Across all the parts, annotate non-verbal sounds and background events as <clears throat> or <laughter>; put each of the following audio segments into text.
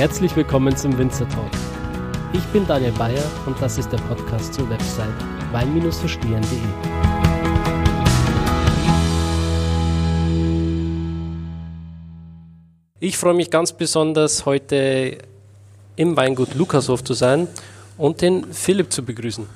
Herzlich willkommen zum Winzer Talk. Ich bin Daniel Bayer und das ist der Podcast zur Website wein-verstehen.de. Ich freue mich ganz besonders, heute im Weingut Lukashof zu sein und den Philipp zu begrüßen.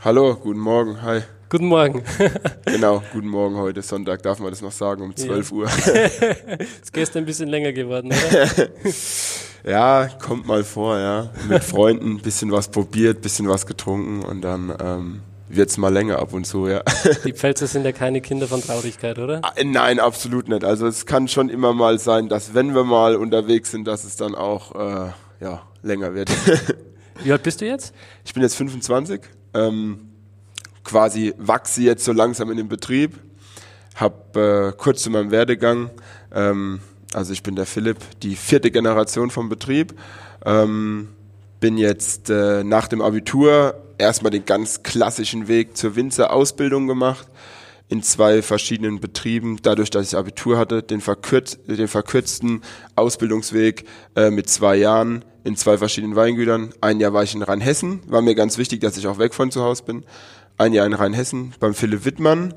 Hallo, guten Morgen, hi. Guten Morgen. <laughs> genau, guten Morgen heute Sonntag, darf man das noch sagen, um 12 ja. Uhr. <laughs> ist gestern ein bisschen länger geworden, oder? <laughs> ja, kommt mal vor, ja. Mit Freunden ein <laughs> bisschen was probiert, ein bisschen was getrunken und dann ähm, wird es mal länger ab und zu, ja. <laughs> Die Pfälzer sind ja keine Kinder von Traurigkeit, oder? Ah, nein, absolut nicht. Also es kann schon immer mal sein, dass wenn wir mal unterwegs sind, dass es dann auch äh, ja, länger wird. <laughs> Wie alt bist du jetzt? Ich bin jetzt 25. Ähm, quasi wachse jetzt so langsam in den Betrieb. Hab äh, kurz zu meinem Werdegang, ähm, also ich bin der Philipp, die vierte Generation vom Betrieb. Ähm, bin jetzt äh, nach dem Abitur erstmal den ganz klassischen Weg zur Winzerausbildung gemacht in zwei verschiedenen Betrieben, dadurch, dass ich Abitur hatte, den, verkürz den verkürzten Ausbildungsweg äh, mit zwei Jahren in zwei verschiedenen Weingütern. Ein Jahr war ich in Rheinhessen, war mir ganz wichtig, dass ich auch weg von zu Hause bin ein Jahr in Rheinhessen beim Philipp Wittmann.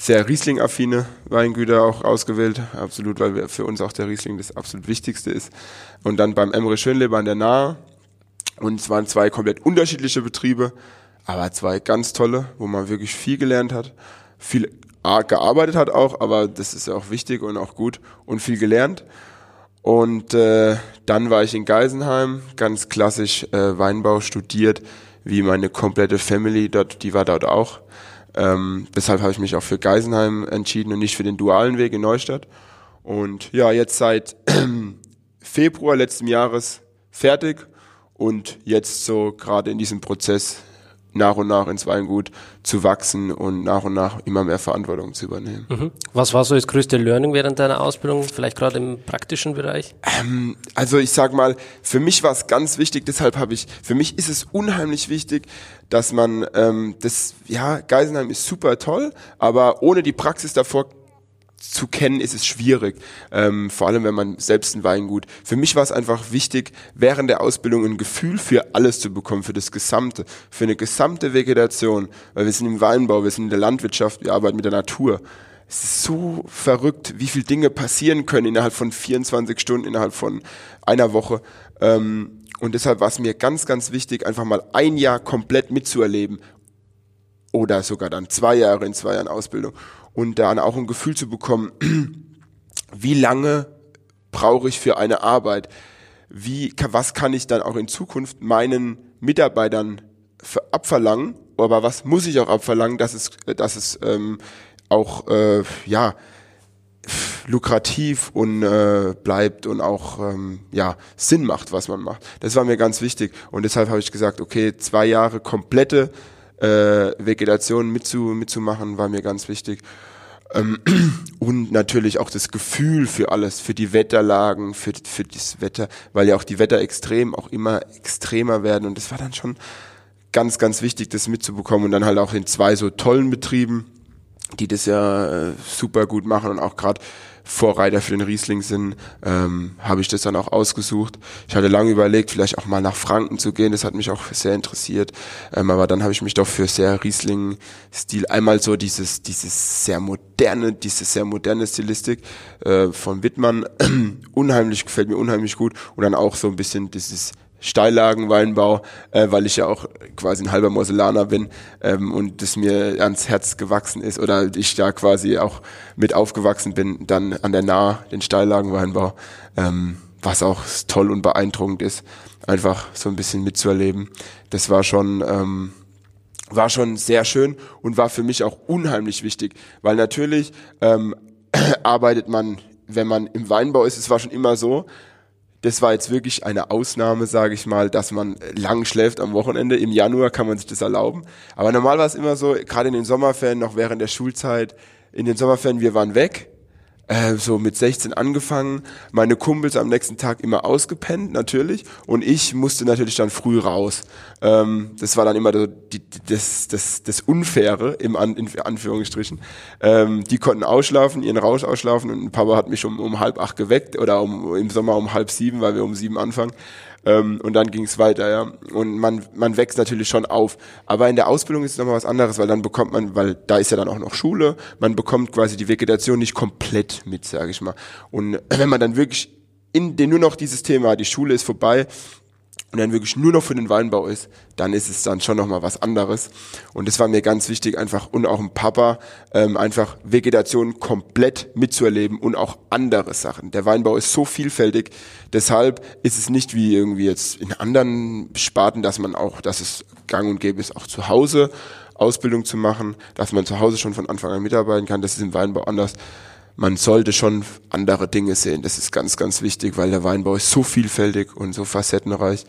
Sehr Riesling-affine Weingüter auch ausgewählt, absolut, weil für uns auch der Riesling das absolut Wichtigste ist. Und dann beim Emre Schönleber an der Nahe. Und es waren zwei komplett unterschiedliche Betriebe, aber zwei ganz tolle, wo man wirklich viel gelernt hat, viel gearbeitet hat auch, aber das ist ja auch wichtig und auch gut und viel gelernt. Und äh, dann war ich in Geisenheim, ganz klassisch äh, Weinbau studiert, wie meine komplette Family dort, die war dort auch. Ähm, deshalb habe ich mich auch für Geisenheim entschieden und nicht für den dualen Weg in Neustadt. Und ja, jetzt seit <clears throat> Februar letzten Jahres fertig und jetzt so gerade in diesem Prozess nach und nach ins Weingut zu wachsen und nach und nach immer mehr Verantwortung zu übernehmen. Mhm. Was war so das größte Learning während deiner Ausbildung, vielleicht gerade im praktischen Bereich? Ähm, also ich sag mal, für mich war es ganz wichtig, deshalb habe ich, für mich ist es unheimlich wichtig, dass man ähm, das, ja, Geisenheim ist super toll, aber ohne die Praxis davor zu kennen, ist es schwierig. Ähm, vor allem, wenn man selbst ein Weingut. Für mich war es einfach wichtig, während der Ausbildung ein Gefühl für alles zu bekommen, für das Gesamte, für eine gesamte Vegetation. Weil wir sind im Weinbau, wir sind in der Landwirtschaft, wir arbeiten mit der Natur. Es ist so verrückt, wie viele Dinge passieren können innerhalb von 24 Stunden, innerhalb von einer Woche. Ähm, und deshalb war es mir ganz, ganz wichtig, einfach mal ein Jahr komplett mitzuerleben. Oder sogar dann zwei Jahre in zwei Jahren Ausbildung und dann auch ein Gefühl zu bekommen, <clears throat> wie lange brauche ich für eine Arbeit? Wie, was kann ich dann auch in Zukunft meinen Mitarbeitern abverlangen? Aber was muss ich auch abverlangen, dass es, dass es ähm, auch äh, ja lukrativ und äh, bleibt und auch ähm, ja Sinn macht, was man macht. Das war mir ganz wichtig und deshalb habe ich gesagt, okay, zwei Jahre komplette äh, Vegetation mitzu, mitzumachen, war mir ganz wichtig. Ähm, <clears throat> und natürlich auch das Gefühl für alles, für die Wetterlagen, für, für das Wetter, weil ja auch die Wetterextremen auch immer extremer werden. Und das war dann schon ganz, ganz wichtig, das mitzubekommen. Und dann halt auch in zwei so tollen Betrieben, die das ja äh, super gut machen und auch gerade Vorreiter für den Riesling sind, ähm, habe ich das dann auch ausgesucht. Ich hatte lange überlegt, vielleicht auch mal nach Franken zu gehen, das hat mich auch sehr interessiert, ähm, aber dann habe ich mich doch für sehr Riesling-Stil, einmal so dieses, dieses sehr moderne, diese sehr moderne Stilistik äh, von Wittmann, <clears throat> unheimlich, gefällt mir unheimlich gut. Und dann auch so ein bisschen dieses Steillagenweinbau, äh, weil ich ja auch quasi ein halber Moselaner bin ähm, und das mir ans Herz gewachsen ist oder ich da quasi auch mit aufgewachsen bin, dann an der Nahe den Steillagenweinbau, ähm, was auch toll und beeindruckend ist, einfach so ein bisschen mitzuerleben. Das war schon ähm, war schon sehr schön und war für mich auch unheimlich wichtig, weil natürlich ähm, <clears throat> arbeitet man, wenn man im Weinbau ist, es war schon immer so, das war jetzt wirklich eine Ausnahme, sage ich mal, dass man lang schläft am Wochenende. Im Januar kann man sich das erlauben. Aber normal war es immer so, gerade in den Sommerferien, noch während der Schulzeit, in den Sommerferien, wir waren weg. Äh, so mit 16 angefangen, meine Kumpels am nächsten Tag immer ausgepennt, natürlich, und ich musste natürlich dann früh raus. Ähm, das war dann immer so die, das, das, das Unfaire, im An, in Anführungsstrichen. Ähm, die konnten ausschlafen, ihren Rausch ausschlafen und Papa hat mich um, um halb acht geweckt oder um, im Sommer um halb sieben, weil wir um sieben anfangen. Ähm, und dann ging es weiter, ja. Und man, man wächst natürlich schon auf. Aber in der Ausbildung ist es nochmal was anderes, weil dann bekommt man, weil da ist ja dann auch noch Schule, man bekommt quasi die Vegetation nicht komplett mit, sage ich mal. Und <clears throat> wenn man dann wirklich in den nur noch dieses Thema, die Schule ist vorbei, und dann wirklich nur noch für den Weinbau ist, dann ist es dann schon nochmal was anderes. Und das war mir ganz wichtig, einfach und auch ein Papa, ähm, einfach Vegetation komplett mitzuerleben und auch andere Sachen. Der Weinbau ist so vielfältig, deshalb ist es nicht wie irgendwie jetzt in anderen Sparten, dass man auch, dass es gang und gäbe ist, auch zu Hause Ausbildung zu machen, dass man zu Hause schon von Anfang an mitarbeiten kann. Das ist im Weinbau anders man sollte schon andere Dinge sehen. Das ist ganz, ganz wichtig, weil der Weinbau ist so vielfältig und so facettenreich.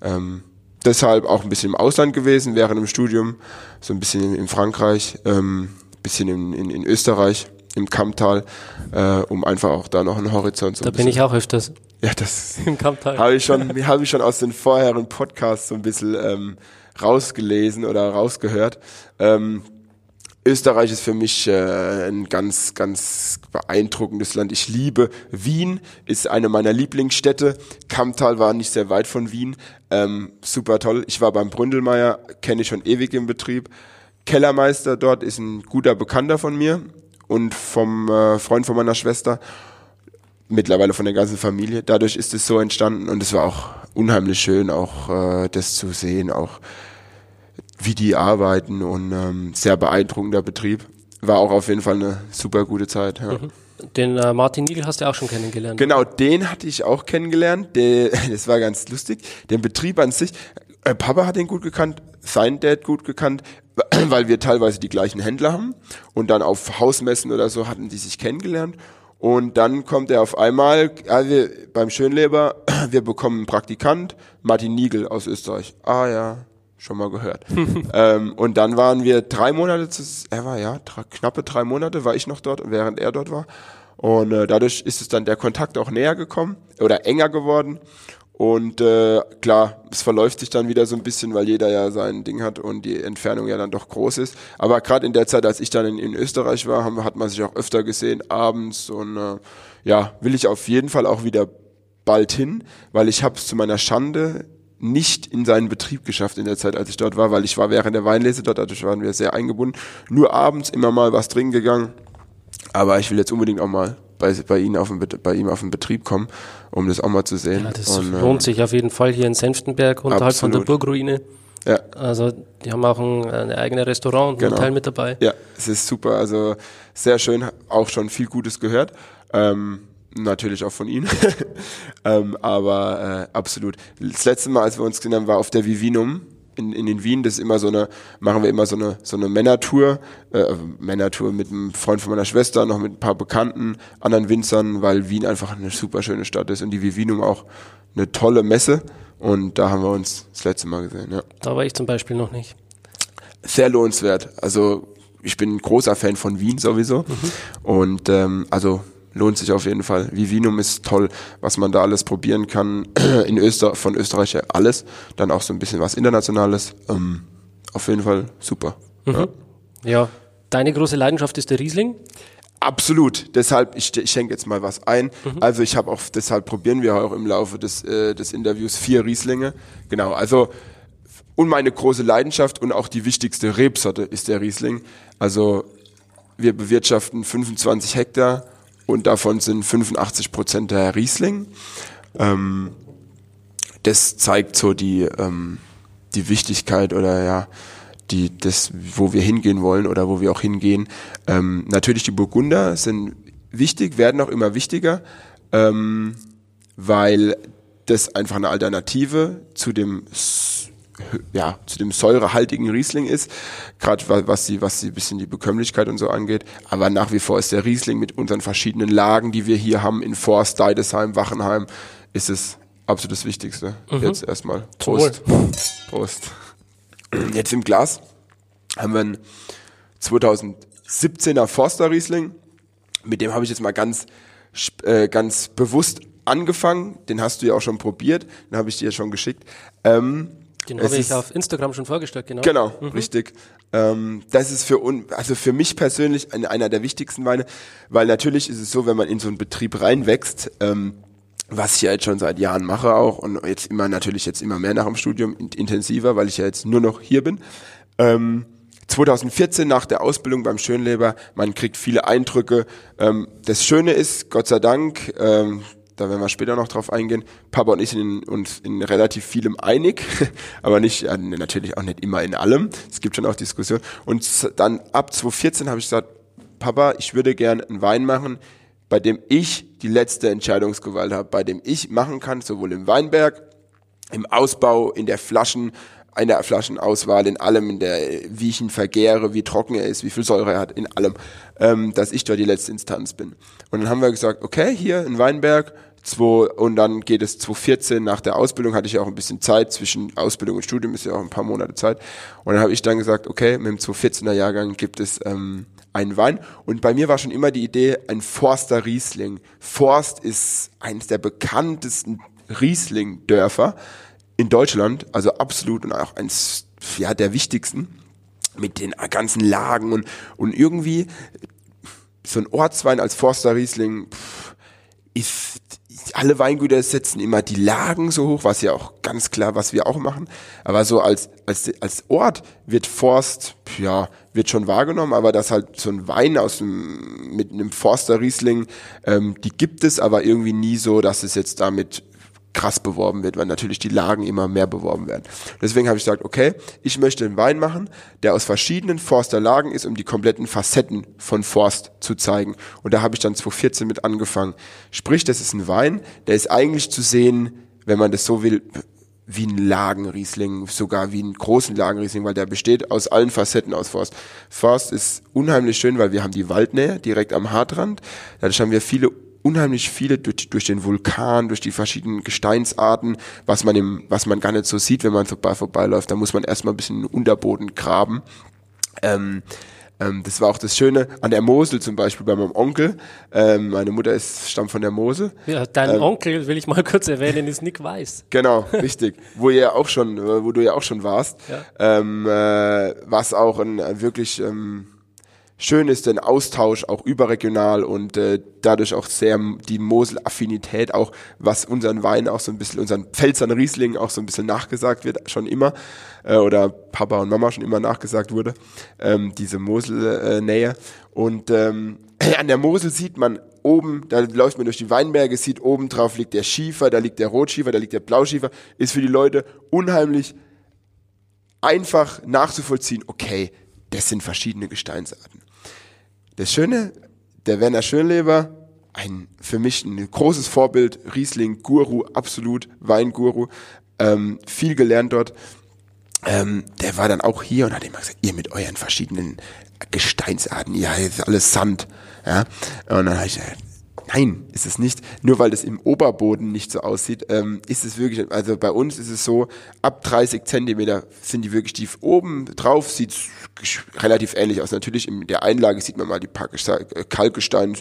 Ähm, deshalb auch ein bisschen im Ausland gewesen während dem Studium, so ein bisschen in, in Frankreich, ähm, bisschen in, in, in Österreich, im Kammtal, äh, um einfach auch da noch einen Horizont zu Da bin ich auch öfters. <laughs> Ja, das <laughs> im Kammtal. habe ich schon, habe ich schon aus den vorherigen Podcasts so ein bisschen ähm, rausgelesen oder rausgehört. Ähm, Österreich ist für mich äh, ein ganz, ganz beeindruckendes Land. Ich liebe Wien, ist eine meiner Lieblingsstädte. Kammtal war nicht sehr weit von Wien. Ähm, super toll. Ich war beim Bründelmeier, kenne ich schon ewig im Betrieb. Kellermeister dort ist ein guter Bekannter von mir und vom äh, Freund von meiner Schwester. Mittlerweile von der ganzen Familie. Dadurch ist es so entstanden und es war auch unheimlich schön, auch äh, das zu sehen, auch wie die arbeiten und ähm, sehr beeindruckender Betrieb. War auch auf jeden Fall eine super gute Zeit. Ja. Mhm. Den äh, Martin Niegel hast du auch schon kennengelernt. Genau, den hatte ich auch kennengelernt. Der, <laughs> das war ganz lustig. Den Betrieb an sich, äh, Papa hat den gut gekannt, sein Dad gut gekannt, <clears throat> weil wir teilweise die gleichen Händler haben. Und dann auf Hausmessen oder so hatten die sich kennengelernt. Und dann kommt er auf einmal, also beim Schönleber, <clears throat> wir bekommen einen Praktikant, Martin Niegel aus Österreich. Ah ja, schon mal gehört. <laughs> ähm, und dann waren wir drei Monate, er war ja, knappe drei Monate war ich noch dort, während er dort war. Und äh, dadurch ist es dann der Kontakt auch näher gekommen oder enger geworden. Und äh, klar, es verläuft sich dann wieder so ein bisschen, weil jeder ja sein Ding hat und die Entfernung ja dann doch groß ist. Aber gerade in der Zeit, als ich dann in, in Österreich war, haben, hat man sich auch öfter gesehen, abends. Und äh, ja, will ich auf jeden Fall auch wieder bald hin, weil ich habe es zu meiner Schande nicht in seinen Betrieb geschafft in der Zeit, als ich dort war, weil ich war während der Weinlese dort, dadurch waren wir sehr eingebunden. Nur abends immer mal was drin gegangen. Aber ich will jetzt unbedingt auch mal bei, bei, Ihnen auf den, bei ihm auf den Betrieb kommen, um das auch mal zu sehen. Ja, das Und, lohnt äh, sich auf jeden Fall hier in Senftenberg unterhalb absolut. von der Burgruine. Ja. Also die haben auch ein, ein eigenes Restaurant und genau. ein Hotel mit dabei. Ja, es ist super. Also sehr schön, auch schon viel Gutes gehört. Ähm, Natürlich auch von Ihnen. <laughs> ähm, aber äh, absolut. Das letzte Mal, als wir uns gesehen haben, war auf der Vivinum in, in den Wien. Das ist immer so eine, machen wir immer so eine, so eine Männertour, äh, Männertour mit einem Freund von meiner Schwester, noch mit ein paar Bekannten, anderen Winzern, weil Wien einfach eine super schöne Stadt ist und die Vivinum auch eine tolle Messe. Und da haben wir uns das letzte Mal gesehen, ja. Da war ich zum Beispiel noch nicht. Sehr lohnenswert. Also ich bin ein großer Fan von Wien sowieso. Mhm. Und ähm, also lohnt sich auf jeden Fall. Vivinum ist toll, was man da alles probieren kann. <clears throat> In Öster von Österreich ja alles. Dann auch so ein bisschen was Internationales. Ähm, auf jeden Fall super. Mhm. Ja. ja. Deine große Leidenschaft ist der Riesling? Absolut. Deshalb, ich, ich schenke jetzt mal was ein. Mhm. Also ich habe auch, deshalb probieren wir auch im Laufe des, äh, des Interviews vier Rieslinge. Genau, also und meine große Leidenschaft und auch die wichtigste Rebsorte ist der Riesling. Also wir bewirtschaften 25 Hektar und davon sind 85 Prozent der Riesling. Ähm, das zeigt so die, ähm, die Wichtigkeit oder ja, die, das, wo wir hingehen wollen oder wo wir auch hingehen. Ähm, natürlich die Burgunder sind wichtig, werden auch immer wichtiger, ähm, weil das einfach eine Alternative zu dem ja, zu dem säurehaltigen Riesling ist, gerade was die, was die bisschen die Bekömmlichkeit und so angeht. Aber nach wie vor ist der Riesling mit unseren verschiedenen Lagen, die wir hier haben, in Forst, Deidesheim, Wachenheim, ist es absolut das Wichtigste. Mhm. Jetzt erstmal. Prost. Prost. Jetzt im Glas haben wir einen 2017er Forster Riesling. mit dem habe ich jetzt mal ganz, äh, ganz bewusst angefangen. Den hast du ja auch schon probiert, den habe ich dir schon geschickt. Ähm, den habe ich auf Instagram schon vorgestellt, genau. Genau, mhm. richtig. Ähm, das ist für un, also für mich persönlich einer der wichtigsten Weine, weil natürlich ist es so, wenn man in so einen Betrieb reinwächst, ähm, was ich ja jetzt schon seit Jahren mache auch und jetzt immer natürlich jetzt immer mehr nach dem Studium intensiver, weil ich ja jetzt nur noch hier bin. Ähm, 2014 nach der Ausbildung beim Schönleber, man kriegt viele Eindrücke. Ähm, das Schöne ist, Gott sei Dank, ähm, da werden wir später noch drauf eingehen, Papa und ich sind uns in relativ vielem einig, <laughs> aber nicht, äh, natürlich auch nicht immer in allem. Es gibt schon auch Diskussionen. Und dann ab 2014 habe ich gesagt, Papa, ich würde gern einen Wein machen, bei dem ich die letzte Entscheidungsgewalt habe, bei dem ich machen kann, sowohl im Weinberg, im Ausbau, in der Flaschen, in der Flaschenauswahl, in allem, in der, wie ich ihn vergäre, wie trocken er ist, wie viel Säure er hat, in allem, ähm, dass ich dort die letzte Instanz bin. Und dann haben wir gesagt, okay, hier in Weinberg, zwei, und dann geht es 2014 nach der Ausbildung, hatte ich ja auch ein bisschen Zeit, zwischen Ausbildung und Studium ist ja auch ein paar Monate Zeit. Und dann habe ich dann gesagt, okay, mit dem 2014er Jahrgang gibt es ähm, einen Wein. Und bei mir war schon immer die Idee, ein Forster Riesling. Forst ist eines der bekanntesten Riesling-Dörfer in Deutschland, also absolut und auch eines ja, der wichtigsten mit den ganzen Lagen und, und irgendwie so ein Ortswein als Forster Riesling pff, ist alle Weingüter setzen immer die Lagen so hoch, was ja auch ganz klar, was wir auch machen. Aber so als, als, als Ort wird Forst, ja, wird schon wahrgenommen, aber das halt so ein Wein aus dem, mit einem Forster Riesling, ähm, die gibt es aber irgendwie nie so, dass es jetzt damit krass beworben wird, weil natürlich die Lagen immer mehr beworben werden. Deswegen habe ich gesagt, okay, ich möchte einen Wein machen, der aus verschiedenen Forster Lagen ist, um die kompletten Facetten von Forst zu zeigen. Und da habe ich dann 2014 mit angefangen. Sprich, das ist ein Wein, der ist eigentlich zu sehen, wenn man das so will, wie ein Lagenriesling, sogar wie einen großen Lagenriesling, weil der besteht aus allen Facetten aus Forst. Forst ist unheimlich schön, weil wir haben die Waldnähe direkt am Hartrand. Dadurch haben wir viele unheimlich viele durch, durch den Vulkan, durch die verschiedenen Gesteinsarten, was man im, was man gar nicht so sieht, wenn man vorbei vorbeiläuft. Da muss man erstmal ein bisschen Unterboden graben. Ähm, ähm, das war auch das Schöne an der Mosel zum Beispiel bei meinem Onkel. Ähm, meine Mutter ist, stammt von der Mosel. Ja, dein ähm, Onkel, will ich mal <laughs> kurz erwähnen, ist Nick Weiß. Genau, richtig. wo ihr ja auch schon, wo du ja auch schon warst. Ja. Ähm, äh, was auch ein wirklich ähm, schön ist den Austausch auch überregional und äh, dadurch auch sehr die Mosel-Affinität auch, was unseren Wein auch so ein bisschen, unseren Pfälzern Riesling auch so ein bisschen nachgesagt wird, schon immer, äh, oder Papa und Mama schon immer nachgesagt wurde, ähm, diese Mosel-Nähe. Und ähm, <clears throat> an der Mosel sieht man oben, da läuft man durch die Weinberge, sieht oben drauf liegt der Schiefer, da liegt der Rotschiefer, da liegt der Blauschiefer, ist für die Leute unheimlich einfach nachzuvollziehen, okay, das sind verschiedene Gesteinsarten. Das Schöne, der Werner Schönleber, ein für mich ein großes Vorbild, Riesling, Guru, absolut, Weinguru, ähm, viel gelernt dort. Ähm, der war dann auch hier und hat immer gesagt, ihr mit euren verschiedenen Gesteinsarten, ihr ist alles Sand. Ja? Und dann habe ich gesagt, Nein, ist es nicht. Nur weil das im Oberboden nicht so aussieht, ähm, ist es wirklich, also bei uns ist es so, ab 30 Zentimeter sind die wirklich tief. Oben drauf sieht relativ ähnlich aus. Natürlich in der Einlage sieht man mal die paar Kalkgestein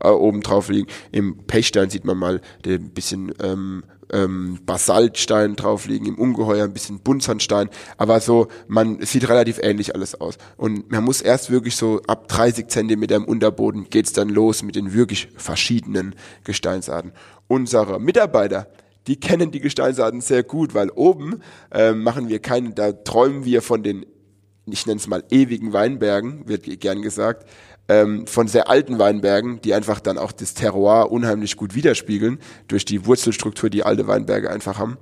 äh, oben drauf liegen. Im Pechstein sieht man mal ein bisschen ähm, ähm, Basaltstein drauf liegen, im Ungeheuer ein bisschen Buntsandstein, aber so, man sieht relativ ähnlich alles aus. Und man muss erst wirklich so ab 30 Zentimeter im Unterboden geht's dann los mit den wirklich verschiedenen Gesteinsarten. Unsere Mitarbeiter, die kennen die Gesteinsarten sehr gut, weil oben äh, machen wir keine, da träumen wir von den, ich nenne es mal ewigen Weinbergen, wird gern gesagt, ähm, von sehr alten Weinbergen, die einfach dann auch das Terroir unheimlich gut widerspiegeln, durch die Wurzelstruktur, die alte Weinberge einfach haben.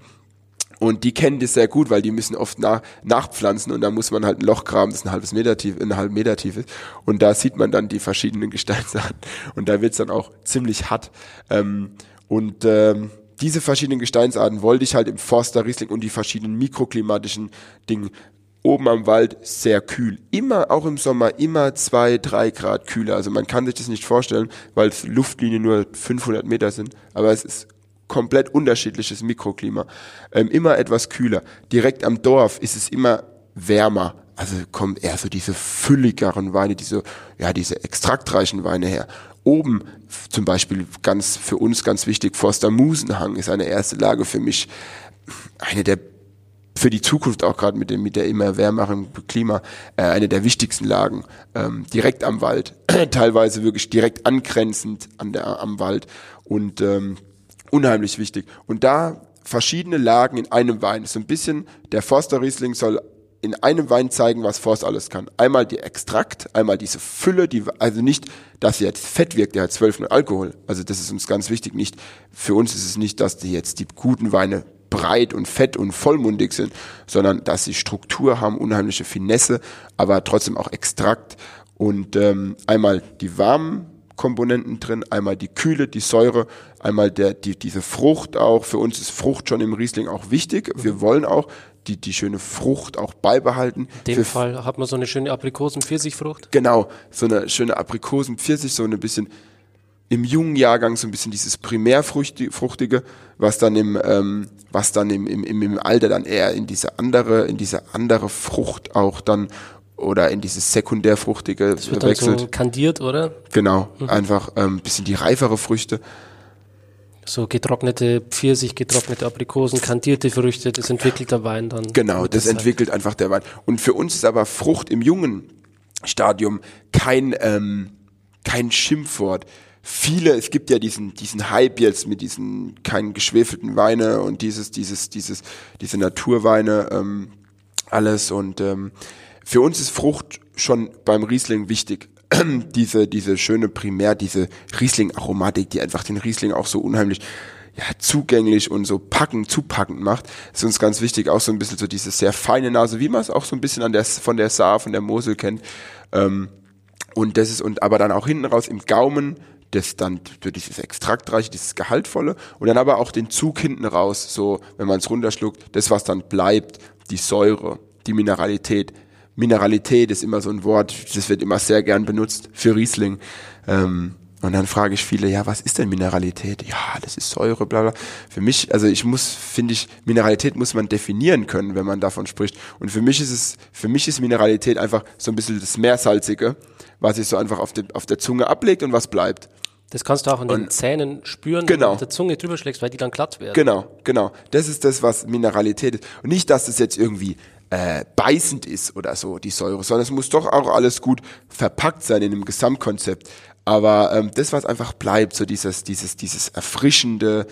Und die kennen das sehr gut, weil die müssen oft nach, nachpflanzen und da muss man halt ein Loch graben, das ein halbes Meter tief, ein halben Meter tief ist. Und da sieht man dann die verschiedenen <laughs> Gesteinsarten. Und da wird's dann auch ziemlich hart. Ähm, und ähm, diese verschiedenen Gesteinsarten wollte ich halt im Forster Riesling und die verschiedenen mikroklimatischen Dinge oben am Wald sehr kühl. Immer, auch im Sommer, immer zwei, drei Grad kühler. Also man kann sich das nicht vorstellen, weil Luftlinie nur 500 Meter sind. Aber es ist komplett unterschiedliches Mikroklima. Ähm, immer etwas kühler. Direkt am Dorf ist es immer wärmer. also kommen eher so diese fülligeren Weine, diese, ja, diese extraktreichen Weine her. Oben zum Beispiel ganz für uns ganz wichtig, Forster Musenhang ist eine erste Lage für mich, eine der für die Zukunft auch gerade mit dem mit der immer wärmeren Klima äh, eine der wichtigsten Lagen ähm, direkt am Wald <clears throat> teilweise wirklich direkt angrenzend an der am Wald und ähm, unheimlich wichtig und da verschiedene Lagen in einem Wein so ein bisschen der Forster Riesling soll in einem Wein zeigen, was Forst alles kann. Einmal die Extrakt, einmal diese Fülle, die, also nicht, dass sie jetzt fett wirkt, der hat 12 Alkohol. Also das ist uns ganz wichtig. Nicht, für uns ist es nicht, dass die jetzt die guten Weine breit und fett und vollmundig sind, sondern dass sie Struktur haben, unheimliche Finesse, aber trotzdem auch Extrakt und ähm, einmal die warmen Komponenten drin, einmal die Kühle, die Säure, einmal der, die, diese Frucht auch. Für uns ist Frucht schon im Riesling auch wichtig. Wir wollen auch die, die schöne Frucht auch beibehalten. In dem Für Fall hat man so eine schöne Aprikosen-Pfirsichfrucht. Genau, so eine schöne Aprikosen-Pfirsich, so ein bisschen im jungen Jahrgang so ein bisschen dieses Primärfruchtige, was dann im, ähm, was dann im, im, im Alter dann eher in diese andere, in diese andere Frucht auch dann oder in dieses sekundärfruchtige das wird wechselt. Dann so kandiert, oder? Genau, mhm. einfach ähm, bisschen die reifere Früchte. So getrocknete Pfirsich, getrocknete Aprikosen, kandierte Früchte, das entwickelt der Wein dann. Genau, das entwickelt Zeit. einfach der Wein. Und für uns ist aber Frucht im jungen Stadium kein, ähm, kein Schimpfwort viele, es gibt ja diesen, diesen Hype jetzt mit diesen keinen geschwefelten Weine und dieses, dieses, dieses, diese Naturweine, ähm, alles und ähm, für uns ist Frucht schon beim Riesling wichtig. <clears throat> diese, diese schöne Primär, diese Riesling-Aromatik, die einfach den Riesling auch so unheimlich ja, zugänglich und so packend, zupackend macht, ist uns ganz wichtig. Auch so ein bisschen so diese sehr feine Nase, wie man es auch so ein bisschen an der, von der Saar, von der Mosel kennt. Ähm, und das ist, und aber dann auch hinten raus im Gaumen das dann für dieses Extraktreiche, dieses Gehaltvolle und dann aber auch den Zug hinten raus, so wenn man es runterschluckt, das was dann bleibt, die Säure, die Mineralität. Mineralität ist immer so ein Wort, das wird immer sehr gern benutzt für Riesling. Ähm, und dann frage ich viele, ja, was ist denn Mineralität? Ja, das ist Säure, bla bla. Für mich, also ich muss, finde ich, Mineralität muss man definieren können, wenn man davon spricht. Und für mich ist es, für mich ist Mineralität einfach so ein bisschen das Meersalzige, was sich so einfach auf, de, auf der Zunge ablegt und was bleibt. Das kannst du auch an den und, Zähnen spüren, genau. wenn du auf der Zunge drüber schlägst, weil die dann glatt werden. Genau, genau. Das ist das, was Mineralität ist. Und nicht, dass es das jetzt irgendwie äh, beißend ist oder so, die Säure, sondern es muss doch auch alles gut verpackt sein in einem Gesamtkonzept. Aber ähm, das, was einfach bleibt, so dieses, dieses, dieses erfrischende,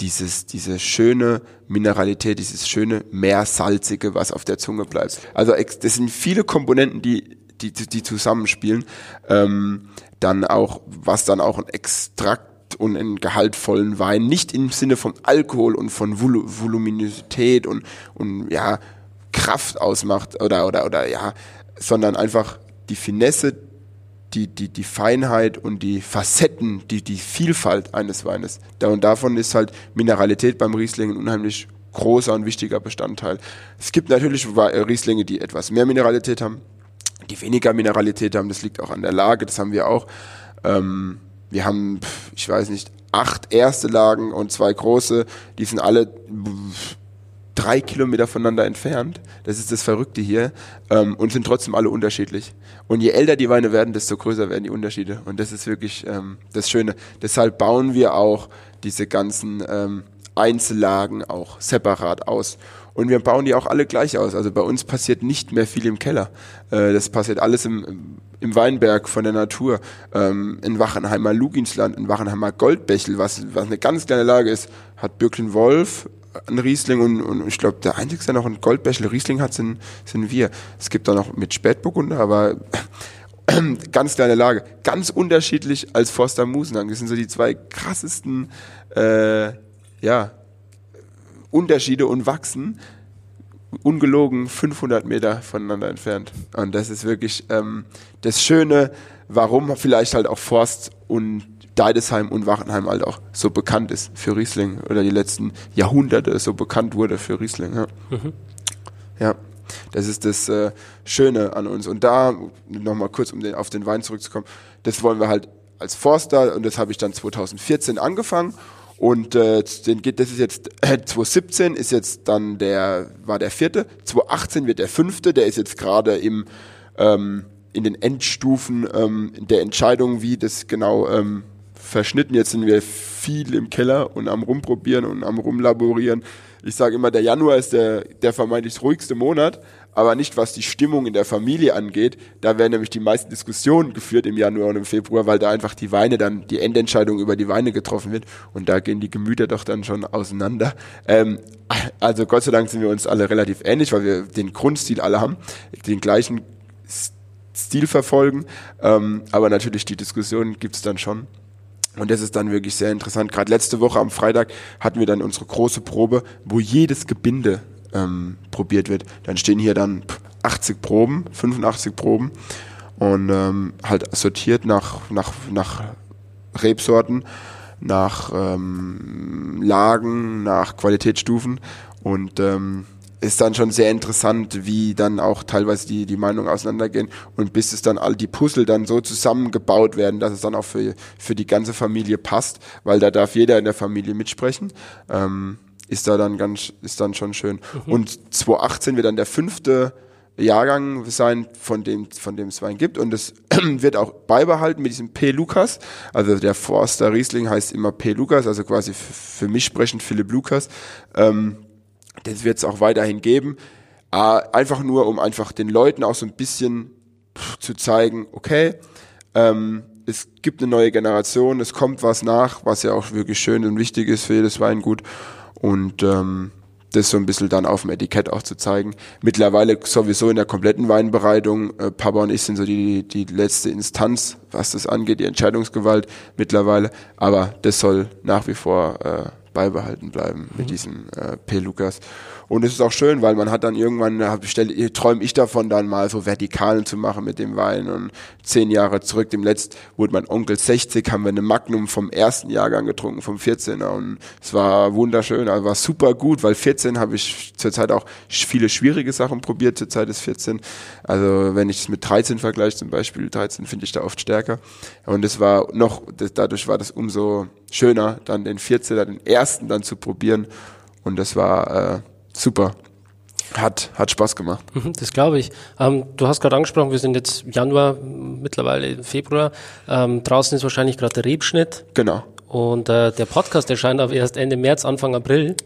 dieses, diese schöne Mineralität, dieses schöne Meersalzige, was auf der Zunge bleibt. Also das sind viele Komponenten, die die, die zusammenspielen. Ähm, dann auch, was dann auch ein Extrakt und einen gehaltvollen Wein, nicht im Sinne von Alkohol und von Vol Voluminosität und, und ja, Kraft ausmacht oder, oder, oder ja, sondern einfach die Finesse, die, die, die Feinheit und die Facetten, die, die Vielfalt eines Weines. Da und davon ist halt Mineralität beim Riesling ein unheimlich großer und wichtiger Bestandteil. Es gibt natürlich Rieslinge, die etwas mehr Mineralität haben, die weniger Mineralität haben. Das liegt auch an der Lage, das haben wir auch. Ähm, wir haben, ich weiß nicht, acht erste Lagen und zwei große, die sind alle drei Kilometer voneinander entfernt. Das ist das Verrückte hier. Ähm, und sind trotzdem alle unterschiedlich. Und je älter die Weine werden, desto größer werden die Unterschiede. Und das ist wirklich ähm, das Schöne. Deshalb bauen wir auch diese ganzen ähm, Einzellagen auch separat aus. Und wir bauen die auch alle gleich aus. Also bei uns passiert nicht mehr viel im Keller. Äh, das passiert alles im, im Weinberg von der Natur. Ähm, in Wachenheimer Luginsland, in Wachenheimer Goldbächel, was, was eine ganz kleine Lage ist, hat Birklin Wolf ein Riesling und, und ich glaube, der einzige, der noch ein Goldbächel Riesling hat, sind, sind wir. Es gibt da noch mit Spätburgunder, aber <clears throat> ganz kleine Lage. Ganz unterschiedlich als Forster Musenang. Das sind so die zwei krassesten, äh, ja, Unterschiede und wachsen ungelogen 500 Meter voneinander entfernt. Und das ist wirklich ähm, das Schöne, warum vielleicht halt auch Forst und Deidesheim und Wachenheim halt auch so bekannt ist für Riesling oder die letzten Jahrhunderte so bekannt wurde für Riesling. Ja, mhm. ja das ist das äh, Schöne an uns. Und da, nochmal kurz, um den, auf den Wein zurückzukommen, das wollen wir halt als Forster und das habe ich dann 2014 angefangen Und äh, das ist jetzt äh, 2017 ist jetzt dann der war der vierte, 2018 wird der fünfte, der ist jetzt gerade im ähm, in den Endstufen ähm, der Entscheidung, wie das genau ähm, verschnitten. Jetzt sind wir viel im Keller und am rumprobieren und am rumlaborieren. Ich sage immer, der Januar ist der, der vermeintlich ruhigste Monat, aber nicht was die Stimmung in der Familie angeht. Da werden nämlich die meisten Diskussionen geführt im Januar und im Februar, weil da einfach die Weine dann, die Endentscheidung über die Weine getroffen wird und da gehen die Gemüter doch dann schon auseinander. Ähm, also Gott sei Dank sind wir uns alle relativ ähnlich, weil wir den Grundstil alle haben, den gleichen Stil verfolgen, ähm, aber natürlich die Diskussion gibt's dann schon. Und das ist dann wirklich sehr interessant. Gerade letzte Woche am Freitag hatten wir dann unsere große Probe, wo jedes Gebinde ähm, probiert wird. Dann stehen hier dann 80 Proben, 85 Proben und ähm, halt sortiert nach, nach, nach Rebsorten, nach ähm, Lagen, nach Qualitätsstufen und ähm, ist dann schon sehr interessant, wie dann auch teilweise die, die Meinungen auseinandergehen und bis es dann all die Puzzle dann so zusammengebaut werden, dass es dann auch für, für die ganze Familie passt, weil da darf jeder in der Familie mitsprechen. Ähm, ist da dann ganz, ist dann schon schön. Mhm. Und 2018 wird dann der fünfte Jahrgang sein, von dem, von dem es Wein gibt. Und es <clears throat> wird auch beibehalten mit diesem P. Lukas. Also der Forster Riesling heißt immer P. Lukas, also quasi für mich sprechend Philipp Lukas. Ähm, das wird es auch weiterhin geben. Äh, einfach nur, um einfach den Leuten auch so ein bisschen zu zeigen, okay, ähm, es gibt eine neue Generation, es kommt was nach, was ja auch wirklich schön und wichtig ist für jedes Weingut. Und ähm, das so ein bisschen dann auf dem Etikett auch zu zeigen. Mittlerweile sowieso in der kompletten Weinbereitung, äh, Papa und ich sind so die, die letzte Instanz, was das angeht, die Entscheidungsgewalt mittlerweile. Aber das soll nach wie vor äh, beibehalten bleiben mit mhm. diesem äh, P. Lukas. Und es ist auch schön, weil man hat dann irgendwann, träume ich davon dann mal so Vertikalen zu machen mit dem Wein. Und zehn Jahre zurück, dem letzt wurde mein Onkel 60, haben wir eine Magnum vom ersten Jahrgang getrunken, vom 14er. Und es war wunderschön, also war super gut, weil 14 habe ich zurzeit auch viele schwierige Sachen probiert, zurzeit ist 14. Also wenn ich es mit 13 vergleiche zum Beispiel, 13 finde ich da oft stärker. Und es war noch, dadurch war das umso schöner, dann den 14er, den ersten dann zu probieren. Und das war äh, super. Hat, hat Spaß gemacht. Mhm, das glaube ich. Ähm, du hast gerade angesprochen, wir sind jetzt Januar, mittlerweile Februar. Ähm, draußen ist wahrscheinlich gerade der Rebschnitt. Genau. Und äh, der Podcast erscheint aber erst Ende März, Anfang April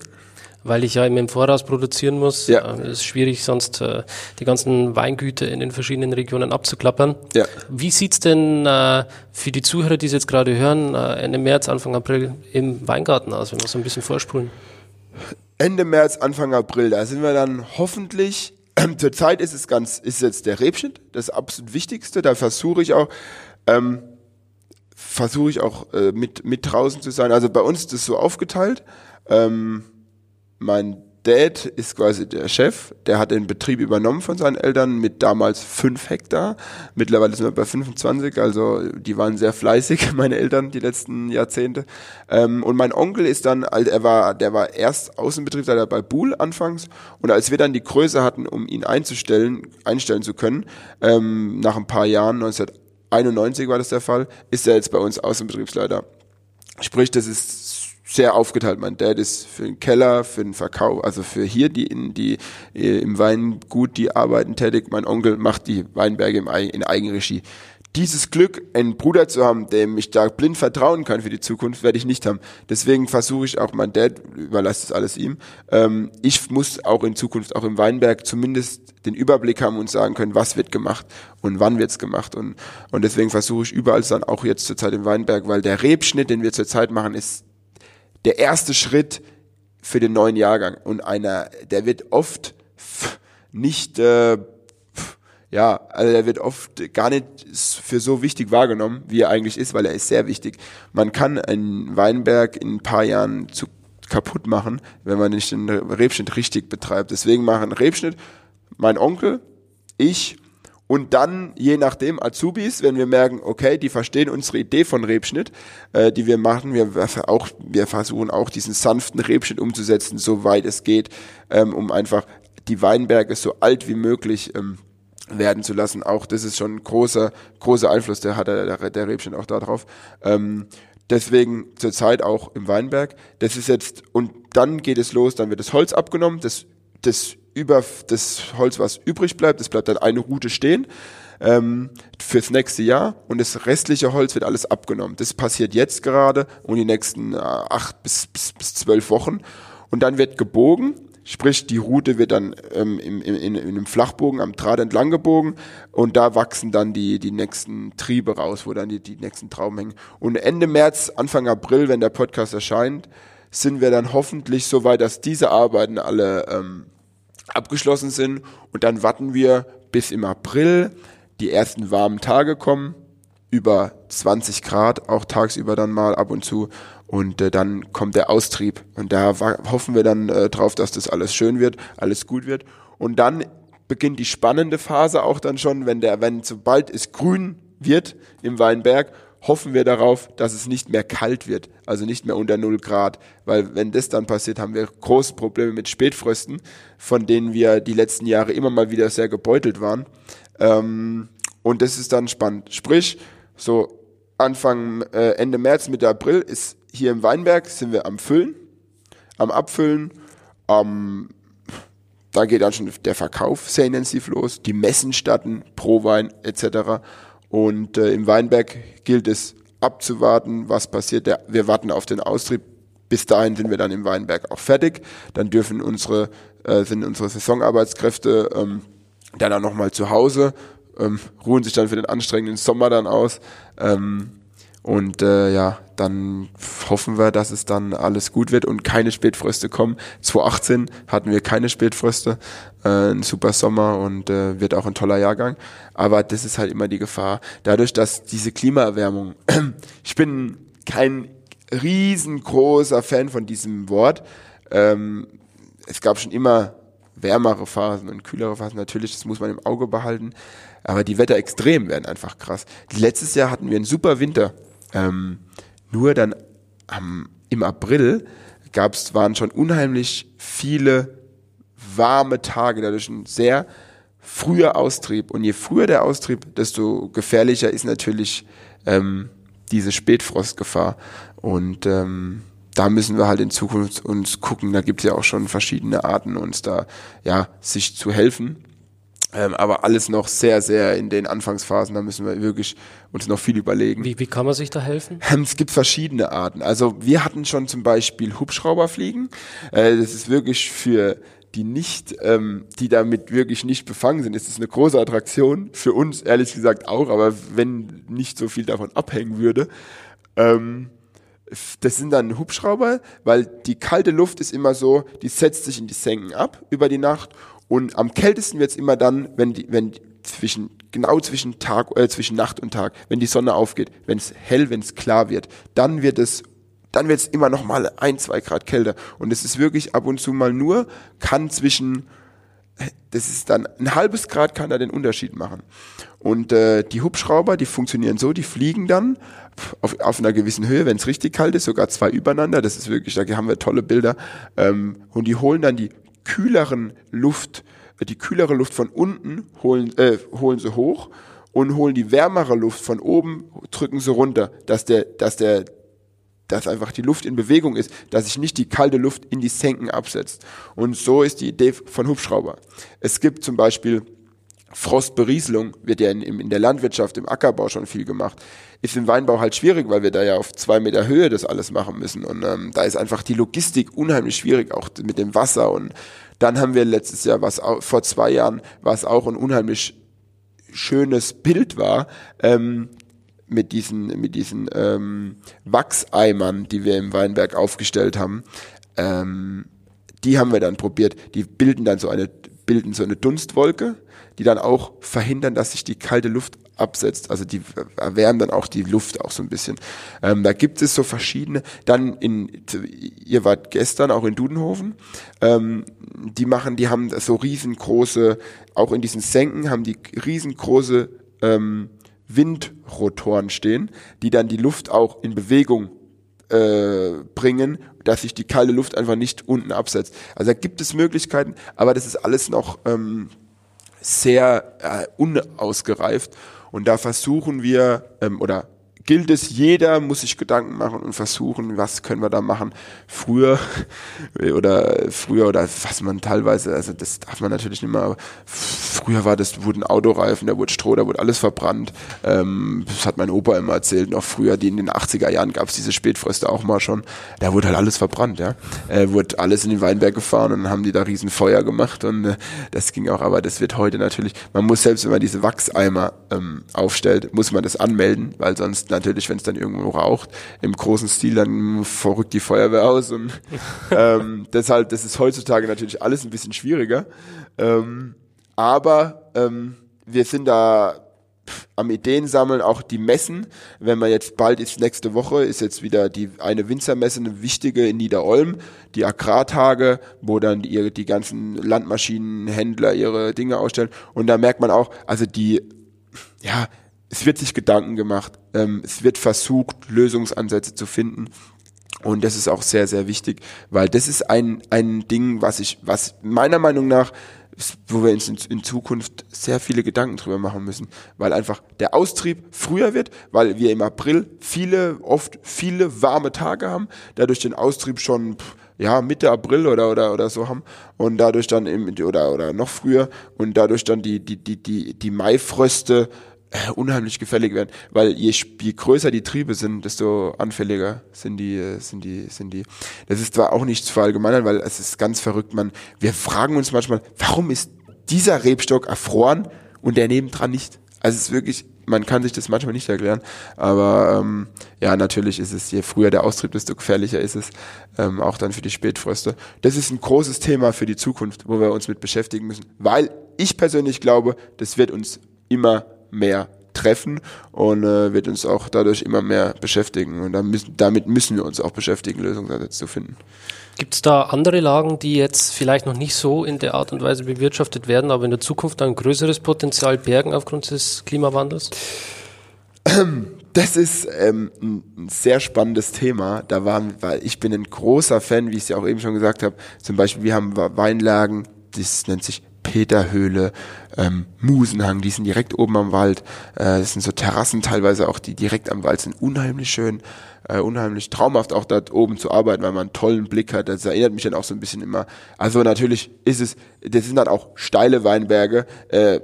weil ich ja immer im Voraus produzieren muss. Ja. Äh, ist schwierig, sonst äh, die ganzen Weingüter in den verschiedenen Regionen abzuklappern. Ja. Wie sieht's denn äh, für die Zuhörer, die es jetzt gerade hören, äh, Ende März, Anfang April im Weingarten aus, wenn wir so ein bisschen vorspulen? Ende März, Anfang April, da sind wir dann hoffentlich Zurzeit ist es ganz, ist jetzt der Rebschnitt, das absolut Wichtigste. Da versuche ich auch, ähm, versuche ich auch äh, mit, mit draußen zu sein. Also bei uns ist das so aufgeteilt. Ähm, mein Dad ist quasi der Chef, der hat den Betrieb übernommen von seinen Eltern mit damals fünf Hektar. Mittlerweile sind wir bei 25, also die waren sehr fleißig, <laughs> meine Eltern, die letzten Jahrzehnte. Ähm, und mein Onkel ist dann, er war, der war erst Außenbetriebsleiter bei Buhl anfangs und als wir dann die Größe hatten, um ihn einzustellen, einstellen zu können, ähm, nach ein paar Jahren, 1991 war das der Fall, ist er jetzt bei uns Außenbetriebsleiter. Sprich, das ist sehr aufgeteilt. Mein Dad ist für den Keller, für den Verkauf, also für hier die in die äh, im Weingut die Arbeiten tätig. Mein Onkel macht die Weinberge in Eigenregie. Dieses Glück, einen Bruder zu haben, dem ich da blind vertrauen kann für die Zukunft, werde ich nicht haben. Deswegen versuche ich auch, mein Dad überlasse das alles ihm. Ähm, ich muss auch in Zukunft, auch im Weinberg, zumindest den Überblick haben und sagen können, was wird gemacht und wann wird's gemacht. Und, und deswegen versuche ich überall dann auch jetzt zurzeit im Weinberg, weil der Rebschnitt, den wir zurzeit machen, ist der erste Schritt für den neuen Jahrgang. Und einer, der wird oft nicht, äh, ja, also der wird oft gar nicht für so wichtig wahrgenommen, wie er eigentlich ist, weil er ist sehr wichtig. Man kann einen Weinberg in ein paar Jahren zu kaputt machen, wenn man nicht den Rebschnitt richtig betreibt. Deswegen machen Rebschnitt mein Onkel, ich und dann, je nachdem, Azubis, wenn wir merken, okay, die verstehen unsere Idee von Rebschnitt, äh, die wir machen, wir, auch, wir versuchen auch diesen sanften Rebschnitt umzusetzen, soweit es geht, ähm, um einfach die Weinberge so alt wie möglich ähm, werden zu lassen. Auch das ist schon ein großer, großer Einfluss, der hat der, der Rebschnitt auch darauf. Ähm, Deswegen zurzeit auch im Weinberg. Das ist jetzt, und dann geht es los, dann wird das Holz abgenommen, das, das über das Holz, was übrig bleibt, das bleibt dann eine Route stehen ähm, fürs nächste Jahr. Und das restliche Holz wird alles abgenommen. Das passiert jetzt gerade und die nächsten äh, acht bis, bis, bis zwölf Wochen. Und dann wird gebogen. Sprich, die Route wird dann ähm, im, in, in, in einem Flachbogen am Draht entlang gebogen. Und da wachsen dann die, die nächsten Triebe raus, wo dann die, die nächsten Trauben hängen. Und Ende März, Anfang April, wenn der Podcast erscheint, sind wir dann hoffentlich so weit, dass diese Arbeiten alle ähm, abgeschlossen sind. Und dann warten wir bis im April die ersten warmen Tage kommen, über 20 Grad, auch tagsüber dann mal ab und zu. Und äh, dann kommt der Austrieb. Und da hoffen wir dann äh, drauf, dass das alles schön wird, alles gut wird. Und dann beginnt die spannende Phase auch dann schon, wenn der, wenn sobald es grün wird im Weinberg, hoffen wir darauf, dass es nicht mehr kalt wird, also nicht mehr unter 0 Grad, weil wenn das dann passiert, haben wir große Probleme mit Spätfrösten, von denen wir die letzten Jahre immer mal wieder sehr gebeutelt waren. Ähm, und das ist dann spannend. Sprich, so Anfang, äh, Ende März, Mitte April ist hier im Weinberg sind wir am Füllen, am Abfüllen, am da geht dann schon der Verkauf sehr intensiv los, die Messen statten, Pro-Wein etc. Und äh, im Weinberg gilt es abzuwarten, was passiert. Wir warten auf den Austrieb. Bis dahin sind wir dann im Weinberg auch fertig. Dann dürfen unsere, äh, sind unsere Saisonarbeitskräfte ähm, dann auch nochmal zu Hause, ähm, ruhen sich dann für den anstrengenden Sommer dann aus. Ähm, und äh, ja, dann hoffen wir, dass es dann alles gut wird und keine Spätfröste kommen. 2018 hatten wir keine Spätfröste, äh, ein super Sommer und äh, wird auch ein toller Jahrgang. Aber das ist halt immer die Gefahr. Dadurch, dass diese Klimaerwärmung, <clears throat> ich bin kein riesengroßer Fan von diesem Wort. Ähm, es gab schon immer wärmere Phasen und kühlere Phasen. Natürlich, das muss man im Auge behalten. Aber die Wetterextremen werden einfach krass. Letztes Jahr hatten wir einen super Winter. Ähm, nur dann am, im April gab's, waren schon unheimlich viele warme Tage, dadurch ein sehr früher Austrieb. Und je früher der Austrieb, desto gefährlicher ist natürlich ähm, diese Spätfrostgefahr. Und ähm, da müssen wir halt in Zukunft uns gucken. Da gibt's ja auch schon verschiedene Arten, uns da ja sich zu helfen. Ähm, aber alles noch sehr, sehr in den Anfangsphasen. Da müssen wir wirklich uns noch viel überlegen. Wie, wie kann man sich da helfen? Ähm, <laughs> es gibt verschiedene Arten. Also wir hatten schon zum Beispiel Hubschrauberfliegen. Äh, das ist wirklich für die nicht, ähm, die damit wirklich nicht befangen sind, ist es eine große Attraktion. Für uns ehrlich gesagt auch, aber wenn nicht so viel davon abhängen würde. Ähm, das sind dann Hubschrauber, weil die kalte Luft ist immer so, die setzt sich in die Senken ab über die Nacht und am kältesten wird's immer dann, wenn die, wenn zwischen genau zwischen Tag äh, zwischen Nacht und Tag, wenn die Sonne aufgeht, wenn es hell, wenn es klar wird, dann wird es dann wird es immer noch mal ein, zwei Grad kälter und es ist wirklich ab und zu mal nur kann zwischen das ist dann ein halbes Grad kann da den Unterschied machen. Und äh, die Hubschrauber, die funktionieren so, die fliegen dann auf, auf einer gewissen Höhe, wenn es richtig kalt ist, sogar zwei übereinander. Das ist wirklich, da haben wir tolle Bilder. Ähm, und die holen dann die kühleren Luft, die kühlere Luft von unten holen, äh, holen sie hoch und holen die wärmere Luft von oben, drücken sie runter, dass der, dass der, dass einfach die Luft in Bewegung ist, dass sich nicht die kalte Luft in die Senken absetzt. Und so ist die Idee von Hubschrauber. Es gibt zum Beispiel Frostberieselung, wird ja in, in der Landwirtschaft, im Ackerbau schon viel gemacht. Ist im Weinbau halt schwierig, weil wir da ja auf zwei Meter Höhe das alles machen müssen. Und ähm, da ist einfach die Logistik unheimlich schwierig, auch mit dem Wasser. Und dann haben wir letztes Jahr, was auch, vor zwei Jahren, was auch ein unheimlich schönes Bild war, ähm, mit diesen, mit diesen ähm, Wachseimern, die wir im Weinberg aufgestellt haben. Ähm, die haben wir dann probiert. Die bilden dann so eine, bilden so eine Dunstwolke, die dann auch verhindern, dass sich die kalte Luft absetzt. Also die erwärmen dann auch die Luft auch so ein bisschen. Ähm, da gibt es so verschiedene. Dann in, ihr wart gestern auch in Dudenhofen. Ähm, die machen, die haben so riesengroße, auch in diesen Senken haben die riesengroße ähm, Windrotoren stehen, die dann die Luft auch in Bewegung äh, bringen, dass sich die kalte Luft einfach nicht unten absetzt. Also da gibt es Möglichkeiten, aber das ist alles noch ähm, sehr äh, unausgereift. Und da versuchen wir, ähm, oder gilt es, jeder muss sich Gedanken machen und versuchen, was können wir da machen. Früher oder früher oder was man teilweise, also das darf man natürlich nicht mehr, früher war das, wurden Autoreifen, da wurde Stroh, da wurde alles verbrannt. Ähm, das hat mein Opa immer erzählt, noch früher, die in den 80er Jahren gab es diese Spätfröste auch mal schon. Da wurde halt alles verbrannt, ja. Äh, wurde alles in den Weinberg gefahren und dann haben die da riesen Feuer gemacht und äh, das ging auch, aber das wird heute natürlich, man muss selbst, wenn man diese Wachseimer ähm, aufstellt, muss man das anmelden, weil sonst natürlich, wenn es dann irgendwo raucht, im großen Stil, dann verrückt die Feuerwehr aus und <laughs> ähm, deshalb, das ist heutzutage natürlich alles ein bisschen schwieriger. Ähm, aber ähm, wir sind da am Ideen sammeln, auch die Messen. Wenn man jetzt bald ist, nächste Woche ist jetzt wieder die eine Winzermesse, eine wichtige in Niederolm, die Agrartage, wo dann die, die ganzen Landmaschinenhändler ihre Dinge ausstellen. Und da merkt man auch, also die, ja, es wird sich Gedanken gemacht, ähm, es wird versucht, Lösungsansätze zu finden. Und das ist auch sehr, sehr wichtig, weil das ist ein, ein Ding, was ich, was meiner Meinung nach wo wir uns in, Zukunft sehr viele Gedanken drüber machen müssen, weil einfach der Austrieb früher wird, weil wir im April viele, oft viele warme Tage haben, dadurch den Austrieb schon ja Mitte April oder oder oder so haben und dadurch dann im oder oder noch früher und dadurch dann die die die die die Maifröste unheimlich gefällig werden, weil je, je größer die Triebe sind, desto anfälliger sind die, äh, sind die, sind die. Das ist zwar auch nichts verallgemeinern, weil es ist ganz verrückt, man, wir fragen uns manchmal, warum ist dieser Rebstock erfroren und der nebendran nicht? Also es ist wirklich, man kann sich das manchmal nicht erklären, aber ähm, ja, natürlich ist es, je früher der Austrieb, desto gefährlicher ist es, ähm, auch dann für die Spätfröste. Das ist ein großes Thema für die Zukunft, wo wir uns mit beschäftigen müssen, weil ich persönlich glaube, das wird uns immer mehr treffen und äh, wird uns auch dadurch immer mehr beschäftigen. Und müssen, damit müssen wir uns auch beschäftigen, Lösungsansätze zu finden. Gibt es da andere Lagen, die jetzt vielleicht noch nicht so in der Art und Weise bewirtschaftet werden, aber in der Zukunft ein größeres Potenzial bergen aufgrund des Klimawandels? <clears throat> Das ist ähm, ein sehr spannendes Thema. Da waren, weil ich bin ein großer Fan, wie ich es ja auch eben schon gesagt habe. Zum Beispiel, wir haben Weinlagen, das nennt sich Peterhöhle, ähm, Musenhang, die sind direkt oben am Wald. Äh, das sind so Terrassen teilweise auch, die direkt am Wald sind. Unheimlich schön, äh, unheimlich traumhaft auch dort oben zu arbeiten, weil man einen tollen Blick hat. Das erinnert mich dann auch so ein bisschen immer. Also natürlich ist es, das sind dann auch steile Weinberge. Äh,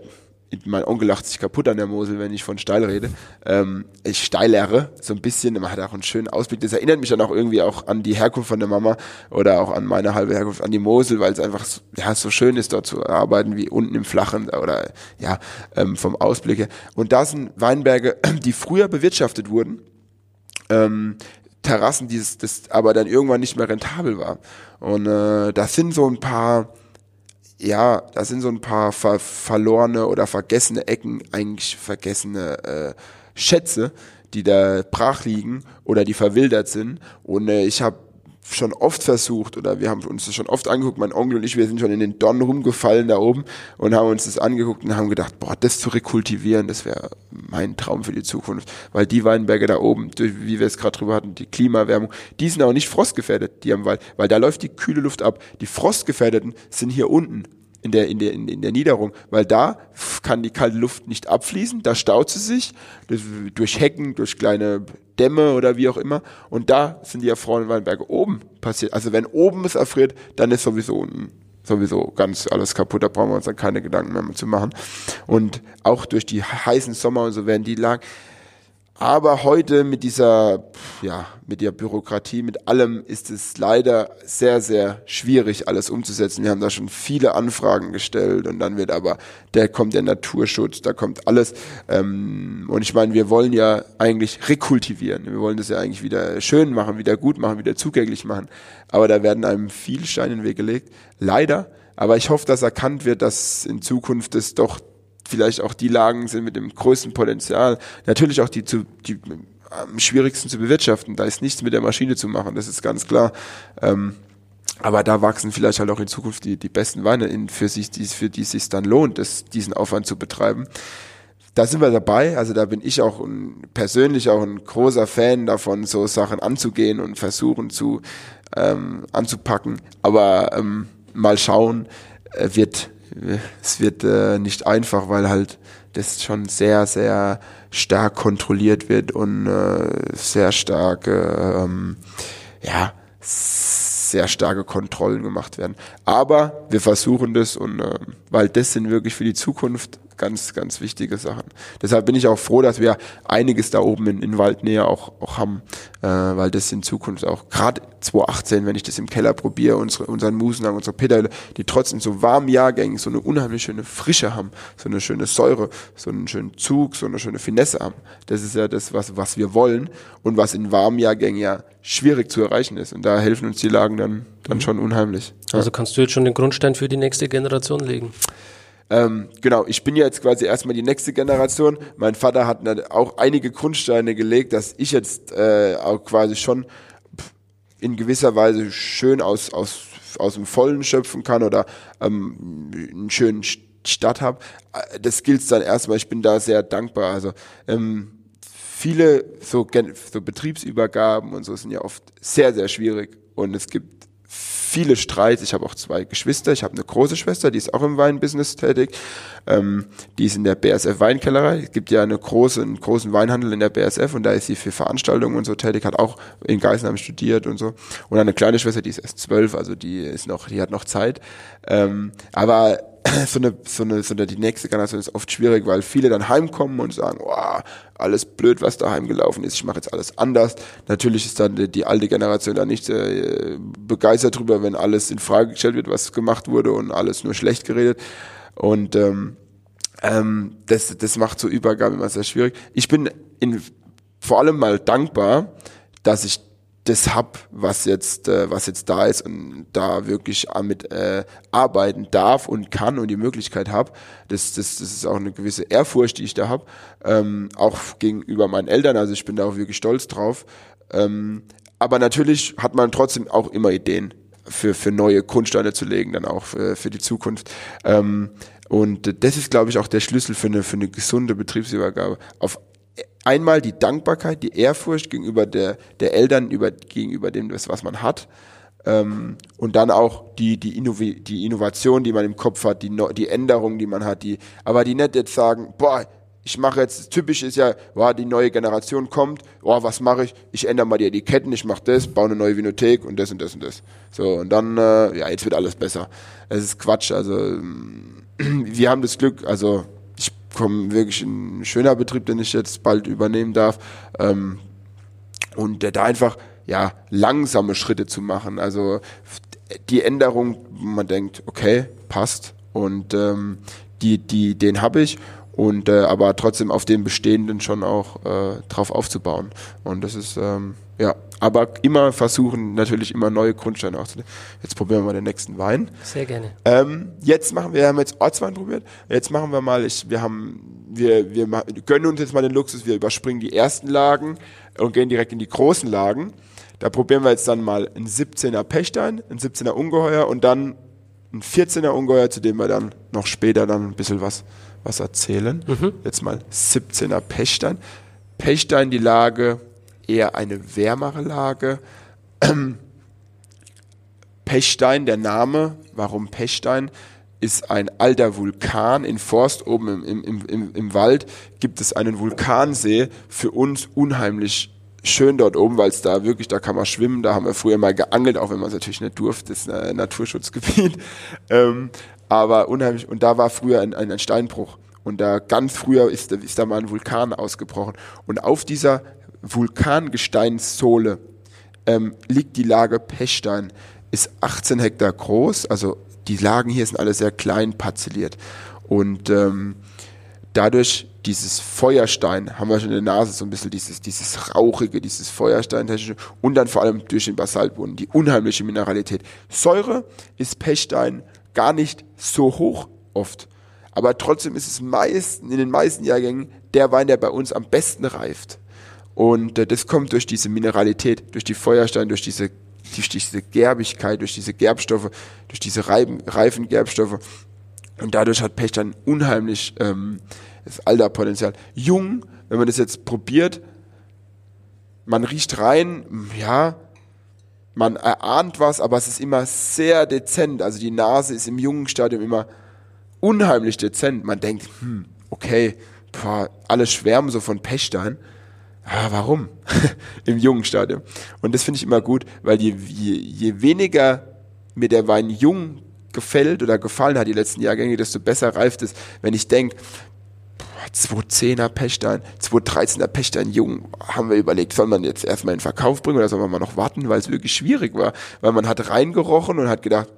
mein Onkel lacht sich kaputt an der Mosel, wenn ich von steil rede. Ähm, ich steilere so ein bisschen, man hat auch einen schönen Ausblick. Das erinnert mich dann auch irgendwie auch an die Herkunft von der Mama oder auch an meine halbe Herkunft, an die Mosel, weil es einfach so, ja, so schön ist, dort zu arbeiten, wie unten im Flachen oder ja, ähm, vom Ausblick her. Und da sind Weinberge, <clears throat> die früher bewirtschaftet wurden, ähm, Terrassen, die das aber dann irgendwann nicht mehr rentabel war. Und äh, das sind so ein paar ja, da sind so ein paar ver verlorene oder vergessene Ecken, eigentlich vergessene äh, Schätze, die da brach liegen oder die verwildert sind. Und äh, ich habe schon oft versucht oder wir haben uns das schon oft angeguckt, mein Onkel und ich, wir sind schon in den Don rumgefallen da oben und haben uns das angeguckt und haben gedacht, boah, das zu rekultivieren, das wäre mein Traum für die Zukunft, weil die Weinberge da oben, wie wir es gerade drüber hatten, die Klimaerwärmung, die sind auch nicht frostgefährdet, die am Wald, weil da läuft die kühle Luft ab. Die frostgefährdeten sind hier unten in der, in der, in der Niederung, weil da kann die kalte Luft nicht abfließen, da staut sie sich, durch Hecken, durch kleine Dämme oder wie auch immer, und da sind die erfrorenen Weinberge oben passiert. Also wenn oben es erfriert, dann ist sowieso unten sowieso ganz alles kaputt, da brauchen wir uns dann keine Gedanken mehr zu machen. Und auch durch die heißen Sommer und so werden die Lagen, aber heute mit dieser, ja, mit der Bürokratie, mit allem ist es leider sehr, sehr schwierig, alles umzusetzen. Wir haben da schon viele Anfragen gestellt und dann wird aber, der kommt der Naturschutz, da kommt alles. Ähm, und ich meine, wir wollen ja eigentlich rekultivieren. Wir wollen das ja eigentlich wieder schön machen, wieder gut machen, wieder zugänglich machen. Aber da werden einem viel Steine in den Weg gelegt. Leider. Aber ich hoffe, dass erkannt wird, dass in Zukunft es doch vielleicht auch die Lagen sind mit dem größten Potenzial. Natürlich auch die, zu, die am schwierigsten zu bewirtschaften. Da ist nichts mit der Maschine zu machen, das ist ganz klar. Ähm, aber da wachsen vielleicht halt auch in Zukunft die, die besten Weine in, für sich, die, für die es sich dann lohnt, das, diesen Aufwand zu betreiben. Da sind wir dabei, also da bin ich auch ein, persönlich auch ein großer Fan davon, so Sachen anzugehen und versuchen zu ähm, anzupacken. Aber ähm, mal schauen, äh, wird es wird äh, nicht einfach, weil halt das schon sehr, sehr stark kontrolliert wird und äh, sehr stark, ähm, ja, sehr starke Kontrollen gemacht werden. Aber wir versuchen das und äh, weil das sind wirklich für die Zukunft ganz, ganz wichtige Sachen. Deshalb bin ich auch froh, dass wir einiges da oben in, in Waldnähe auch, auch haben, äh, weil das in Zukunft auch, gerade 2018, wenn ich das im Keller probiere, unsere, unseren Musenang, unsere Peterle, die trotzdem so warmen Jahrgängen so eine unheimlich schöne Frische haben, so eine schöne Säure, so einen schönen Zug, so eine schöne Finesse haben. Das ist ja das, was, was wir wollen und was in warmen Jahrgängen ja schwierig zu erreichen ist. Und da helfen uns die Lagen dann, dann mhm. schon unheimlich. Also kannst du jetzt schon den Grundstein für die nächste Generation legen? Ähm, genau, ich bin jetzt quasi erstmal die nächste Generation. Mein Vater hat auch einige Grundsteine gelegt, dass ich jetzt äh, auch quasi schon in gewisser Weise schön aus, aus, aus dem Vollen schöpfen kann oder ähm, einen schönen Stadt habe. Äh, das gilt dann erstmal, ich bin da sehr dankbar. Also ähm, viele so, so Betriebsübergaben und so sind ja oft sehr, sehr schwierig. Und es gibt viele Streits. Ich habe auch zwei Geschwister. Ich habe eine große Schwester, die ist auch im Weinbusiness tätig. Ähm, die ist in der BSF Weinkellerei. Es gibt ja eine große, einen großen Weinhandel in der BSF und da ist sie für Veranstaltungen und so tätig, hat auch in Geisenheim studiert und so. Und eine kleine Schwester, die ist erst zwölf, also die ist noch, die hat noch Zeit. Ähm, aber <clears throat> so eine, so eine, so eine, die nächste Generation ist oft schwierig, weil viele dann heimkommen und sagen, oh, alles blöd, was da heimgelaufen ist, ich mache jetzt alles anders. Natürlich ist dann die, die alte Generation da nicht äh, begeistert drüber, wenn alles in Frage gestellt wird, was gemacht wurde und alles nur schlecht geredet. Und ähm, ähm, das, das macht so Übergabe immer sehr schwierig. Ich bin in, vor allem mal dankbar, dass ich das hab, was jetzt, äh, was jetzt da ist und da wirklich mit äh, arbeiten darf und kann und die Möglichkeit hab. Das, das, das ist auch eine gewisse Ehrfurcht, die ich da hab, ähm, auch gegenüber meinen Eltern. Also ich bin da auch wirklich stolz drauf. Ähm, aber natürlich hat man trotzdem auch immer Ideen für, für neue Grundsteine zu legen, dann auch für, für die Zukunft. Ähm, und das ist, glaube ich, auch der Schlüssel für eine, für eine gesunde Betriebsübergabe. Auf einmal die Dankbarkeit, die Ehrfurcht gegenüber der, der Eltern, über, gegenüber dem, was man hat. Ähm, und dann auch die, die, Innovi die Innovation, die man im Kopf hat, die, no die Änderungen, die man hat, die, aber die nicht jetzt sagen, boah, ich mache jetzt, typisch ist ja, boah, die neue Generation kommt, boah, was mache ich? Ich ändere mal die Etiketten, ich mache das, baue eine neue Vinothek und das und das und das. So, und dann, äh, ja, jetzt wird alles besser. Es ist Quatsch, also <clears throat> wir haben das Glück, also komme wirklich ein schöner Betrieb, den ich jetzt bald übernehmen darf. Ähm, und da einfach ja langsame Schritte zu machen. Also die Änderung, man denkt, okay, passt und ähm, die, die, den habe ich und äh, aber trotzdem auf den bestehenden schon auch äh, drauf aufzubauen. Und das ist ähm, ja, aber immer versuchen natürlich immer neue Grundsteine auszunehmen. Jetzt probieren wir mal den nächsten Wein. Sehr gerne. Ähm, jetzt machen wir, wir haben jetzt Ortswein probiert. Jetzt machen wir mal, ich, wir haben, wir, wir gönnen uns jetzt mal den Luxus, wir überspringen die ersten Lagen und gehen direkt in die großen Lagen. Da probieren wir jetzt dann mal einen 17er Pechstein, einen 17er Ungeheuer und dann ein 14er Ungeheuer, zu dem wir dann noch später dann ein bisschen was was erzählen. Mhm. Jetzt mal 17er Pechstein. Pechstein, die Lage eher eine wärmere Lage. <clears throat> Pechstein, der Name, warum Pechstein? Ist ein alter Vulkan in Forst oben im, im, im, im Wald. Gibt es einen Vulkansee, für uns unheimlich schön dort oben, weil es da wirklich, da kann man schwimmen, da haben wir früher mal geangelt, auch wenn man es natürlich nicht durfte, das ist ein Naturschutzgebiet. <laughs> Ähm, aber unheimlich, und da war früher ein, ein Steinbruch. Und da ganz früher ist, ist da mal ein Vulkan ausgebrochen. Und auf dieser Vulkangesteinssohle ähm, liegt die Lage Pechstein, ist 18 Hektar groß, also die Lagen hier sind alle sehr klein parzelliert. Und ähm, dadurch dieses Feuerstein, haben wir schon in der Nase so ein bisschen dieses, dieses rauchige, dieses Feuerstein und dann vor allem durch den Basaltboden, die unheimliche Mineralität. Säure ist Pechstein gar nicht so hoch oft. Aber trotzdem ist es meist, in den meisten Jahrgängen der Wein, der bei uns am besten reift. Und äh, das kommt durch diese Mineralität, durch die Feuerstein, durch diese, durch diese Gerbigkeit, durch diese Gerbstoffe, durch diese reifen, reifen Gerbstoffe. Und dadurch hat Pechstein unheimlich ähm, das Alterpotenzial. Jung, wenn man das jetzt probiert, man riecht rein, ja, man erahnt was, aber es ist immer sehr dezent. Also die Nase ist im jungen Stadium immer unheimlich dezent. Man denkt, hm, okay, boah, alle schwärmen so von Pechstein. Ah, warum? <laughs> Im jungen Stadium. Und das finde ich immer gut, weil je, je, je weniger mir der Wein jung gefällt oder gefallen hat die letzten Jahrgänge, desto besser reift es. Wenn ich denke, 210er Pechstein, 213er Pechstein jung, haben wir überlegt, soll man jetzt erstmal in Verkauf bringen oder soll man mal noch warten, weil es wirklich schwierig war. Weil man hat reingerochen und hat gedacht,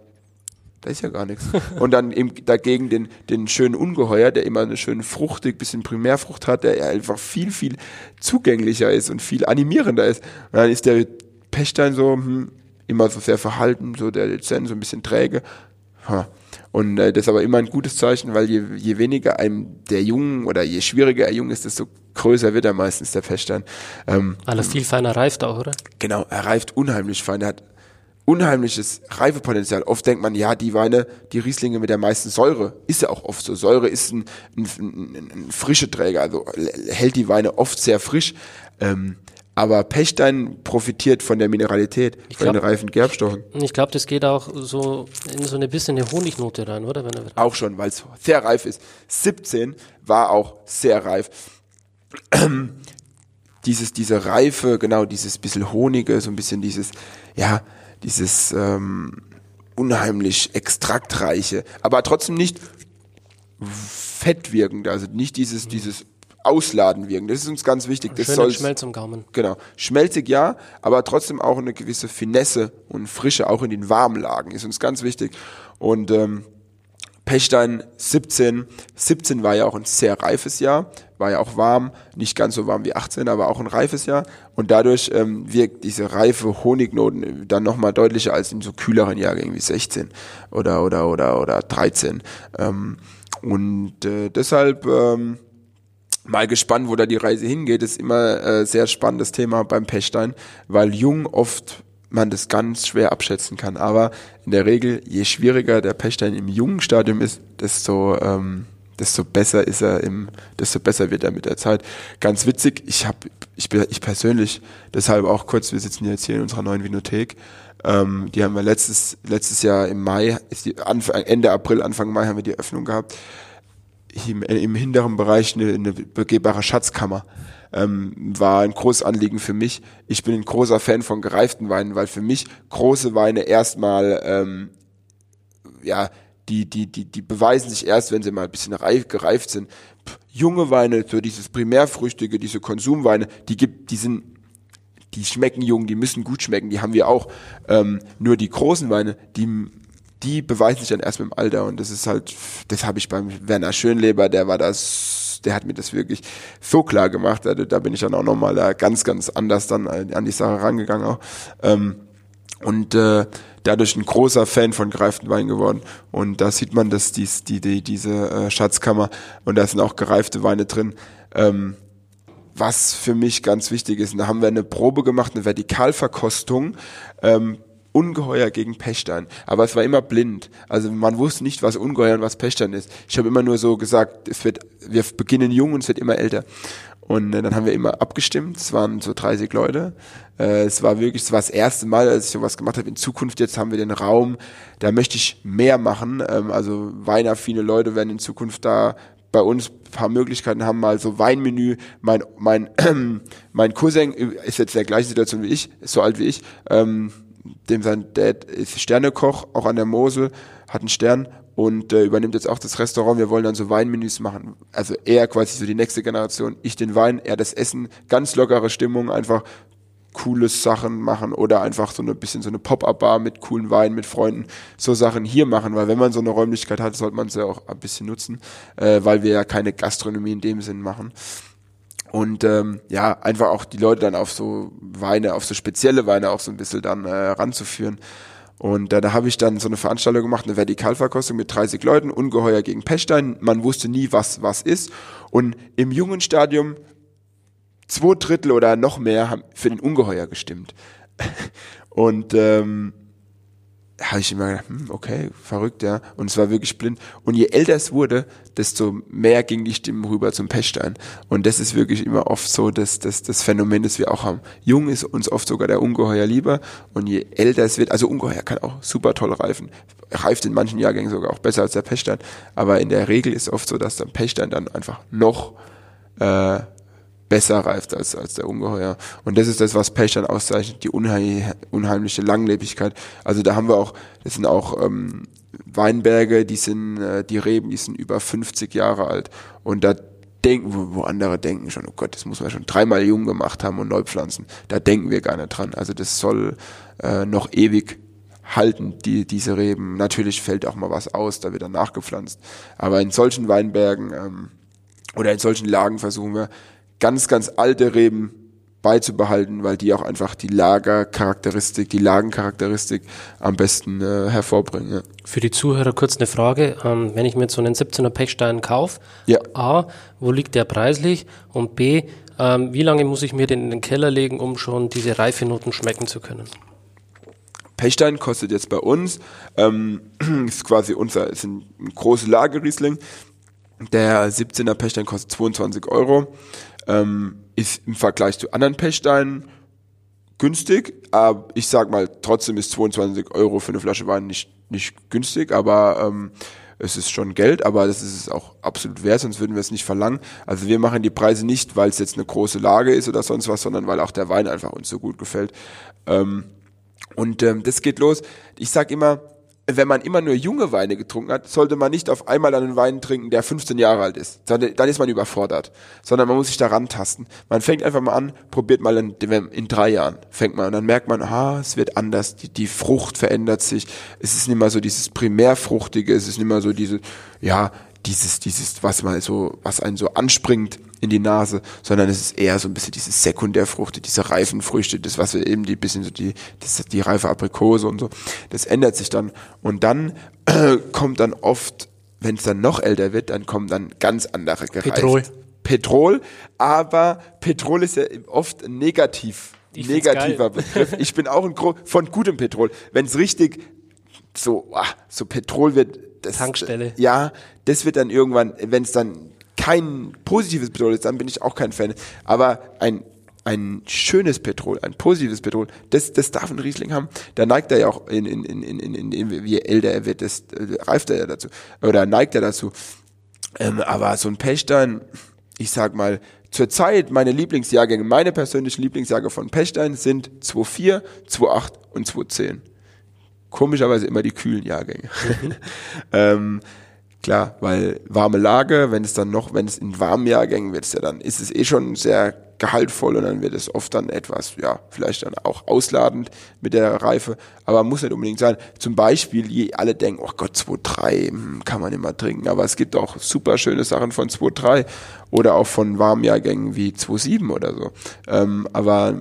da ist ja gar nichts. <laughs> Und dann eben dagegen den, den schönen Ungeheuer, der immer eine schöne fruchtig, bisschen Primärfrucht hat, der einfach viel, viel zugänglicher ist und viel animierender ist. Und dann ist der Pechstein so, hm, immer so sehr verhalten, so der dezent, so ein bisschen träge. Und äh, das ist aber immer ein gutes Zeichen, weil je, je weniger einem der Jungen oder je schwieriger er jung ist, desto größer wird er meistens der Pechstein. Ähm, Alles viel feiner reift auch, oder? Genau, er reift unheimlich fein. Er hat unheimliches Reifepotenzial. Oft denkt man, ja, die Weine, die Rieslinge mit der meisten Säure, ist ja auch oft so. Säure ist ein, ein, ein, ein frische Träger, also hält die Weine oft sehr frisch. Ähm, aber Pechstein profitiert von der Mineralität, ich von glaub, den reifen Gerbstoffen. Ich glaube, das geht auch so in so eine bisschen eine Honignote rein, oder? auch schon, weil es sehr reif ist. 17 war auch sehr reif. dieses, diese Reife, genau, dieses bisschen Honige, so ein bisschen dieses, ja, dieses ähm, unheimlich extraktreiche, aber trotzdem nicht fettwirkend, also nicht dieses, dieses Ausladen wirken. Das ist uns ganz wichtig. Das soll Schmelz im Gaumen. Genau. Schmelzig ja, aber trotzdem auch eine gewisse Finesse und Frische auch in den warmen Lagen ist uns ganz wichtig. Und ähm, Pechstein 17. 17 war ja auch ein sehr reifes Jahr, war ja auch warm, nicht ganz so warm wie 18, aber auch ein reifes Jahr. Und dadurch ähm, wirkt diese reife Honignoten dann nochmal deutlicher als in so kühleren Jahrgängen wie 16 oder oder oder oder 13. Ähm, und äh, deshalb ähm, mal gespannt, wo da die Reise hingeht. Ist immer äh, sehr spannendes Thema beim Pechstein, weil jung oft man das ganz schwer abschätzen kann. Aber in der Regel, je schwieriger der Pechstein im jungen Stadium ist, desto, ähm, desto besser ist er im, desto besser wird er mit der Zeit. Ganz witzig, ich habe, ich, ich persönlich, deshalb auch kurz, wir sitzen jetzt hier in unserer neuen Vinothek, ähm, die haben wir letztes, letztes Jahr im Mai, ist die Anfang, Ende April, Anfang Mai haben wir die Öffnung gehabt. Im, im hinteren Bereich eine, eine begehbare Schatzkammer ähm, war ein großes Anliegen für mich. Ich bin ein großer Fan von gereiften Weinen, weil für mich große Weine erstmal ähm, ja die die die die beweisen sich erst, wenn sie mal ein bisschen reif, gereift sind. Pff, junge Weine, so dieses primärfrüchtige, diese Konsumweine, die gibt, die sind die schmecken jung, die müssen gut schmecken, die haben wir auch. Ähm, nur die großen Weine, die die beweisen sich dann erst mit dem Alter und das ist halt, das habe ich beim Werner Schönleber, der war das der hat mir das wirklich so klar gemacht. Also, da bin ich dann auch nochmal da ganz, ganz anders dann an die Sache rangegangen auch. Ähm, und äh, dadurch ein großer Fan von gereiften Wein geworden. Und da sieht man, dass dies, die, die, diese äh, Schatzkammer und da sind auch gereifte Weine drin. Ähm, was für mich ganz wichtig ist, und da haben wir eine Probe gemacht, eine Vertikalverkostung ähm, Ungeheuer gegen Pechstein. Aber es war immer blind. Also man wusste nicht, was Ungeheuer und was Pechstein ist. Ich habe immer nur so gesagt, es wird, wir beginnen jung und es wird immer älter. Und äh, dann haben wir immer abgestimmt. Es waren so 30 Leute. Äh, es war wirklich, es war das erste Mal, als ich sowas gemacht habe. In Zukunft jetzt haben wir den Raum, da möchte ich mehr machen. Ähm, also weinaffine Leute werden in Zukunft da bei uns paar Möglichkeiten haben, mal so Weinmenü. Mein, mein, <clears throat> mein Cousin ist jetzt in der gleichen Situation wie ich, ist so alt wie ich. Ähm, dem sein Dad ist Sternekoch, auch an der Mosel, hat einen Stern und äh, übernimmt jetzt auch das Restaurant. Wir wollen dann so Weinmenüs machen. Also er quasi so die nächste Generation, ich den Wein, er das Essen, ganz lockere Stimmung, einfach coole Sachen machen oder einfach so ein bisschen so eine Pop-up-Bar mit coolen Wein, mit Freunden, so Sachen hier machen, weil wenn man so eine Räumlichkeit hat, sollte man sie auch ein bisschen nutzen, äh, weil wir ja keine Gastronomie in dem Sinn machen und ähm, ja, einfach auch die Leute dann auf so Weine, auf so spezielle Weine auch so ein bisschen dann äh, ranzuführen. Und äh, da habe ich dann so eine Veranstaltung gemacht, eine Vertikalverkostung mit 30 Leuten, Ungeheuer gegen Pechstein. Man wusste nie, was was ist. Und im jungen Stadium zwei Drittel oder noch mehr haben für den Ungeheuer gestimmt. <laughs> Und ähm, habe ich immer gedacht, hm, okay, verrückt, ja. Und es war wirklich blind. Und je älter es wurde, desto mehr ging die Stimme rüber zum Pechstein. Und das ist wirklich immer oft so, dass, dass das Phänomen, das wir auch haben. Jung ist uns oft sogar der Ungeheuer lieber. Und je älter es wird, also Ungeheuer kann auch super toll reifen. Reift in manchen Jahrgängen sogar auch besser als der Pechstein. Aber in der Regel ist oft so, dass der Pechstein dann einfach noch äh, besser reift als, als der Ungeheuer. Und das ist das, was Pech dann auszeichnet, die unheim, unheimliche Langlebigkeit. Also da haben wir auch, das sind auch ähm, Weinberge, die sind, äh, die Reben, die sind über 50 Jahre alt. Und da denken, wo, wo andere denken schon, oh Gott, das muss man schon dreimal jung gemacht haben und neu pflanzen. Da denken wir gar nicht dran. Also das soll äh, noch ewig halten, die, diese Reben. Natürlich fällt auch mal was aus, da wird dann nachgepflanzt. Aber in solchen Weinbergen ähm, oder in solchen Lagen versuchen wir, ganz, ganz alte Reben beizubehalten, weil die auch einfach die Lagercharakteristik, die Lagencharakteristik am besten äh, hervorbringen. Ja. Für die Zuhörer kurz eine Frage. Ähm, wenn ich mir so einen 17er Pechstein kaufe, ja. A, wo liegt der preislich? Und B, ähm, wie lange muss ich mir den in den Keller legen, um schon diese Reifenoten schmecken zu können? Pechstein kostet jetzt bei uns, ähm, <clears throat> ist quasi unser, ist ein, ein großer Lagerriesling. Der 17er Pechstein kostet 22 Euro ähm, ist im Vergleich zu anderen Pechsteinen günstig, aber ich sag mal, trotzdem ist 22 Euro für eine Flasche Wein nicht, nicht günstig, aber ähm, es ist schon Geld, aber das ist es auch absolut wert, sonst würden wir es nicht verlangen. Also wir machen die Preise nicht, weil es jetzt eine große Lage ist oder sonst was, sondern weil auch der Wein einfach uns so gut gefällt. Ähm, und ähm, das geht los. Ich sag immer, wenn man immer nur junge Weine getrunken hat, sollte man nicht auf einmal einen Wein trinken, der 15 Jahre alt ist. Dann ist man überfordert. Sondern man muss sich daran tasten. Man fängt einfach mal an, probiert mal in, in drei Jahren, fängt man. Und dann merkt man, ah, es wird anders. Die, die Frucht verändert sich. Es ist nicht mehr so dieses Primärfruchtige. Es ist nicht mehr so diese, ja, dieses, dieses, was man so, was einen so anspringt in die Nase, sondern es ist eher so ein bisschen diese Sekundärfruchte, diese reifen Früchte, das was wir eben die bisschen so die, das, die reife Aprikose und so. Das ändert sich dann und dann äh, <clears throat> kommt dann oft, wenn es dann noch älter wird, dann kommen dann ganz andere gereift. Petrol. Petrol, aber Petrol ist ja oft negativ ich negativer Begriff. Ich bin auch ein Gro von gutem Petrol. Wenn es richtig so, ah, so Petrol wird, das, Tankstelle. Ja, das wird dann irgendwann, wenn es dann kein positives Petrol ist, dann bin ich auch kein Fan. Aber ein ein schönes Petrol, ein positives Petrol, das, das darf ein Riesling haben. Da neigt er ja auch, in, in, in, in, in, in je älter er wird, das äh, reift er ja dazu. Oder neigt er dazu. Ähm, aber so ein Pechstein, ich sag mal, zurzeit meine Lieblingsjahrgänge, meine persönlichen Lieblingsjahre von Pechstein sind 2.4, 2.8 und 2.10 komischerweise immer die kühlen Jahrgänge. Mhm. <laughs> ähm, klar, weil warme Lage, wenn es dann noch, wenn es in warmen Jahrgängen wird, ja dann ist es eh schon sehr gehaltvoll und dann wird es oft dann etwas, ja, vielleicht dann auch ausladend mit der Reife, aber muss nicht unbedingt sein. Zum Beispiel, je alle denken, oh Gott, 2,3 hm, kann man immer trinken, aber es gibt auch super schöne Sachen von 2,3 oder auch von warmen Jahrgängen wie 2,7 oder so. Ähm, aber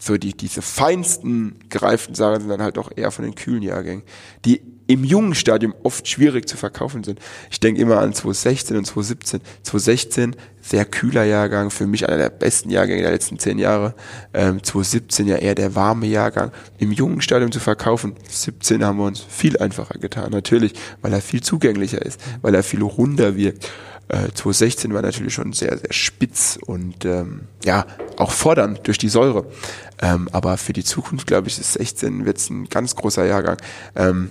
so die, diese feinsten gereiften Sachen sind dann halt auch eher von den kühlen Jahrgängen, die im jungen Stadium oft schwierig zu verkaufen sind. Ich denke immer an 2016 und 2017. 2016, sehr kühler Jahrgang, für mich einer der besten Jahrgänge der letzten zehn Jahre. Ähm, 2017 ja eher der warme Jahrgang. Im jungen Stadium zu verkaufen, 17 haben wir uns viel einfacher getan. Natürlich, weil er viel zugänglicher ist, weil er viel runder wirkt. Äh, 2016 war natürlich schon sehr, sehr spitz und ähm, ja, auch fordernd durch die Säure. Ähm, aber für die Zukunft, glaube ich, ist 16 wird es ein ganz großer Jahrgang. Ähm,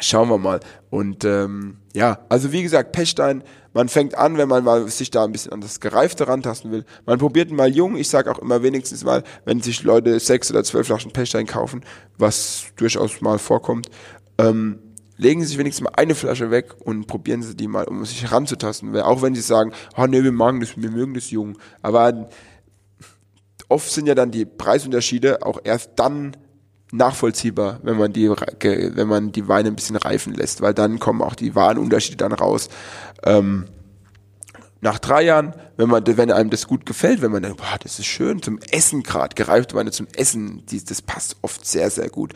schauen wir mal. Und ähm, ja, also wie gesagt, Pechstein, man fängt an, wenn man mal sich da ein bisschen an das Gereifte rantasten will. Man probiert mal jung, ich sage auch immer wenigstens mal, wenn sich Leute sechs oder zwölf Flaschen Pechstein kaufen, was durchaus mal vorkommt, ähm, legen Sie sich wenigstens mal eine Flasche weg und probieren Sie die mal, um sich heranzutasten. Auch wenn Sie sagen, oh nee, wir mögen das, wir mögen das jung. Aber oft sind ja dann die Preisunterschiede auch erst dann nachvollziehbar, wenn man die, wenn man die Weine ein bisschen reifen lässt, weil dann kommen auch die wahren Unterschiede dann raus. Ähm, nach drei Jahren, wenn man, wenn einem das gut gefällt, wenn man denkt, boah, das ist schön zum Essen gerade, gereifte Weine zum Essen, die, das passt oft sehr, sehr gut.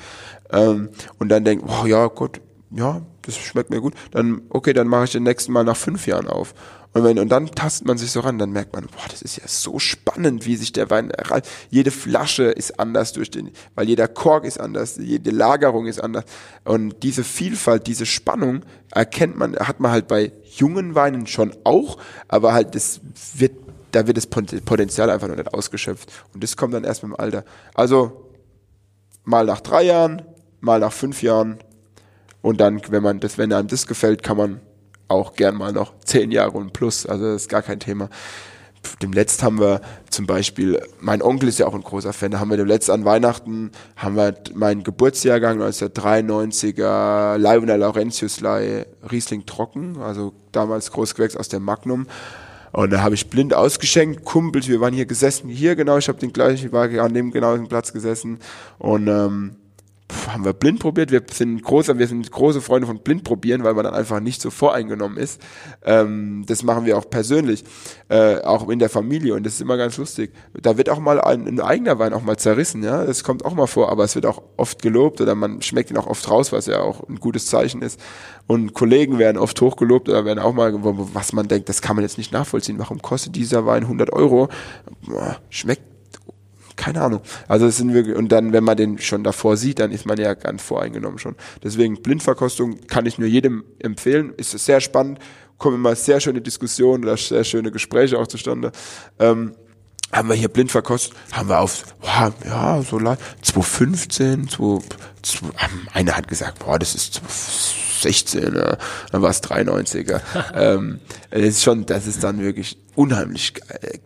Ähm, und dann denkt, boah, ja, Gott, ja, das schmeckt mir gut, dann, okay, dann mache ich den nächsten Mal nach fünf Jahren auf. Und, wenn, und dann tastet man sich so ran, dann merkt man, boah, das ist ja so spannend, wie sich der Wein erreicht. Jede Flasche ist anders durch den, weil jeder Kork ist anders, jede Lagerung ist anders. Und diese Vielfalt, diese Spannung erkennt man, hat man halt bei jungen Weinen schon auch, aber halt das wird, da wird das Potenzial einfach noch nicht ausgeschöpft. Und das kommt dann erst mit dem Alter. Also, mal nach drei Jahren, mal nach fünf Jahren. Und dann, wenn man das, wenn einem das gefällt, kann man auch gern mal noch zehn Jahre und plus, also das ist gar kein Thema. dem Letzt haben wir zum Beispiel, mein Onkel ist ja auch ein großer Fan, da haben wir dem Letzt an Weihnachten, haben wir meinen Geburtsjahrgang 1993er Leibener Laurentiuslei Riesling trocken, also damals Großgewächs aus der Magnum. Und da habe ich blind ausgeschenkt, Kumpels, wir waren hier gesessen, hier genau, ich habe den gleichen, ich war an dem genauso Platz gesessen und ähm, haben wir blind probiert. Wir sind große, wir sind große Freunde von blind probieren, weil man dann einfach nicht so voreingenommen ist. Ähm, das machen wir auch persönlich, äh, auch in der Familie und das ist immer ganz lustig. Da wird auch mal ein, ein, eigener Wein auch mal zerrissen, ja, das kommt auch mal vor, aber es wird auch oft gelobt oder man schmeckt ihn auch oft raus, was ja auch ein gutes Zeichen ist. Und Kollegen werden oft hochgelobt oder werden auch mal, was man denkt, das kann man jetzt nicht nachvollziehen. Warum kostet dieser Wein 100 Euro? Schmeckt keine Ahnung. Also es sind wirklich, und dann, wenn man den schon davor sieht, dann ist man ja ganz voreingenommen schon. Deswegen Blindverkostung kann ich nur jedem empfehlen. Ist sehr spannend, kommen immer sehr schöne Diskussionen oder sehr schöne Gespräche auch zustande. Ähm, haben wir hier blind verkostet, haben wir auf, boah, ja, so lang, 2015, 2, 2, einer hat gesagt, boah, das ist 16, ja, dann war es 93er. ähm, das ist schon, das ist dann wirklich unheimlich,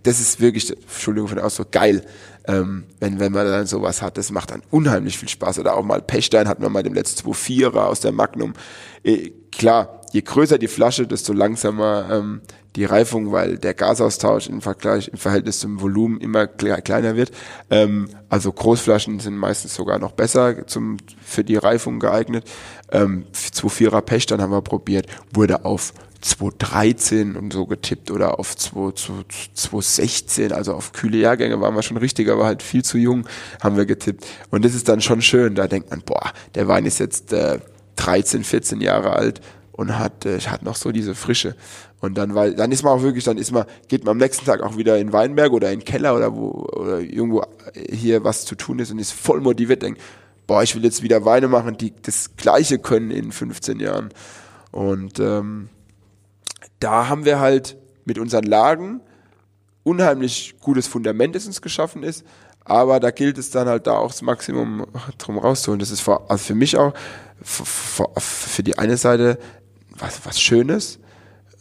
das ist wirklich, Entschuldigung für den Ausdruck, geil, ähm, wenn, wenn man dann sowas hat. Das macht dann unheimlich viel Spaß. Oder auch mal Pechstein hatten wir mal dem letzten 2-4er aus der Magnum. Äh, klar, je größer die Flasche, desto langsamer ähm, die Reifung, weil der Gasaustausch im Vergleich, im Verhältnis zum Volumen immer kleiner wird. Ähm, also Großflaschen sind meistens sogar noch besser zum, für die Reifung geeignet. Ähm, 2,4er Pechstein haben wir probiert, wurde auf 2013 und so getippt oder auf 2016, also auf kühle Jahrgänge waren wir schon richtig, aber halt viel zu jung haben wir getippt. Und das ist dann schon schön, da denkt man, boah, der Wein ist jetzt äh, 13, 14 Jahre alt und hat, äh, hat noch so diese Frische. Und dann, weil, dann ist man auch wirklich, dann ist man, geht man am nächsten Tag auch wieder in Weinberg oder in den Keller oder wo, oder irgendwo hier was zu tun ist und ist voll motiviert, denkt, boah, ich will jetzt wieder Weine machen, die das Gleiche können in 15 Jahren. Und ähm, da haben wir halt mit unseren Lagen unheimlich gutes Fundament, das uns geschaffen ist. Aber da gilt es dann halt da auch das Maximum drum rauszuholen. Das ist für, also für mich auch für, für die eine Seite was, was Schönes,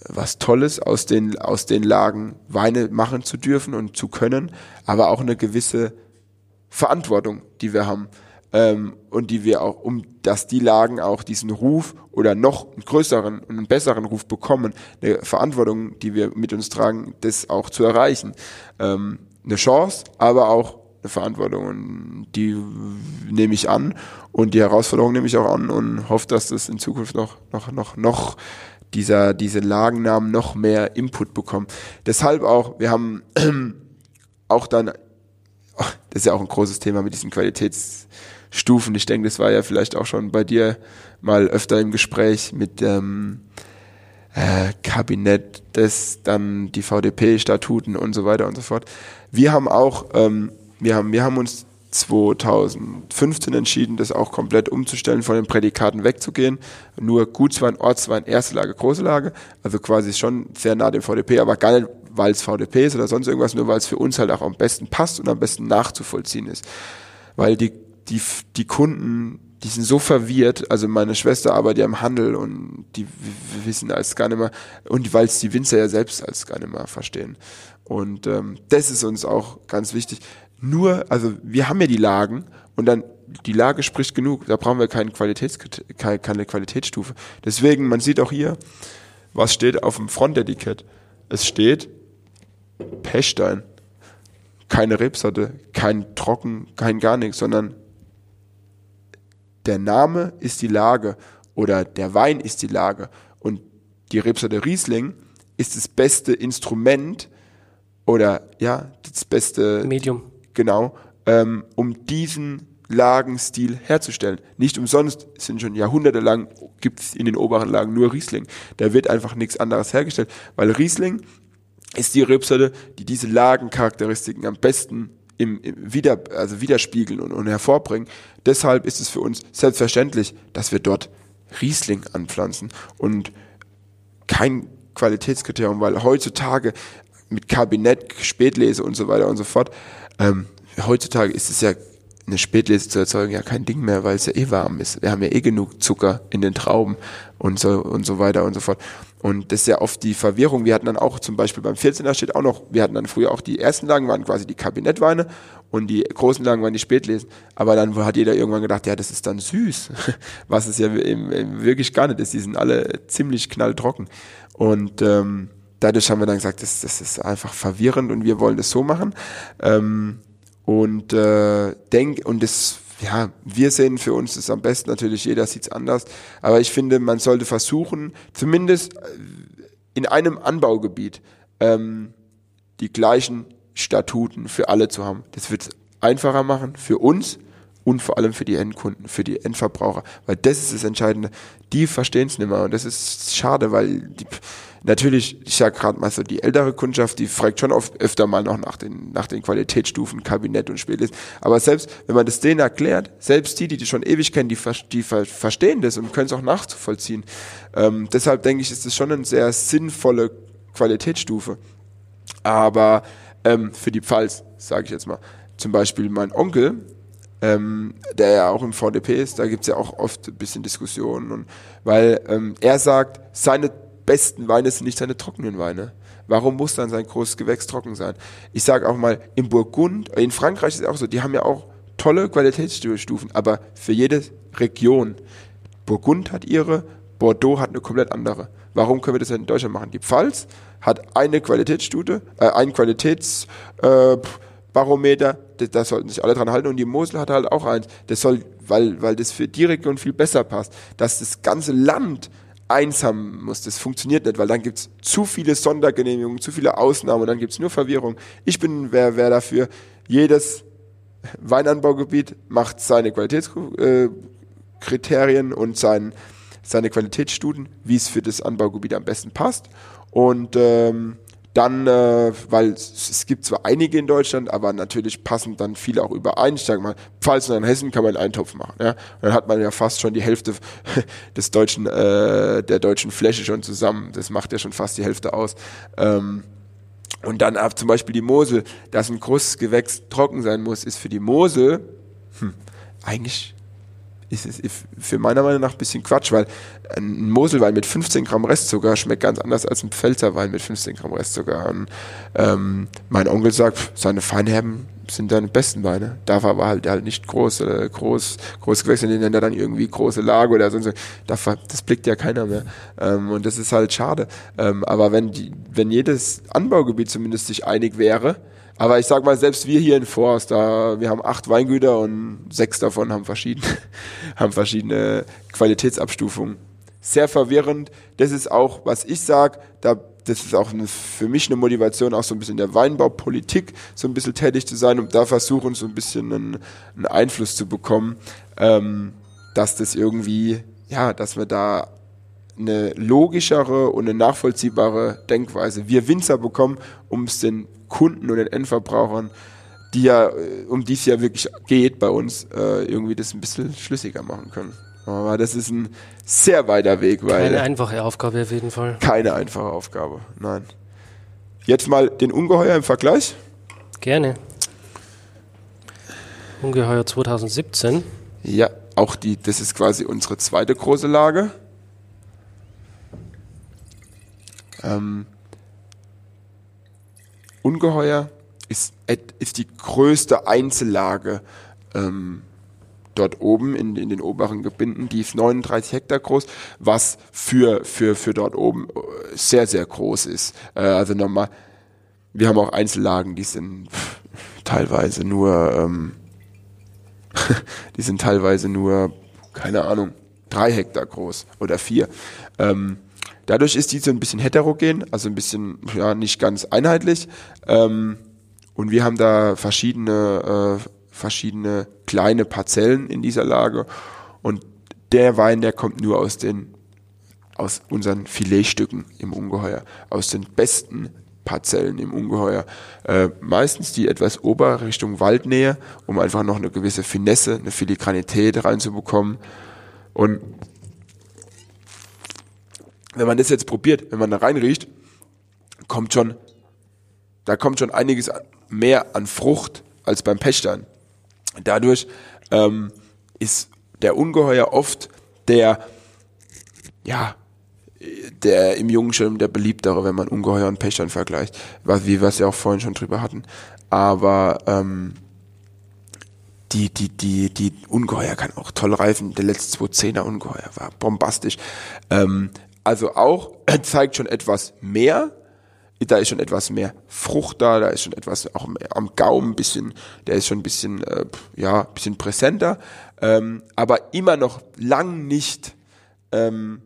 was Tolles aus den, aus den Lagen Weine machen zu dürfen und zu können, aber auch eine gewisse Verantwortung, die wir haben ähm, und die wir auch, um dass die Lagen auch diesen Ruf oder noch einen größeren und einen besseren Ruf bekommen, eine Verantwortung, die wir mit uns tragen, das auch zu erreichen. Ähm, eine Chance, aber auch eine Verantwortung und die nehme ich an und die Herausforderung nehme ich auch an und hoffe, dass das in Zukunft noch, noch, noch, noch dieser, diese Lagennamen noch mehr Input bekommen. Deshalb auch, wir haben <clears throat> auch dann, oh, das ist ja auch ein großes Thema mit diesen Qualitäts, Stufen. Ich denke, das war ja vielleicht auch schon bei dir mal öfter im Gespräch mit dem äh, Kabinett, das dann die VDP-Statuten und so weiter und so fort. Wir haben auch, ähm, wir haben, wir haben uns 2015 entschieden, das auch komplett umzustellen, von den Prädikaten wegzugehen. Nur Gutswein, Ortswein, erste Lage, große Lage. Also quasi schon sehr nah dem VDP, aber gar nicht, weil es VDP ist oder sonst irgendwas, nur weil es für uns halt auch am besten passt und am besten nachzuvollziehen ist. Weil die die, die Kunden, die sind so verwirrt. Also meine Schwester arbeitet ja im Handel und die wissen als gar nicht mehr, und weil es die Winzer ja selbst als gar nicht mehr verstehen. Und ähm, das ist uns auch ganz wichtig. Nur, also wir haben ja die Lagen und dann die Lage spricht genug. Da brauchen wir keine, Qualitäts, keine, Qualitätsstufe. Deswegen, man sieht auch hier, was steht auf dem Frontetikett. Es steht Pechstein. Keine Rebsorte, kein Trocken, kein gar nichts, sondern der Name ist die Lage oder der Wein ist die Lage und die Rebsorte Riesling ist das beste Instrument oder ja, das beste Medium. Genau, ähm, um diesen Lagenstil herzustellen. Nicht umsonst sind schon jahrhundertelang gibt es in den oberen Lagen nur Riesling. Da wird einfach nichts anderes hergestellt, weil Riesling ist die Rebsorte, die diese Lagencharakteristiken am besten im, im wieder, also widerspiegeln und, und hervorbringen. Deshalb ist es für uns selbstverständlich, dass wir dort Riesling anpflanzen und kein Qualitätskriterium, weil heutzutage mit Kabinett, Spätlese und so weiter und so fort, ähm, heutzutage ist es ja eine Spätlese zu erzeugen ja kein Ding mehr, weil es ja eh warm ist. Wir haben ja eh genug Zucker in den Trauben und so und so weiter und so fort. Und das ist ja oft die Verwirrung. Wir hatten dann auch zum Beispiel beim 14er steht auch noch, wir hatten dann früher auch die ersten Lagen, waren quasi die Kabinettweine und die großen Lagen waren die Spätlesen. Aber dann hat jeder irgendwann gedacht, ja, das ist dann süß. <laughs> Was es ja wirklich gar nicht ist. Die sind alle ziemlich knalltrocken. Und ähm, dadurch haben wir dann gesagt, das, das ist einfach verwirrend und wir wollen das so machen. Ähm, und äh, denk, und das ja, wir sehen für uns das am besten, natürlich jeder sieht es anders, aber ich finde, man sollte versuchen, zumindest äh, in einem Anbaugebiet ähm, die gleichen Statuten für alle zu haben. Das wird es einfacher machen für uns und vor allem für die Endkunden, für die Endverbraucher, weil das ist das Entscheidende. Die verstehen es nicht mehr und das ist schade, weil die, Natürlich, ich sag gerade mal so, die ältere Kundschaft, die fragt schon oft öfter mal noch nach den, nach den Qualitätsstufen, Kabinett und Spätlesen. Aber selbst, wenn man das denen erklärt, selbst die, die die schon ewig kennen, die, die verstehen das und können es auch nachzuvollziehen. Ähm, deshalb denke ich, ist das schon eine sehr sinnvolle Qualitätsstufe. Aber ähm, für die Pfalz, sage ich jetzt mal. Zum Beispiel mein Onkel, ähm, der ja auch im VDP ist, da gibt's ja auch oft ein bisschen Diskussionen. Und, weil ähm, er sagt, seine besten Weine sind nicht seine trockenen Weine. Warum muss dann sein großes Gewächs trocken sein? Ich sage auch mal, in Burgund, in Frankreich ist es auch so, die haben ja auch tolle Qualitätsstufen, aber für jede Region. Burgund hat ihre, Bordeaux hat eine komplett andere. Warum können wir das in Deutschland machen? Die Pfalz hat eine Qualitätsstufe, äh, ein Qualitätsbarometer, äh, da sollten sich alle dran halten und die Mosel hat halt auch eins. Das soll, weil, weil das für die Region viel besser passt, dass das ganze Land eins haben muss. Das funktioniert nicht, weil dann gibt's zu viele Sondergenehmigungen, zu viele Ausnahmen und dann gibt's nur Verwirrung. Ich bin wer, wer dafür. Jedes Weinanbaugebiet macht seine Qualitätskriterien und sein, seine Qualitätsstudien, wie es für das Anbaugebiet am besten passt. Und ähm, dann, äh, weil es, gibt zwar einige in Deutschland, aber natürlich passen dann viele auch überein. Ich sage mal, Pfalz und Hessen kann man einen Eintopf machen. Ja? Dann hat man ja fast schon die Hälfte <laughs> des deutschen, äh, der deutschen Fläche schon zusammen. Das macht ja schon fast die Hälfte aus. Ähm, und dann ab zum Beispiel die Mosel, dass ein großes Gewächs trocken sein muss, ist für die Mosel hm, eigentlich ist es für meiner Meinung nach ein bisschen Quatsch, weil ein Moselwein mit 15 Gramm Restzucker schmeckt ganz anders als ein Pfälzerwein mit 15 Gramm Restzucker. Und, ähm, mein Onkel sagt, seine Feinherben sind seine besten Weine. Darf aber halt, halt nicht groß, äh, groß, groß gewechselt, den nennt er dann irgendwie große Lage oder so. Das, das blickt ja keiner mehr. Ähm, und das ist halt schade. Ähm, aber wenn die, wenn jedes Anbaugebiet zumindest sich einig wäre, aber ich sag mal, selbst wir hier in Forst, da, wir haben acht Weingüter und sechs davon haben verschiedene, <laughs> haben verschiedene Qualitätsabstufungen. Sehr verwirrend. Das ist auch, was ich sag, da, das ist auch eine, für mich eine Motivation, auch so ein bisschen der Weinbaupolitik so ein bisschen tätig zu sein und da versuchen, so ein bisschen einen, einen Einfluss zu bekommen, ähm, dass das irgendwie, ja, dass wir da eine logischere und eine nachvollziehbare Denkweise wir Winzer bekommen, um es den Kunden und den Endverbrauchern, die ja, äh, um die es ja wirklich geht bei uns, äh, irgendwie das ein bisschen schlüssiger machen können. Aber das ist ein sehr weiter Weg. Weil keine einfache Aufgabe auf jeden Fall. Keine einfache Aufgabe, nein. Jetzt mal den Ungeheuer im Vergleich. Gerne. Ungeheuer 2017. Ja, auch die, das ist quasi unsere zweite große Lage. Ähm, Ungeheuer ist, ist die größte Einzellage ähm, dort oben in, in den oberen Gebinden. Die ist 39 Hektar groß, was für, für, für dort oben äh, sehr, sehr groß ist. Äh, also nochmal, wir haben auch Einzellagen, die sind teilweise nur, ähm, <laughs> die sind teilweise nur, keine Ahnung, drei Hektar groß oder vier. Ähm, Dadurch ist die so ein bisschen heterogen, also ein bisschen ja nicht ganz einheitlich. Ähm, und wir haben da verschiedene äh, verschiedene kleine Parzellen in dieser Lage. Und der Wein, der kommt nur aus den aus unseren Filetstücken im Ungeheuer, aus den besten Parzellen im Ungeheuer. Äh, meistens die etwas ober Richtung Waldnähe, um einfach noch eine gewisse Finesse, eine Filigranität reinzubekommen. Und wenn man das jetzt probiert, wenn man da reinriecht, kommt schon, da kommt schon einiges mehr an Frucht als beim Pechstein. Dadurch ähm, ist der Ungeheuer oft der, ja, der im Jungschirm der beliebtere, wenn man Ungeheuer und Pechern vergleicht, wie wir es ja auch vorhin schon drüber hatten. Aber ähm, die, die, die, die Ungeheuer kann auch toll reifen. Der letzte 210er Ungeheuer war bombastisch. Ähm, also auch zeigt schon etwas mehr. Da ist schon etwas mehr Frucht da, da ist schon etwas auch am Gaumen, bisschen, der ist schon ein bisschen, äh, ja, bisschen präsenter, ähm, aber immer noch lang nicht ähm,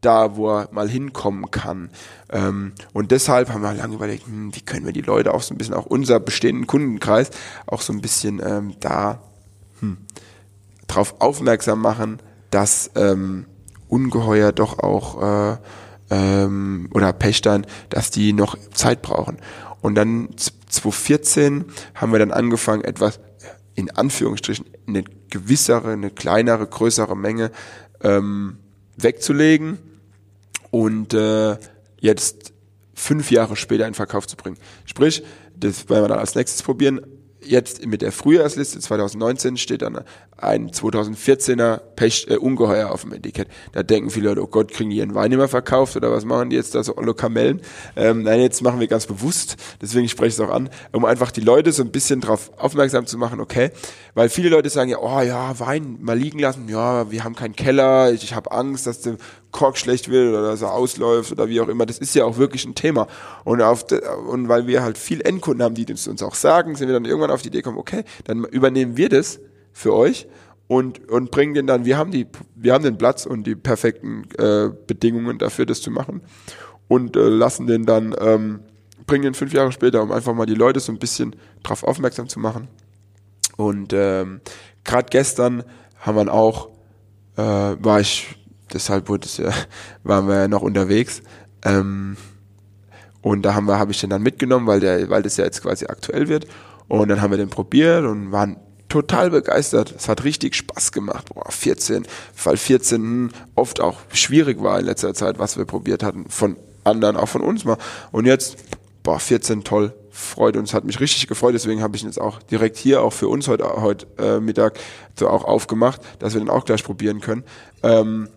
da, wo er mal hinkommen kann. Ähm, und deshalb haben wir lange überlegt, hm, wie können wir die Leute auch so ein bisschen, auch unser bestehenden Kundenkreis, auch so ein bisschen ähm, da hm, darauf aufmerksam machen, dass ähm, Ungeheuer doch auch äh, ähm, oder Pächtern, dass die noch Zeit brauchen. Und dann 2014 haben wir dann angefangen, etwas in Anführungsstrichen eine gewissere, eine kleinere, größere Menge ähm, wegzulegen und äh, jetzt fünf Jahre später in Verkauf zu bringen. Sprich, das werden wir dann als nächstes probieren, jetzt mit der Frühjahrsliste 2019 steht dann ein 2014er Pech, äh, Ungeheuer auf dem Etikett. Da denken viele Leute, oh Gott, kriegen die ihren Wein immer verkauft oder was machen die jetzt da so Ollo Kamellen? Ähm, nein, jetzt machen wir ganz bewusst, deswegen spreche ich es auch an, um einfach die Leute so ein bisschen darauf aufmerksam zu machen, okay, weil viele Leute sagen ja, oh ja, Wein mal liegen lassen, ja, wir haben keinen Keller, ich, ich habe Angst, dass der Kork schlecht wird oder dass er ausläuft oder wie auch immer. Das ist ja auch wirklich ein Thema. Und, auf de, und weil wir halt viel Endkunden haben, die das uns auch sagen, sind wir dann irgendwann auf die Idee gekommen, okay, dann übernehmen wir das für euch und, und bringen den dann, wir haben die, wir haben den Platz und die perfekten äh, Bedingungen dafür, das zu machen und äh, lassen den dann, ähm, bringen den fünf Jahre später, um einfach mal die Leute so ein bisschen drauf aufmerksam zu machen. Und ähm, gerade gestern haben wir auch, äh, war ich deshalb wurde es ja, <laughs> waren wir ja noch unterwegs. Ähm, und da haben wir, habe ich den dann mitgenommen, weil der, weil das ja jetzt quasi aktuell wird. Und dann haben wir den probiert und waren total begeistert. Es hat richtig Spaß gemacht. Boah, 14, Fall 14 hm, oft auch schwierig war in letzter Zeit, was wir probiert hatten. Von anderen, auch von uns mal. Und jetzt, boah, 14 toll. Freut uns, hat mich richtig gefreut, deswegen habe ich ihn jetzt auch direkt hier auch für uns heute, heute äh, Mittag so auch aufgemacht, dass wir den auch gleich probieren können. Ähm,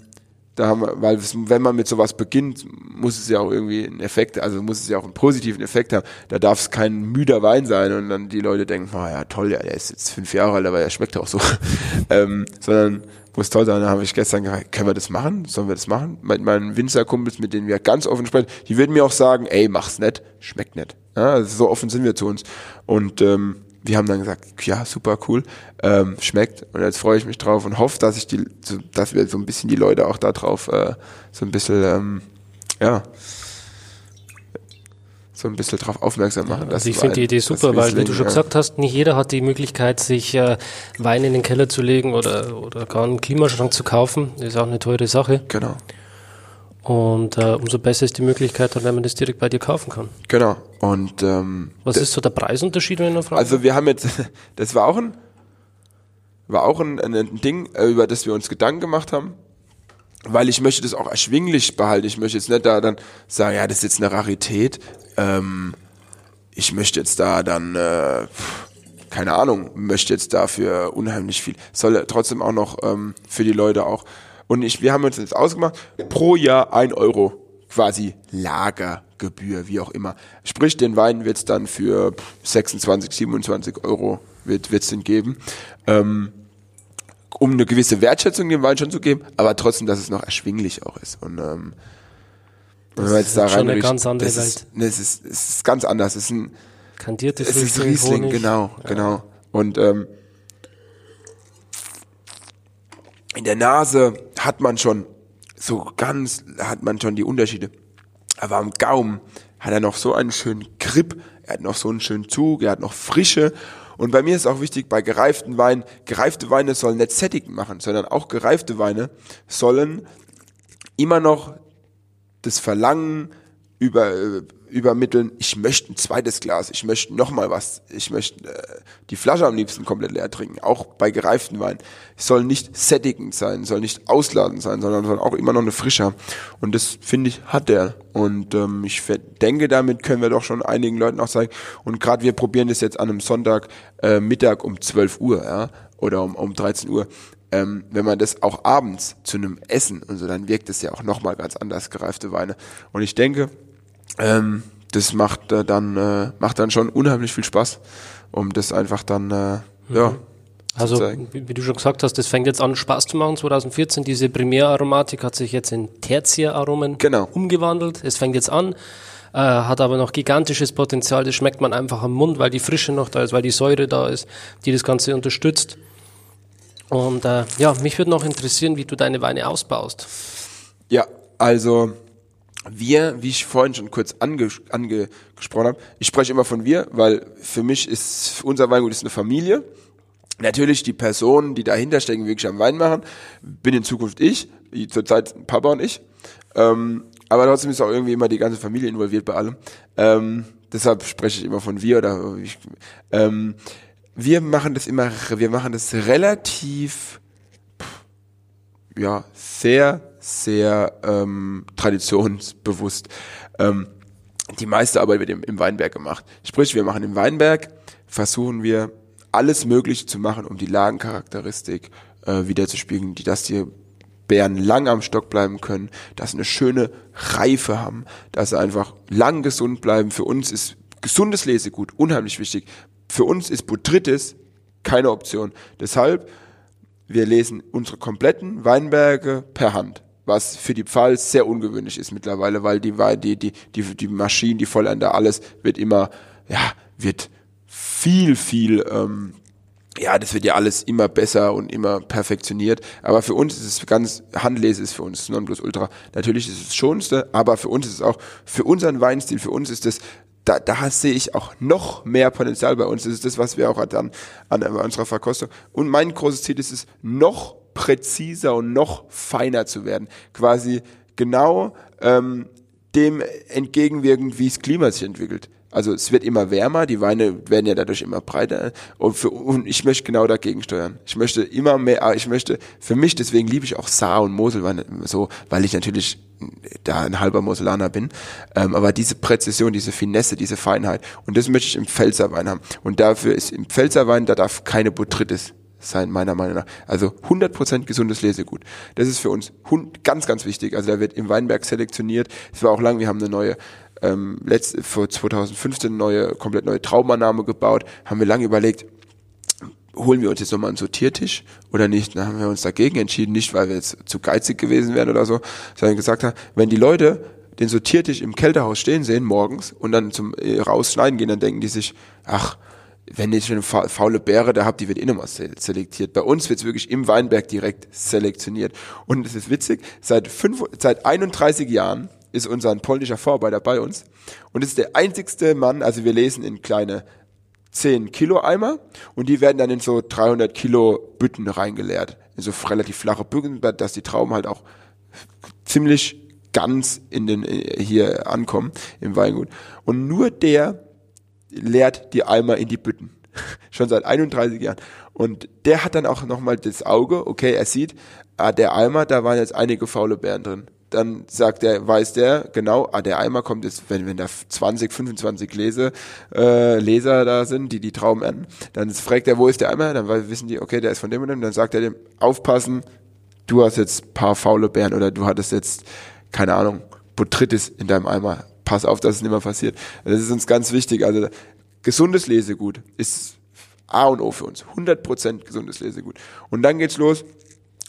da haben wir, weil wenn man mit sowas beginnt, muss es ja auch irgendwie einen Effekt, also muss es ja auch einen positiven Effekt haben. Da darf es kein müder Wein sein und dann die Leute denken, oh ja toll, ja, der ist jetzt fünf Jahre alt, aber er schmeckt auch so. <laughs> ähm, sondern muss toll sein. Da habe ich gestern gesagt, können wir das machen? Sollen wir das machen? Mit meinen Winzerkumpels, mit denen wir ganz offen sprechen, die würden mir auch sagen, ey, mach's nicht, schmeckt nicht. Ja, also so offen sind wir zu uns. Und ähm, wir haben dann gesagt, ja, super cool, ähm, schmeckt und jetzt freue ich mich drauf und hoffe, dass ich die, dass wir so ein bisschen die Leute auch da drauf äh, so ein bisschen, ähm, ja, so ein bisschen drauf aufmerksam machen. Ja, also ich finde die Idee super, weil wie du schon gesagt hast, nicht jeder hat die Möglichkeit, sich äh, Wein in den Keller zu legen oder, oder gar einen Klimaschrank zu kaufen. Das ist auch eine teure Sache. Genau. Und äh, umso besser ist die Möglichkeit, dann, wenn man das direkt bei dir kaufen kann. Genau. Und ähm, was ist so der Preisunterschied, wenn du fragst? Also wir haben jetzt, <laughs> das war auch ein, war auch ein, ein Ding, äh, über das wir uns Gedanken gemacht haben, weil ich möchte das auch erschwinglich behalten. Ich möchte jetzt nicht da dann sagen, ja, das ist jetzt eine Rarität. Ähm, ich möchte jetzt da dann, äh, keine Ahnung, möchte jetzt dafür unheimlich viel. Soll trotzdem auch noch ähm, für die Leute auch und ich, wir haben uns jetzt ausgemacht, pro Jahr ein Euro quasi Lagergebühr, wie auch immer. Sprich, den Wein wird es dann für 26, 27 Euro wird es den geben. Ähm, um eine gewisse Wertschätzung dem Wein schon zu geben, aber trotzdem, dass es noch erschwinglich auch ist. Und ähm, das wenn man jetzt da rein schon eine ganz andere das Welt. Ist, nee, es, ist, es ist ganz anders. Es ist ein Kandierte es ist Riesling, Honig. genau, ja. genau. Und ähm, in der Nase hat man schon so ganz, hat man schon die Unterschiede. Aber am Gaumen hat er noch so einen schönen Grip, er hat noch so einen schönen Zug, er hat noch Frische. Und bei mir ist auch wichtig, bei gereiften Weinen, gereifte Weine sollen nicht sättigend machen, sondern auch gereifte Weine sollen immer noch das Verlangen über, äh, übermitteln, ich möchte ein zweites Glas, ich möchte noch mal was, ich möchte äh, die Flasche am liebsten komplett leer trinken, auch bei gereiften Weinen. Es soll nicht sättigend sein, soll nicht ausladend sein, sondern soll auch immer noch eine Frische haben. Und das, finde ich, hat der. Und ähm, ich denke, damit können wir doch schon einigen Leuten auch sagen, und gerade wir probieren das jetzt an einem Sonntag äh, Mittag um 12 Uhr, ja, oder um, um 13 Uhr. ähm, wenn man das auch abends zu einem Essen und so, dann wirkt es ja auch nochmal ganz anders, gereifte Weine. Und ich denke, ähm, das macht äh, dann äh, macht dann schon unheimlich viel Spaß, um das einfach dann äh, mhm. ja also, wie, wie, du schon gesagt hast, das fängt jetzt an, Spaß zu machen. 2014, diese Primäraromatik hat sich jetzt in Tertiäraromen genau. umgewandelt. Es fängt jetzt an, äh, hat aber noch gigantisches Potenzial. Das schmeckt man einfach am Mund, weil die Frische noch da ist, weil die Säure da ist, die das Ganze unterstützt. Und äh, ja, mich würde noch interessieren, wie du deine Weine ausbaust. Ja, also wir, wie ich vorhin schon kurz ange, angesprochen habe, ich spreche immer von wir, weil für mich ist unser Weingut ist eine Familie Natürlich die Personen, die dahinter stecken, wirklich am Wein machen, bin in Zukunft ich, zurzeit Papa und ich. Ähm, aber trotzdem ist auch irgendwie immer die ganze Familie involviert bei allem. Ähm, deshalb spreche ich immer von wir oder ich, ähm, wir machen das immer, wir machen das relativ, ja, sehr, sehr ähm, traditionsbewusst. Ähm, die meiste Arbeit wird im, im Weinberg gemacht. Sprich, wir machen im Weinberg, versuchen wir alles Mögliche zu machen, um die Lagencharakteristik äh, wiederzuspiegeln, die, dass die Bären lang am Stock bleiben können, dass sie eine schöne Reife haben, dass sie einfach lang gesund bleiben. Für uns ist gesundes Lesegut unheimlich wichtig. Für uns ist Botrytis keine Option. Deshalb, wir lesen unsere kompletten Weinberge per Hand was für die Pfalz sehr ungewöhnlich ist mittlerweile, weil die, die, die, die, die Maschinen, die Vollender, alles wird immer, ja, wird viel, viel, ähm, ja, das wird ja alles immer besser und immer perfektioniert. Aber für uns ist es ganz, Handlese ist für uns Nonplusultra. Natürlich ist es das Schonste, aber für uns ist es auch, für unseren Weinstil, für uns ist es, da, da sehe ich auch noch mehr Potenzial bei uns. Das ist das, was wir auch dann an, an unserer Verkostung. Und mein großes Ziel ist es, noch präziser und noch feiner zu werden. Quasi genau ähm, dem entgegenwirken, wie es Klima sich entwickelt. Also es wird immer wärmer, die Weine werden ja dadurch immer breiter und, für, und ich möchte genau dagegen steuern. Ich möchte immer mehr, ah, ich möchte für mich, deswegen liebe ich auch Saar und Moselweine so, weil ich natürlich da ein halber Moselaner bin, ähm, aber diese Präzision, diese Finesse, diese Feinheit und das möchte ich im Pfälzerwein haben und dafür ist im Pfälzerwein, da darf keine Botrytis sein, meiner Meinung nach. Also 100% gesundes Lesegut. Das ist für uns ganz, ganz wichtig. Also da wird im Weinberg selektioniert. Es war auch lang, wir haben eine neue ähm, letzt, vor 2015 neue, komplett neue Traumannahme gebaut, haben wir lange überlegt, holen wir uns jetzt nochmal einen Sortiertisch oder nicht? Dann haben wir uns dagegen entschieden, nicht weil wir jetzt zu geizig gewesen wären oder so, sondern gesagt haben, wenn die Leute den Sortiertisch im Kältehaus stehen sehen morgens und dann zum äh, rausschneiden gehen, dann denken die sich, ach, wenn ich eine faule Beere da habe, die wird eh nochmal selektiert. Bei uns wird es wirklich im Weinberg direkt selektioniert. Und es ist witzig, seit, fünf, seit 31 Jahren ist unser polnischer Vorarbeiter bei uns und ist der einzigste Mann, also wir lesen in kleine 10 Kilo Eimer und die werden dann in so 300 Kilo Bütten reingeleert. In so relativ flache Bütten, dass die Trauben halt auch ziemlich ganz in den, äh, hier ankommen im Weingut. Und nur der leert die Eimer in die Bütten. <laughs> Schon seit 31 Jahren. Und der hat dann auch nochmal das Auge, okay, er sieht, ah, der Eimer, da waren jetzt einige faule Beeren drin dann sagt der, weiß der genau, ah, der Eimer kommt jetzt, wenn, wenn da 20, 25 Lese, äh, Leser da sind, die die Trauben ernten, dann fragt er, wo ist der Eimer? Dann wissen die, okay, der ist von dem und dem. Dann sagt er dem, aufpassen, du hast jetzt paar faule Beeren oder du hattest jetzt, keine Ahnung, Botrytis in deinem Eimer. Pass auf, dass es nicht mehr passiert. Das ist uns ganz wichtig. Also gesundes Lesegut ist A und O für uns. 100% gesundes Lesegut. Und dann geht's los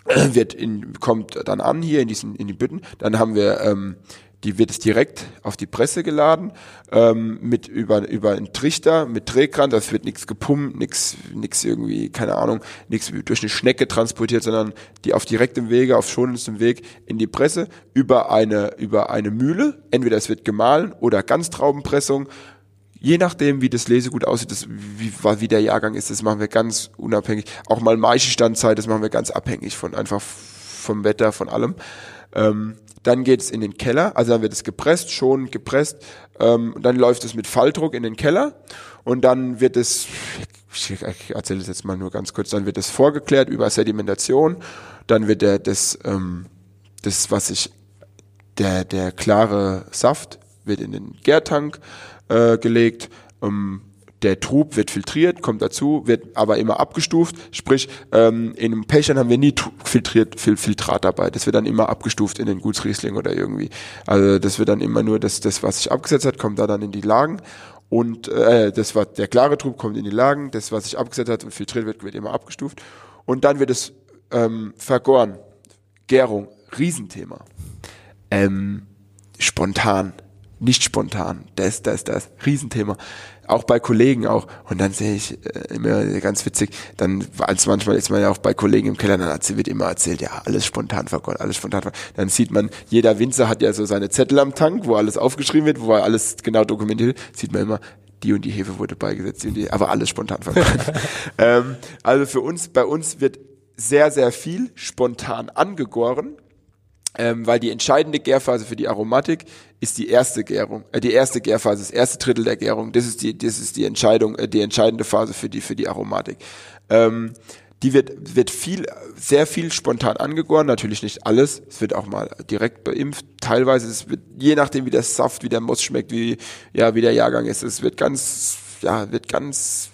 <clears throat> wird in, kommt dann an hier in diesen in die Bütten. Dann haben wir ähm, die wird es direkt auf die Presse geladen ähm, mit über über einen Trichter mit Drehkran. Das wird nichts gepumpt, nichts nichts irgendwie keine Ahnung, nichts durch eine Schnecke transportiert, sondern die auf direktem Wege, auf schonendstem Weg in die Presse über eine über eine Mühle. Entweder es wird gemahlen oder Ganztraubenpressung je nachdem, wie das Lesegut aussieht, das, wie, wie der Jahrgang ist, das machen wir ganz unabhängig. Auch mal Maischestandzeit, das machen wir ganz abhängig von einfach vom Wetter, von allem. Ähm, dann geht es in den Keller, also dann wird es gepresst, schon gepresst. Ähm, dann läuft es mit Falldruck in den Keller und dann wird es, ich erzähle es jetzt mal nur ganz kurz, dann wird es vorgeklärt über Sedimentation. Dann wird der das, ähm, das was ich der der klare Saft wird in den Gärtank äh, gelegt. Ähm, der Trub wird filtriert, kommt dazu, wird aber immer abgestuft. Sprich, ähm, in einem Pechern haben wir nie filtriert, Fil Filtrat dabei. Das wird dann immer abgestuft in den Gutsriesling oder irgendwie. Also das wird dann immer nur das, das was sich abgesetzt hat, kommt da dann in die Lagen. Und äh, das war der klare Trub kommt in die Lagen, das, was sich abgesetzt hat und filtriert wird, wird immer abgestuft. Und dann wird es ähm, vergoren. Gärung, Riesenthema. Ähm, spontan, nicht spontan, das, das, das, Riesenthema auch bei Kollegen auch. Und dann sehe ich äh, immer ganz witzig, dann als manchmal ist man ja auch bei Kollegen im Keller, dann wird immer erzählt, ja, alles spontan vergoren, alles spontan vergoren. Dann sieht man, jeder Winzer hat ja so seine Zettel am Tank, wo alles aufgeschrieben wird, wo er alles genau dokumentiert, sieht man immer, die und die Hefe wurde beigesetzt, die und die, aber alles spontan vergoren. <laughs> ähm, also für uns, bei uns wird sehr, sehr viel spontan angegoren ähm, weil die entscheidende Gärphase für die Aromatik ist die erste Gärung, äh, die erste Gärphase, das erste Drittel der Gärung. Das ist die, das ist die Entscheidung, äh, die entscheidende Phase für die für die Aromatik. Ähm, die wird wird viel, sehr viel spontan angegoren, natürlich nicht alles. Es wird auch mal direkt beimpft. Teilweise es wird je nachdem wie der Saft, wie der Most schmeckt, wie ja wie der Jahrgang ist. Es wird ganz ja wird ganz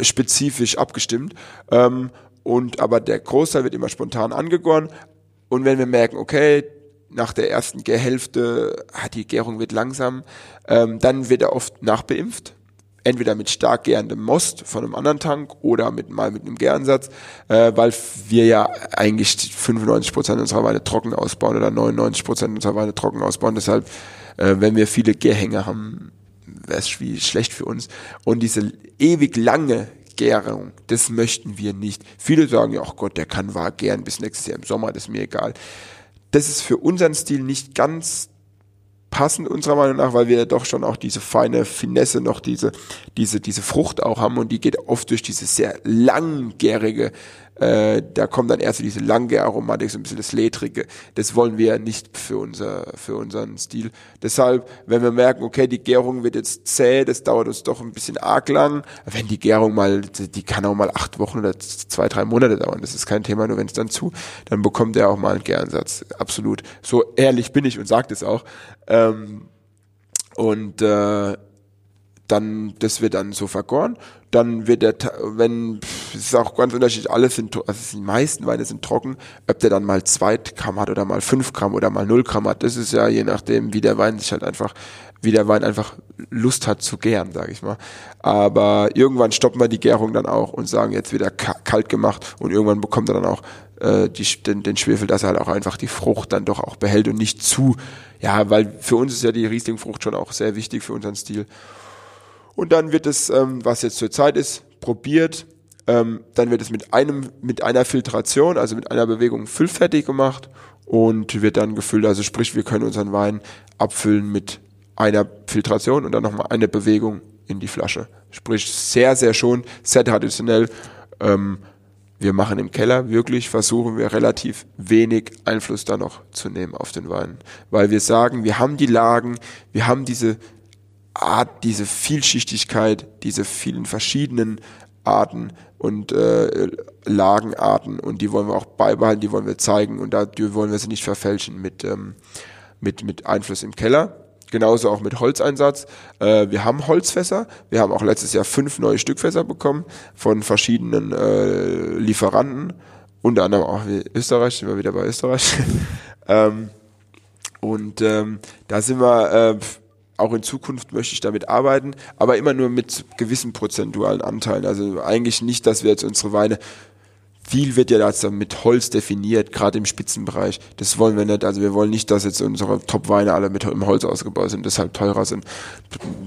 spezifisch abgestimmt. Ähm, und aber der Großteil wird immer spontan angegoren, und wenn wir merken, okay, nach der ersten Gärhälfte hat die Gärung wird langsam, ähm, dann wird er oft nachbeimpft. Entweder mit stark gärendem Most von einem anderen Tank oder mit mal mit einem Gäransatz, äh, weil wir ja eigentlich 95 Prozent unserer Weine trocken ausbauen oder 99 Prozent unserer Weine trocken ausbauen. Deshalb, äh, wenn wir viele Gärhänge haben, wäre es schlecht für uns. Und diese ewig lange Gärung. Das möchten wir nicht. Viele sagen ja, ach Gott, der kann wahr gären bis nächstes Jahr im Sommer, das ist mir egal. Das ist für unseren Stil nicht ganz passend unserer Meinung nach, weil wir ja doch schon auch diese feine Finesse noch diese diese diese Frucht auch haben und die geht oft durch diese sehr langgärige äh, da kommt dann erst diese lange Aromatik, so ein bisschen das Ledrige. Das wollen wir nicht für unser, für unseren Stil. Deshalb, wenn wir merken, okay, die Gärung wird jetzt zäh, das dauert uns doch ein bisschen arg lang. Wenn die Gärung mal, die kann auch mal acht Wochen oder zwei, drei Monate dauern. Das ist kein Thema, nur wenn es dann zu, dann bekommt er auch mal einen Gäransatz. Absolut. So ehrlich bin ich und sage das auch. Ähm, und äh, dann, das wird dann so vergoren. Dann wird der, wenn, es ist auch ganz unterschiedlich, alle sind, also die meisten Weine sind trocken, ob der dann mal zwei Gramm hat oder mal fünf Gramm oder mal null Gramm hat, das ist ja je nachdem, wie der Wein sich halt einfach, wie der Wein einfach Lust hat zu gären, sage ich mal. Aber irgendwann stoppen wir die Gärung dann auch und sagen, jetzt wird er kalt gemacht und irgendwann bekommt er dann auch äh, die, den, den Schwefel, dass er halt auch einfach die Frucht dann doch auch behält und nicht zu, ja, weil für uns ist ja die Rieslingfrucht schon auch sehr wichtig für unseren Stil. Und dann wird es, ähm, was jetzt zur Zeit ist, probiert. Ähm, dann wird es mit einem, mit einer Filtration, also mit einer Bewegung füllfertig gemacht und wird dann gefüllt. Also sprich, wir können unseren Wein abfüllen mit einer Filtration und dann nochmal eine Bewegung in die Flasche. Sprich, sehr, sehr schon, sehr traditionell. Ähm, wir machen im Keller wirklich, versuchen wir relativ wenig Einfluss da noch zu nehmen auf den Wein. Weil wir sagen, wir haben die Lagen, wir haben diese Art, diese Vielschichtigkeit, diese vielen verschiedenen Arten und äh, Lagenarten und die wollen wir auch beibehalten, die wollen wir zeigen und da wollen wir sie nicht verfälschen mit, ähm, mit, mit Einfluss im Keller. Genauso auch mit Holzeinsatz. Äh, wir haben Holzfässer. Wir haben auch letztes Jahr fünf neue Stückfässer bekommen von verschiedenen äh, Lieferanten. Unter anderem auch Österreich, sind wir wieder bei Österreich. <laughs> ähm, und ähm, da sind wir äh, auch in Zukunft möchte ich damit arbeiten, aber immer nur mit gewissen prozentualen Anteilen. Also eigentlich nicht, dass wir jetzt unsere Weine viel wird ja jetzt mit Holz definiert, gerade im Spitzenbereich. Das wollen wir nicht. Also wir wollen nicht, dass jetzt unsere Top-Weine alle mit im Holz ausgebaut sind, deshalb teurer sind.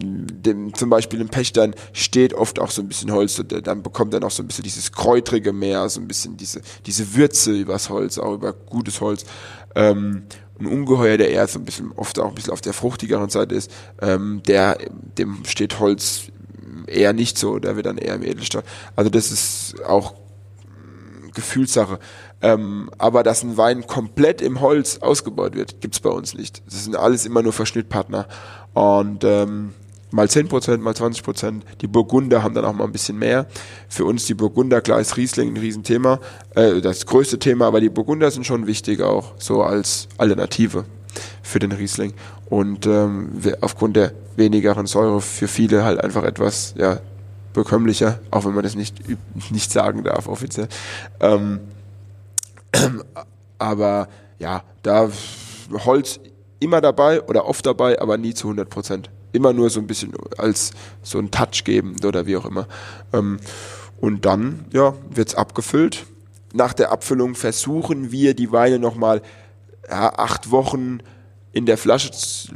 Dem, zum Beispiel im Pechstein steht oft auch so ein bisschen Holz, dann bekommt er noch so ein bisschen dieses kräutrige Meer, so ein bisschen diese, diese Würze übers Holz, auch über gutes Holz. Ähm, ein Ungeheuer, der eher so ein bisschen, oft auch ein bisschen auf der fruchtigeren Seite ist, ähm, der, dem steht Holz eher nicht so, der wird dann eher im Edelstahl. Also das ist auch Gefühlssache. Ähm, aber dass ein Wein komplett im Holz ausgebaut wird, gibt's bei uns nicht. Das sind alles immer nur Verschnittpartner. Und ähm, mal 10%, mal 20%. Die Burgunder haben dann auch mal ein bisschen mehr. Für uns die Burgunder, klar ist Riesling ein Riesenthema, äh, das größte Thema, aber die Burgunder sind schon wichtig auch, so als Alternative. für den Riesling. Und ähm, aufgrund der wenigeren Säure für viele halt einfach etwas ja, bekömmlicher, auch wenn man das nicht, nicht sagen darf offiziell. Ähm, <clears throat> aber ja, da Holz immer dabei oder oft dabei, aber nie zu 100 Prozent. Immer nur so ein bisschen als so ein Touch geben oder wie auch immer. Ähm, und dann, ja, wird's abgefüllt. Nach der Abfüllung versuchen wir die Weine nochmal ja, acht Wochen in der Flasche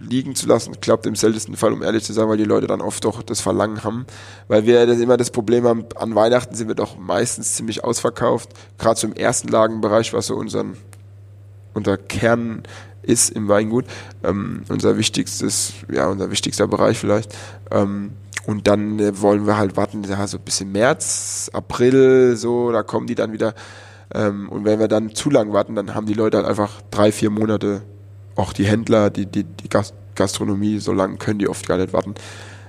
liegen zu lassen, klappt im seltensten Fall, um ehrlich zu sein, weil die Leute dann oft doch das Verlangen haben. Weil wir das immer das Problem haben, an Weihnachten sind wir doch meistens ziemlich ausverkauft. Gerade im ersten Lagenbereich, was so unseren, unser Kern ist im Weingut. Ähm, unser wichtigstes, ja, unser wichtigster Bereich vielleicht. Ähm, und dann äh, wollen wir halt warten, ja, so ein bisschen März, April, so, da kommen die dann wieder. Ähm, und wenn wir dann zu lang warten, dann haben die Leute halt einfach drei, vier Monate auch die Händler, die, die, die Gastronomie, so lange können die oft gar nicht warten.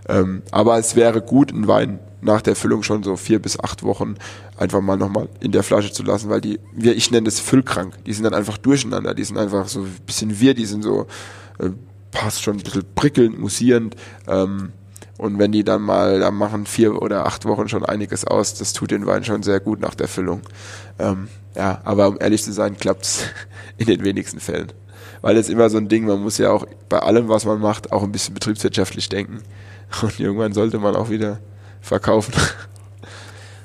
Ähm, aber es wäre gut, einen Wein nach der Füllung schon so vier bis acht Wochen einfach mal nochmal in der Flasche zu lassen, weil die, wir, ich nenne das füllkrank, die sind dann einfach durcheinander, die sind einfach so ein bisschen wir, die sind so, äh, passt schon ein bisschen prickelnd, musierend, ähm, und wenn die dann mal, da machen vier oder acht Wochen schon einiges aus, das tut den Wein schon sehr gut nach der Füllung. Ähm, ja, aber um ehrlich zu sein, klappt's <laughs> in den wenigsten Fällen weil es immer so ein Ding, man muss ja auch bei allem, was man macht, auch ein bisschen betriebswirtschaftlich denken. <laughs> Und irgendwann sollte man auch wieder verkaufen.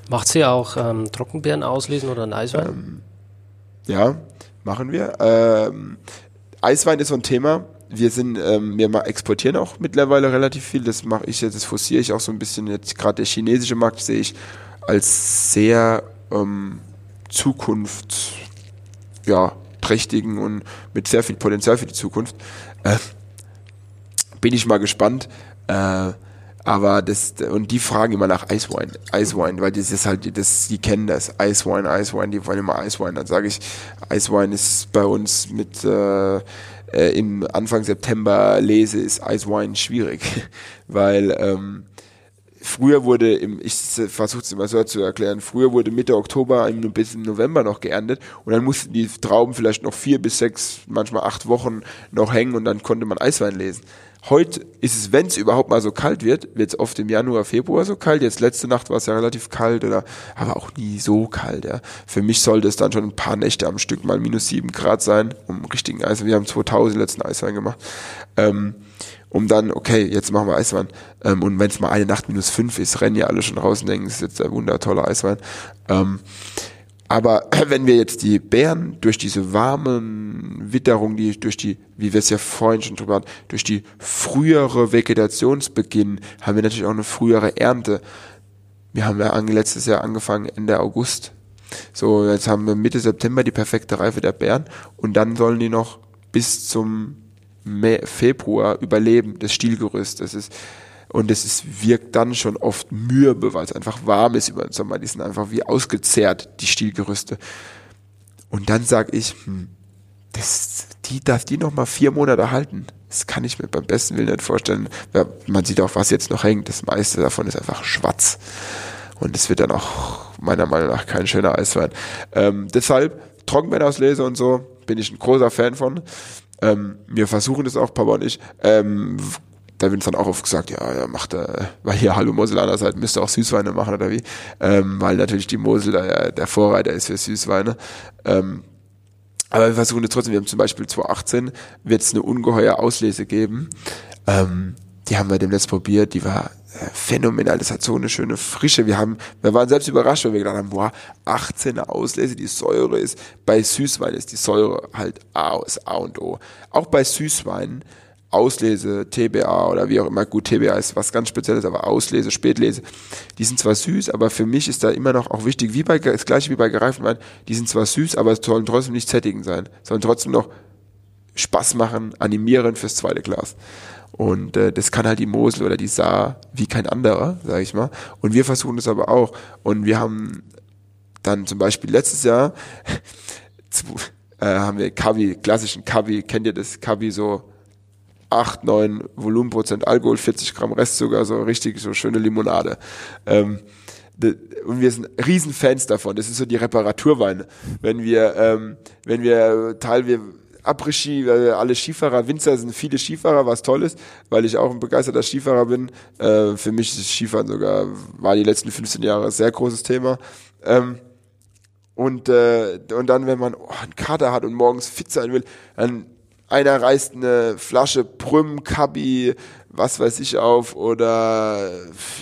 Macht sie auch ähm, Trockenbeeren auslesen oder einen Eiswein? Ähm, ja, machen wir. Ähm, Eiswein ist so ein Thema. Wir sind, ähm, wir exportieren auch mittlerweile relativ viel. Das mache ich jetzt, das forciere ich auch so ein bisschen. Jetzt gerade der chinesische Markt sehe ich als sehr ähm, Zukunft, ja, trächtigen und mit sehr viel Potenzial für die Zukunft. Äh, bin ich mal gespannt. Äh, aber das, und die fragen immer nach Eiswein, Eiswein, weil das ist halt, das, die kennen das, Eiswein, Eiswein, die wollen immer Eiswein. Dann sage ich, Eiswein ist bei uns mit, äh, äh, im Anfang September lese, ist Eiswein schwierig, <laughs> weil, ähm, Früher wurde, im, ich versuche es immer so zu erklären, früher wurde Mitte Oktober bis im November noch geerntet und dann mussten die Trauben vielleicht noch vier bis sechs, manchmal acht Wochen noch hängen und dann konnte man Eiswein lesen. Heute ist es, wenn es überhaupt mal so kalt wird, wird es oft im Januar, Februar so kalt. Jetzt letzte Nacht war es ja relativ kalt oder aber auch nie so kalt. Ja. Für mich sollte es dann schon ein paar Nächte am Stück mal minus sieben Grad sein, um richtigen Eiswein. Wir haben 2000 letzten Eiswein gemacht. Ähm, um dann, okay, jetzt machen wir Eiswein. Ähm, und wenn es mal eine Nacht minus fünf ist, rennen ja alle schon raus und denken, das ist jetzt ein wundertoller Eiswein. Ähm, aber <clears throat> wenn wir jetzt die Beeren durch diese warmen Witterung, die durch die, wie wir es ja vorhin schon drüber hatten, durch die frühere Vegetationsbeginn, haben wir natürlich auch eine frühere Ernte. Wir haben ja letztes Jahr angefangen Ende August. So, jetzt haben wir Mitte September die perfekte Reife der Beeren und dann sollen die noch bis zum Februar überleben, das Stielgerüst. Das ist, und es wirkt dann schon oft mürbe, weil es einfach warm ist über den Sommer. Die sind einfach wie ausgezehrt, die Stielgerüste. Und dann sage ich, hm, das, die darf die noch mal vier Monate halten. Das kann ich mir beim besten Willen nicht vorstellen. Ja, man sieht auch, was jetzt noch hängt. Das meiste davon ist einfach schwarz. Und es wird dann auch meiner Meinung nach kein schöner Eiswein. Ähm, deshalb Trockenbeerauslese und so bin ich ein großer Fan von. Ähm, wir versuchen das auch, Papa und ich. Ähm, da wird uns dann auch oft gesagt, ja, ja macht er, weil hier Hallo Moselaner seid, müsst ihr auch Süßweine machen oder wie? Ähm, weil natürlich die Mosel der, der Vorreiter ist für Süßweine. Ähm, aber wir versuchen das trotzdem, wir haben zum Beispiel 2018 wird es eine ungeheuer Auslese geben. Ähm, die haben wir demnächst probiert, die war phänomenal. Das hat so eine schöne Frische. Wir haben, wir waren selbst überrascht, weil wir gedacht haben, boah, 18er Auslese, die Säure ist, bei Süßwein ist die Säure halt A, ist A und O. Auch bei Süßwein, Auslese, TBA oder wie auch immer, gut, TBA ist was ganz Spezielles, aber Auslese, Spätlese, die sind zwar süß, aber für mich ist da immer noch auch wichtig, wie bei, das gleiche wie bei gereiften Wein, die sind zwar süß, aber sollen trotzdem nicht sättigend sein, sollen trotzdem noch Spaß machen, animieren fürs zweite Glas. Und äh, das kann halt die Mosel oder die Saar wie kein anderer, sage ich mal. Und wir versuchen das aber auch. Und wir haben dann zum Beispiel letztes Jahr <laughs> äh, haben wir Kavi, klassischen Kavi, kennt ihr das? Kavi so 8, 9 Volumenprozent Alkohol, 40 Gramm Restzucker, so richtig so schöne Limonade. Ähm, und wir sind Riesenfans davon. Das ist so die Reparaturweine. Wenn wir, ähm, wenn wir teilweise Après-Ski, weil alle Skifahrer, Winzer sind viele Skifahrer, was toll ist, weil ich auch ein begeisterter Skifahrer bin. Äh, für mich ist Skifahren sogar, war die letzten 15 Jahre ein sehr großes Thema. Ähm, und, äh, und dann, wenn man oh, einen Kater hat und morgens fit sein will, dann einer reißt eine Flasche Prüm, Kabi, was weiß ich auf oder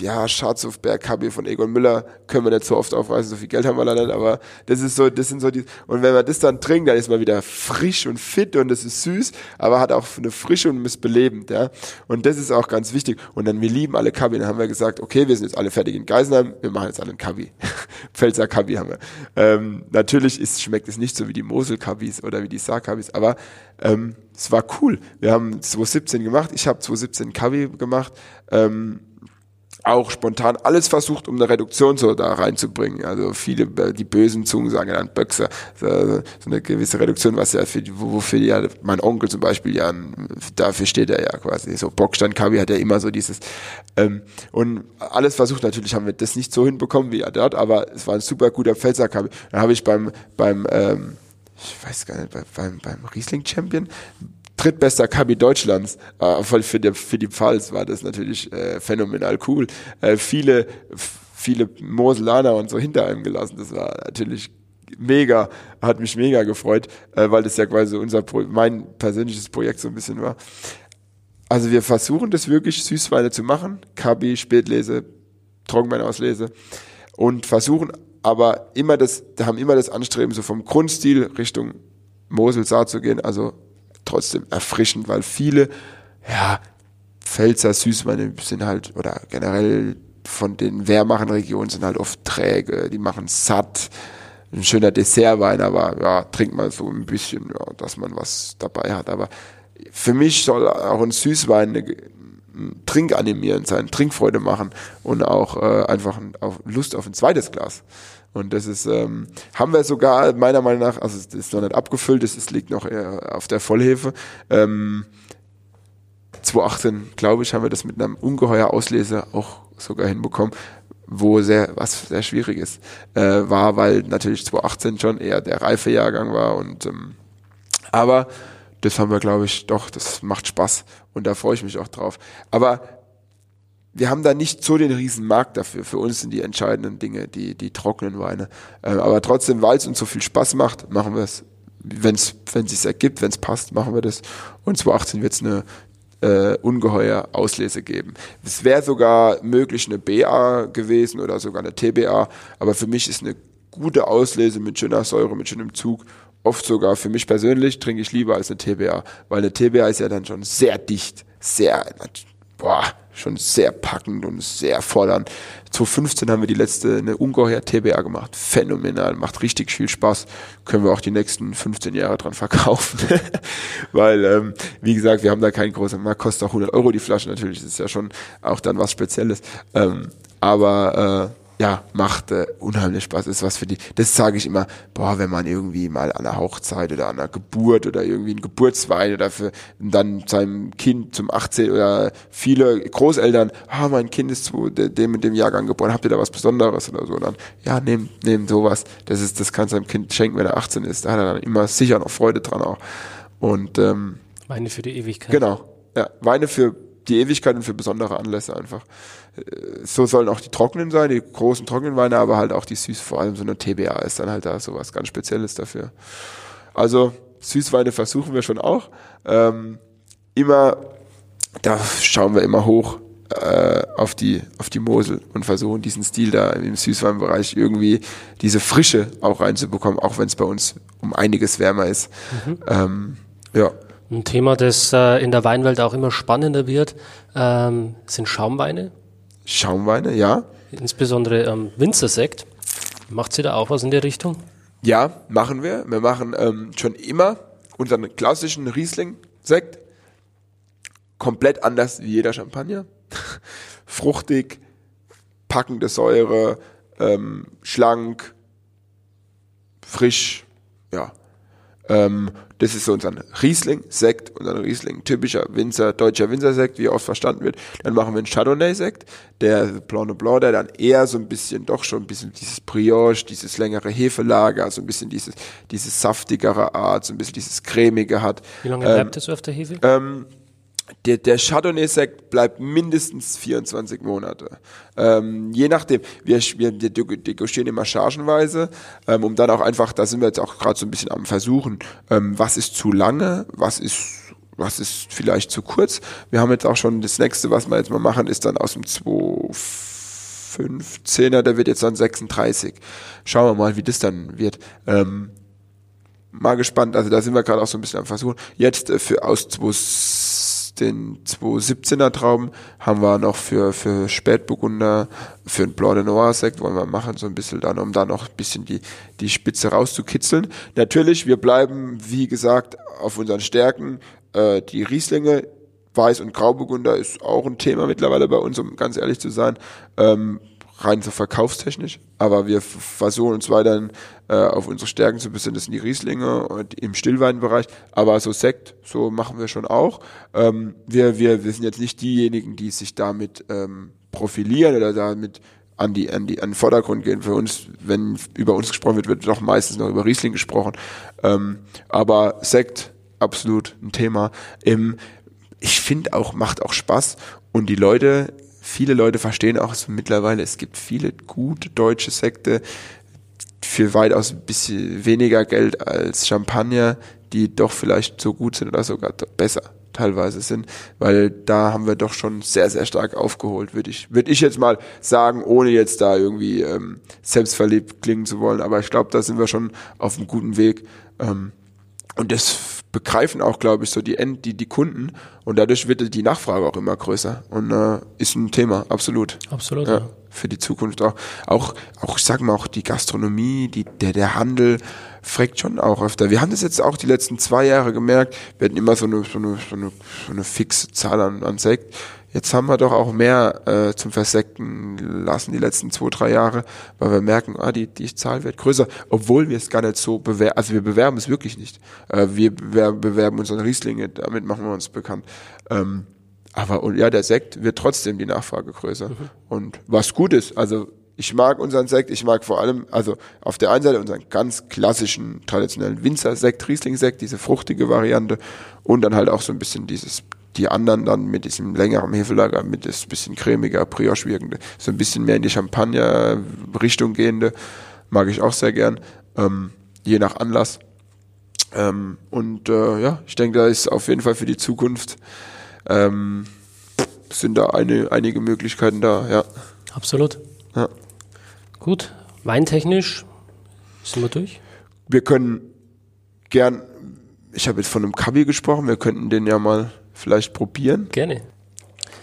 ja, Schatz auf Berg KB von Egon Müller können wir nicht so oft aufreißen, so viel Geld haben wir leider nicht, aber das ist so, das sind so die, und wenn man das dann trinkt, dann ist man wieder frisch und fit und das ist süß, aber hat auch eine Frische und ist belebend, ja. Und das ist auch ganz wichtig. Und dann, wir lieben alle Kabi, dann haben wir gesagt, okay, wir sind jetzt alle fertig in Geisenheim, wir machen jetzt alle einen Kabi. <laughs> Pfälzer Kabi haben wir. Ähm, natürlich ist, schmeckt es nicht so wie die Mosel Kabis oder wie die Saar Kabis, aber ähm, es war cool. Wir haben 2017 gemacht, ich habe 2017 Kavi gemacht, ähm, auch spontan alles versucht, um eine Reduktion so da reinzubringen. Also viele, die bösen Zungen sagen dann Böxer, so, eine gewisse Reduktion, was ja für, wofür ja mein Onkel zum Beispiel ja, dafür steht er ja quasi. So Bockstein Kavi hat ja immer so dieses, ähm, und alles versucht, natürlich haben wir das nicht so hinbekommen wie er dort, aber es war ein super guter Pfälzer Kavi. Dann habe ich beim, beim, ähm, ich weiß gar nicht, beim, beim Riesling Champion, drittbester Kabi Deutschlands, äh, für, die, für die Pfalz war das natürlich äh, phänomenal cool. Äh, viele, viele Moselaner und so hinter einem gelassen, das war natürlich mega, hat mich mega gefreut, äh, weil das ja quasi unser, Pro mein persönliches Projekt so ein bisschen war. Also wir versuchen das wirklich Süßweine zu machen, Kabi, Spätlese, Trockenweinauslese und versuchen aber immer das, haben immer das Anstreben, so vom Grundstil Richtung Mosel, Saar zu gehen, also trotzdem erfrischend, weil viele, ja, Pfälzer Süßweine sind halt, oder generell von den Wehrmachenregionen sind halt oft träge, die machen satt, ein schöner Dessertwein, aber ja, trinkt mal so ein bisschen, ja, dass man was dabei hat, aber für mich soll auch ein Süßwein eine, trinkanimierend sein, Trinkfreude machen und auch äh, einfach auf Lust auf ein zweites Glas. Und das ist, ähm, haben wir sogar meiner Meinung nach, also es ist noch nicht abgefüllt, es liegt noch auf der Vollhefe. Ähm, 2018, glaube ich, haben wir das mit einem ungeheuer Auslese auch sogar hinbekommen, wo sehr, was sehr schwierig ist, äh, war, weil natürlich 2018 schon eher der reife Jahrgang war und ähm, aber das haben wir, glaube ich, doch, das macht Spaß und da freue ich mich auch drauf. Aber wir haben da nicht so den riesen Markt dafür. Für uns sind die entscheidenden Dinge die, die trockenen Weine. Äh, aber trotzdem, weil es uns so viel Spaß macht, machen wir es. Wenn es sich ergibt, wenn es passt, machen wir das. Und 2018 wird es eine äh, ungeheuer Auslese geben. Es wäre sogar möglich eine BA gewesen oder sogar eine TBA, aber für mich ist eine gute Auslese mit schöner Säure, mit schönem Zug oft sogar für mich persönlich trinke ich lieber als eine TBA, weil eine TBA ist ja dann schon sehr dicht, sehr, boah, schon sehr packend und sehr fordernd. 2015 haben wir die letzte, eine ungeheuer TBA gemacht. Phänomenal, macht richtig viel Spaß. Können wir auch die nächsten 15 Jahre dran verkaufen. <laughs> Weil, ähm, wie gesagt, wir haben da keinen großen Markt, kostet auch 100 Euro die Flasche natürlich. Das ist ja schon auch dann was Spezielles. Ähm, aber, äh, ja, macht äh, unheimlich Spaß, ist was für die. Das sage ich immer, boah, wenn man irgendwie mal an einer Hochzeit oder an einer Geburt oder irgendwie ein Geburtswein oder für dann seinem Kind zum 18 oder viele Großeltern, ah, mein Kind ist zu dem mit dem Jahrgang geboren, habt ihr da was Besonderes oder so? dann, ja, nehm, nehm sowas. Das ist, das kannst du deinem Kind schenken, wenn er 18 ist. Da hat er dann immer sicher noch Freude dran auch. Und ähm, Weine für die Ewigkeit. Genau. Ja, Weine für die Ewigkeit und für besondere Anlässe einfach. So sollen auch die trockenen sein, die großen trockenen Weine, aber halt auch die süß, vor allem so eine TBA ist dann halt da so was ganz Spezielles dafür. Also Süßweine versuchen wir schon auch. Ähm, immer, da schauen wir immer hoch äh, auf die auf die Mosel und versuchen diesen Stil da im Süßweinbereich irgendwie diese Frische auch reinzubekommen, auch wenn es bei uns um einiges wärmer ist. Mhm. Ähm, ja. Ein Thema, das äh, in der Weinwelt auch immer spannender wird, ähm, sind Schaumweine. Schaumweine, ja. Insbesondere ähm, Winzersekt. Macht sie da auch was in der Richtung? Ja, machen wir. Wir machen ähm, schon immer unseren klassischen Riesling-Sekt. Komplett anders wie jeder Champagner. <laughs> Fruchtig, packende Säure, ähm, schlank, frisch, ja. Ähm, das ist so unser Riesling-Sekt, unser Riesling, typischer Winzer, deutscher Winzersekt, wie er oft verstanden wird. Dann machen wir einen Chardonnay-Sekt, der Blanc de Blanc, der dann eher so ein bisschen, doch schon ein bisschen dieses Brioche, dieses längere Hefelager, so ein bisschen dieses, dieses saftigere Art, so ein bisschen dieses cremige hat. Wie lange ähm, bleibt das auf der Hefe? Ähm, der, der Chardonnay-Sekt bleibt mindestens 24 Monate. Ähm, je nachdem, wir, wir degustieren immer chargenweise, ähm, um dann auch einfach, da sind wir jetzt auch gerade so ein bisschen am Versuchen, ähm, was ist zu lange, was ist was ist vielleicht zu kurz. Wir haben jetzt auch schon das nächste, was wir jetzt mal machen, ist dann aus dem 215er, der wird jetzt dann 36. Schauen wir mal, wie das dann wird. Ähm, mal gespannt, also da sind wir gerade auch so ein bisschen am Versuchen. Jetzt äh, für aus 2 den 217er Trauben haben wir noch für, für Spätburgunder, für ein Blanc de Noir Sekt wollen wir machen, so ein bisschen dann, um da noch ein bisschen die, die Spitze rauszukitzeln. Natürlich, wir bleiben, wie gesagt, auf unseren Stärken, äh, die Rieslinge, Weiß- und Grauburgunder ist auch ein Thema mittlerweile bei uns, um ganz ehrlich zu sein. Ähm, rein so verkaufstechnisch, aber wir versuchen uns weiterhin äh, auf unsere Stärken zu besinnen, das sind die Rieslinge und im Stillweinbereich, aber so Sekt, so machen wir schon auch. Ähm, wir, wir, wir sind jetzt nicht diejenigen, die sich damit ähm, profilieren oder damit an die, an die, an den Vordergrund gehen. Für uns, wenn über uns gesprochen wird, wird doch meistens noch über Riesling gesprochen. Ähm, aber Sekt, absolut ein Thema. Im, ich finde auch, macht auch Spaß und die Leute viele Leute verstehen auch so mittlerweile, es gibt viele gute deutsche Sekte für weitaus ein bisschen weniger Geld als Champagner, die doch vielleicht so gut sind oder sogar besser teilweise sind, weil da haben wir doch schon sehr, sehr stark aufgeholt, würde ich, würde ich jetzt mal sagen, ohne jetzt da irgendwie ähm, selbstverliebt klingen zu wollen, aber ich glaube, da sind wir schon auf einem guten Weg. Ähm, und das begreifen auch, glaube ich, so die End, die, die Kunden und dadurch wird die Nachfrage auch immer größer und äh, ist ein Thema, absolut. Absolut. Ja, Für die Zukunft auch. Auch, auch, ich sag mal, auch die Gastronomie, die, der, der Handel fragt schon auch öfter. Wir haben das jetzt auch die letzten zwei Jahre gemerkt, wir hatten immer so eine, so eine, so eine, so eine fixe Zahl an, an Sekt Jetzt haben wir doch auch mehr äh, zum Versekten lassen die letzten zwei, drei Jahre, weil wir merken, ah, die, die Zahl wird größer, obwohl wir es gar nicht so bewerben, also wir bewerben es wirklich nicht. Äh, wir bewerben, bewerben unsere Rieslinge, damit machen wir uns bekannt. Ähm, aber und ja, der Sekt wird trotzdem die Nachfrage größer. Mhm. Und was gut ist, also ich mag unseren Sekt, ich mag vor allem, also auf der einen Seite unseren ganz klassischen, traditionellen Winzer-Sekt, Riesling-Sekt, diese fruchtige Variante und dann halt auch so ein bisschen dieses die anderen dann mit diesem längeren Hefelager, mit das bisschen cremiger, brioche wirkende, so ein bisschen mehr in die Champagner-Richtung gehende, mag ich auch sehr gern, ähm, je nach Anlass. Ähm, und äh, ja, ich denke, da ist auf jeden Fall für die Zukunft ähm, sind da eine, einige Möglichkeiten da, ja. Absolut. Ja. Gut, weintechnisch sind wir durch. Wir können gern, ich habe jetzt von einem Kabi gesprochen, wir könnten den ja mal vielleicht probieren? Gerne.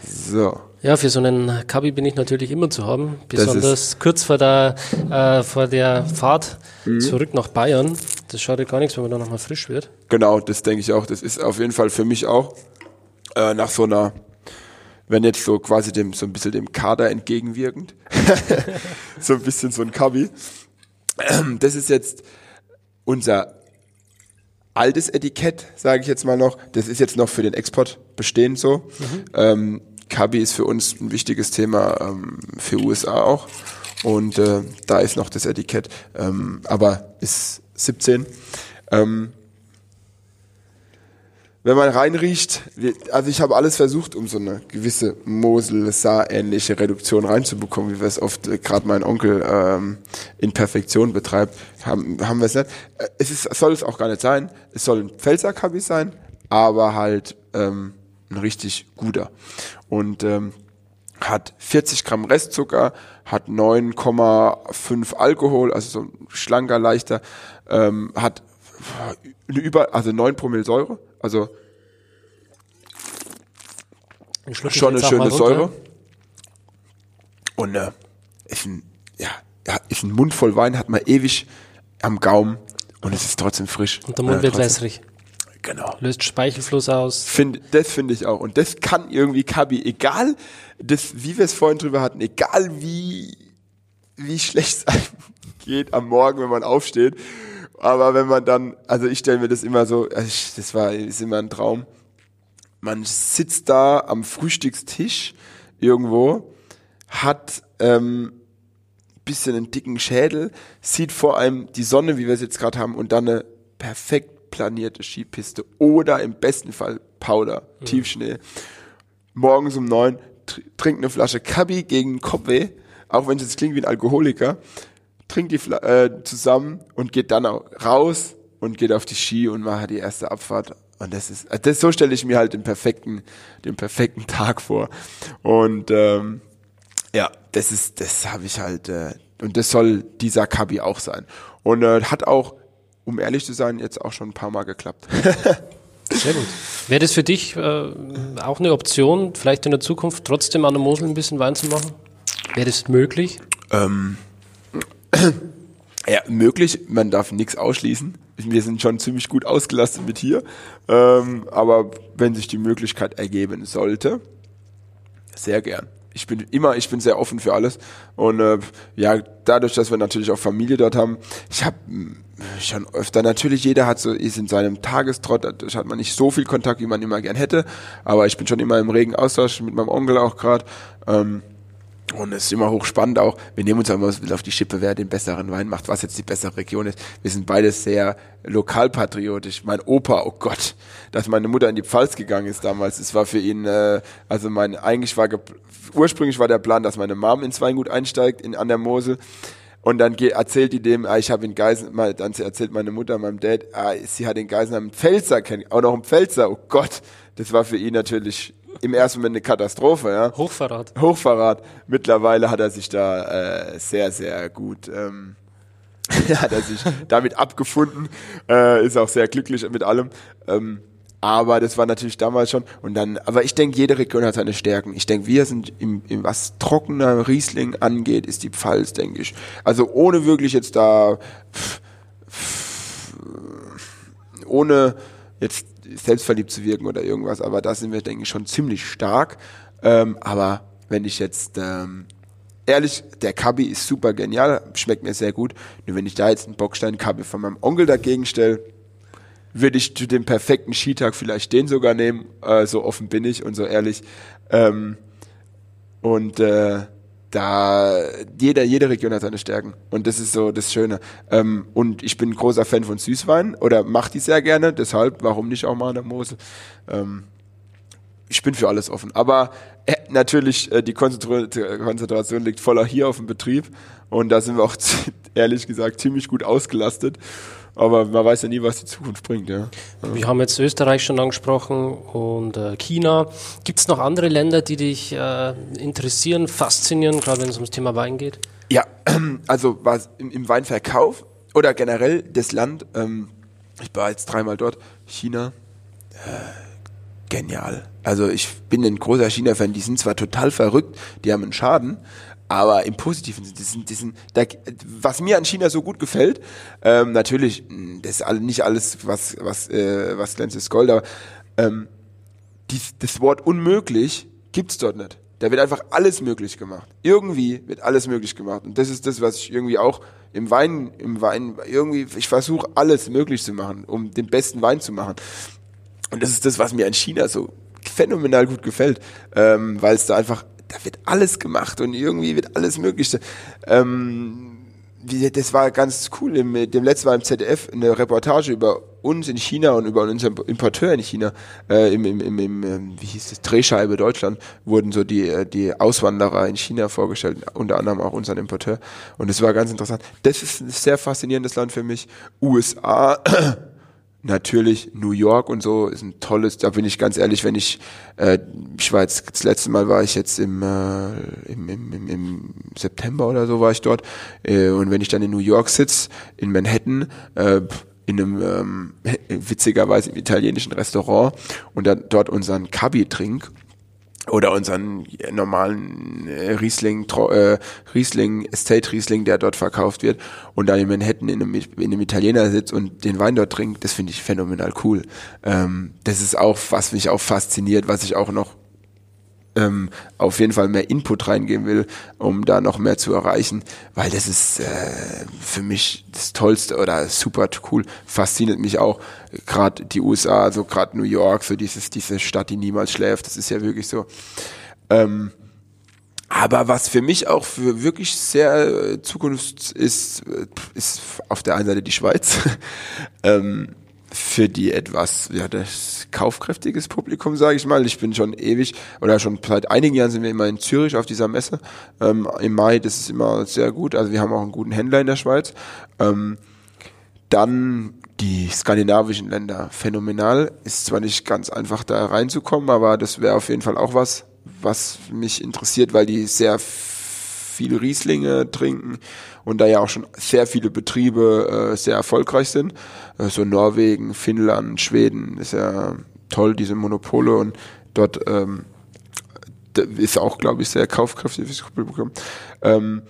So. Ja, für so einen Kabi bin ich natürlich immer zu haben, besonders kurz vor der, äh, vor der Fahrt mhm. zurück nach Bayern. Das schadet gar nichts, wenn man da nochmal frisch wird. Genau, das denke ich auch. Das ist auf jeden Fall für mich auch äh, nach so einer, wenn jetzt so quasi dem so ein bisschen dem Kader entgegenwirkend, <laughs> so ein bisschen so ein Kabi. Das ist jetzt unser altes Etikett, sage ich jetzt mal noch. Das ist jetzt noch für den Export bestehend so. Mhm. Ähm, Kabi ist für uns ein wichtiges Thema ähm, für USA auch. Und äh, da ist noch das Etikett, ähm, aber ist 17. Ähm, wenn man reinriecht, also ich habe alles versucht, um so eine gewisse Mosel-Saar-ähnliche Reduktion reinzubekommen, wie wir es oft äh, gerade mein Onkel ähm, in Perfektion betreibt, haben, haben wir es nicht. Äh, es ist, soll es auch gar nicht sein. Es soll ein Pfälzer-Kabi sein, aber halt ähm, ein richtig guter. Und ähm, hat 40 Gramm Restzucker, hat 9,5 Alkohol, also so ein schlanker, leichter, ähm, hat über, also 9 Promille Säure, also schon eine schöne Säure. Und äh, ist ein, ja, ist ein Mund voll Wein, hat man ewig am Gaumen und es ist trotzdem frisch. Und der Mund äh, wird wässrig. Genau. Löst Speichelfluss aus. Find, das finde ich auch. Und das kann irgendwie Kabi, egal, das, wie wir es vorhin drüber hatten, egal wie, wie schlecht es <laughs> geht am Morgen, wenn man aufsteht Aber wenn man dann, also ich stelle mir das immer so, also ich, das war ist immer ein Traum. Man sitzt da am Frühstückstisch irgendwo, hat ähm, bisschen einen dicken Schädel, sieht vor allem die Sonne, wie wir es jetzt gerade haben, und dann eine perfekt planierte Skipiste oder im besten Fall Powder, mhm. Tiefschnee. Morgens um neun trinkt eine Flasche Kabi gegen Kopfweh, auch wenn es jetzt klingt wie ein Alkoholiker, trinkt die Fla äh, zusammen und geht dann auch raus und geht auf die Ski und macht die erste Abfahrt. Und das ist, das so stelle ich mir halt den perfekten, den perfekten <laughs> Tag vor. Und ähm, ja, das ist, das habe ich halt, äh, und das soll dieser Kabi auch sein. Und äh, hat auch, um ehrlich zu sein, jetzt auch schon ein paar Mal geklappt. <laughs> Sehr gut. Wäre das für dich äh, auch eine Option, vielleicht in der Zukunft trotzdem an der Mosel ein bisschen Wein zu machen? Wäre das möglich? Ähm, <clears throat> ja, möglich. Man darf nichts ausschließen. Wir sind schon ziemlich gut ausgelastet mit hier. Ähm, aber wenn sich die Möglichkeit ergeben sollte, sehr gern ich bin immer, ich bin sehr offen für alles. Und äh, ja, dadurch, dass wir natürlich auch Familie dort haben, ich habe hm, schon öfter, natürlich jeder hat so, ist in seinem Tagestrott, dadurch hat man nicht so viel Kontakt, wie man immer gern hätte, aber ich bin schon immer im regen Austausch mit meinem Onkel auch gerade. Ähm, und es ist immer hochspannend auch. Wir nehmen uns immer auf die Schippe, wer den besseren Wein macht, was jetzt die bessere Region ist. Wir sind beide sehr lokalpatriotisch. Mein Opa, oh Gott, dass meine Mutter in die Pfalz gegangen ist damals, es war für ihn, äh, also mein, eigentlich war, ursprünglich war der Plan, dass meine Mom ins Weingut einsteigt, in, an der Mosel. Und dann erzählt die dem, ah, ich habe in Geisenheim, dann erzählt meine Mutter meinem Dad, ah, sie hat in Geisenheim einen Pfälzer kennengelernt, auch noch einen Pfälzer, oh Gott. Das war für ihn natürlich im ersten Moment eine Katastrophe. Ja. Hochverrat. Hochverrat. Mittlerweile hat er sich da äh, sehr, sehr gut, ähm, <laughs> hat er sich damit abgefunden, äh, ist auch sehr glücklich mit allem. Ähm, aber das war natürlich damals schon. Und dann, aber ich denke, jede Region hat seine Stärken. Ich denke, wir sind im, im was trockener Riesling angeht, ist die Pfalz, denke ich. Also ohne wirklich jetzt da, pff, pff, ohne jetzt selbstverliebt zu wirken oder irgendwas, aber da sind wir, denke ich, schon ziemlich stark. Ähm, aber wenn ich jetzt ähm, ehrlich, der Kabi ist super genial, schmeckt mir sehr gut. Nur wenn ich da jetzt einen Bockstein-Kabi von meinem Onkel dagegen stelle, würde ich zu dem perfekten Skitag vielleicht den sogar nehmen. Äh, so offen bin ich und so ehrlich. Ähm, und äh, da jeder, jede Region hat seine Stärken und das ist so das Schöne. Ähm, und ich bin großer Fan von Süßwein oder mache die sehr gerne, deshalb warum nicht auch mal an der Mosel. Ähm, ich bin für alles offen, aber äh, natürlich äh, die Konzentration liegt voller hier auf dem Betrieb und da sind wir auch <laughs> ehrlich gesagt ziemlich gut ausgelastet aber man weiß ja nie, was die Zukunft bringt. Ja. Wir haben jetzt Österreich schon angesprochen und äh, China. Gibt es noch andere Länder, die dich äh, interessieren, faszinieren, gerade wenn es ums Thema Wein geht? Ja, <clears throat> also was im, im Weinverkauf oder generell das Land, ähm, ich war jetzt dreimal dort, China, äh, genial. Also ich bin ein großer China-Fan, die sind zwar total verrückt, die haben einen Schaden, aber im positiven Sinne, diesen, diesen, da, was mir an China so gut gefällt, ähm, natürlich, hm, das ist alle, nicht alles, was, was, äh, was glänzt ist Gold, aber ähm, dies, das Wort unmöglich gibt's dort nicht. Da wird einfach alles möglich gemacht. Irgendwie wird alles möglich gemacht. Und das ist das, was ich irgendwie auch im Wein, im Wein, irgendwie, ich versuche alles möglich zu machen, um den besten Wein zu machen. Und das ist das, was mir an China so phänomenal gut gefällt, ähm, weil es da einfach da wird alles gemacht und irgendwie wird alles Mögliche. Ähm, das war ganz cool. Dem letzten Mal im ZDF eine Reportage über uns in China und über unseren Importeur in China, äh, im, im, im, im, ähm, wie hieß das, Drehscheibe Deutschland, wurden so die, äh, die Auswanderer in China vorgestellt, unter anderem auch unseren Importeur. Und es war ganz interessant. Das ist ein sehr faszinierendes Land für mich. USA natürlich New York und so ist ein tolles, da bin ich ganz ehrlich, wenn ich, äh, ich war jetzt, das letzte Mal war ich jetzt im, äh, im, im, im, September oder so war ich dort. Äh, und wenn ich dann in New York sitze, in Manhattan, äh, in einem ähm, <laughs> witzigerweise im italienischen Restaurant und dann dort unseren Kabi trink oder unseren normalen äh, Riesling, äh, Riesling, Estate Riesling, der dort verkauft wird und dann in Manhattan in einem, in einem Italiener sitzt und den Wein dort trinkt, das finde ich phänomenal cool. Ähm, das ist auch, was mich auch fasziniert, was ich auch noch ähm, auf jeden Fall mehr Input reingeben will, um da noch mehr zu erreichen, weil das ist äh, für mich das Tollste oder super cool, fasziniert mich auch gerade die USA, also gerade New York, so dieses diese Stadt, die niemals schläft, das ist ja wirklich so. Ähm, aber was für mich auch für wirklich sehr äh, Zukunft ist, äh, ist auf der einen Seite die Schweiz. <laughs> ähm, für die etwas, ja, das kaufkräftiges Publikum, sage ich mal. Ich bin schon ewig oder schon seit einigen Jahren sind wir immer in Zürich auf dieser Messe. Ähm, Im Mai, das ist immer sehr gut. Also wir haben auch einen guten Händler in der Schweiz. Ähm, dann die skandinavischen Länder. Phänomenal. Ist zwar nicht ganz einfach da reinzukommen, aber das wäre auf jeden Fall auch was, was mich interessiert, weil die sehr viel Rieslinge trinken und da ja auch schon sehr viele Betriebe äh, sehr erfolgreich sind. Äh, so Norwegen, Finnland, Schweden ist ja toll, diese Monopole und dort ähm, ist auch, glaube ich, sehr kaufkräftig fürs Publikum. Ähm,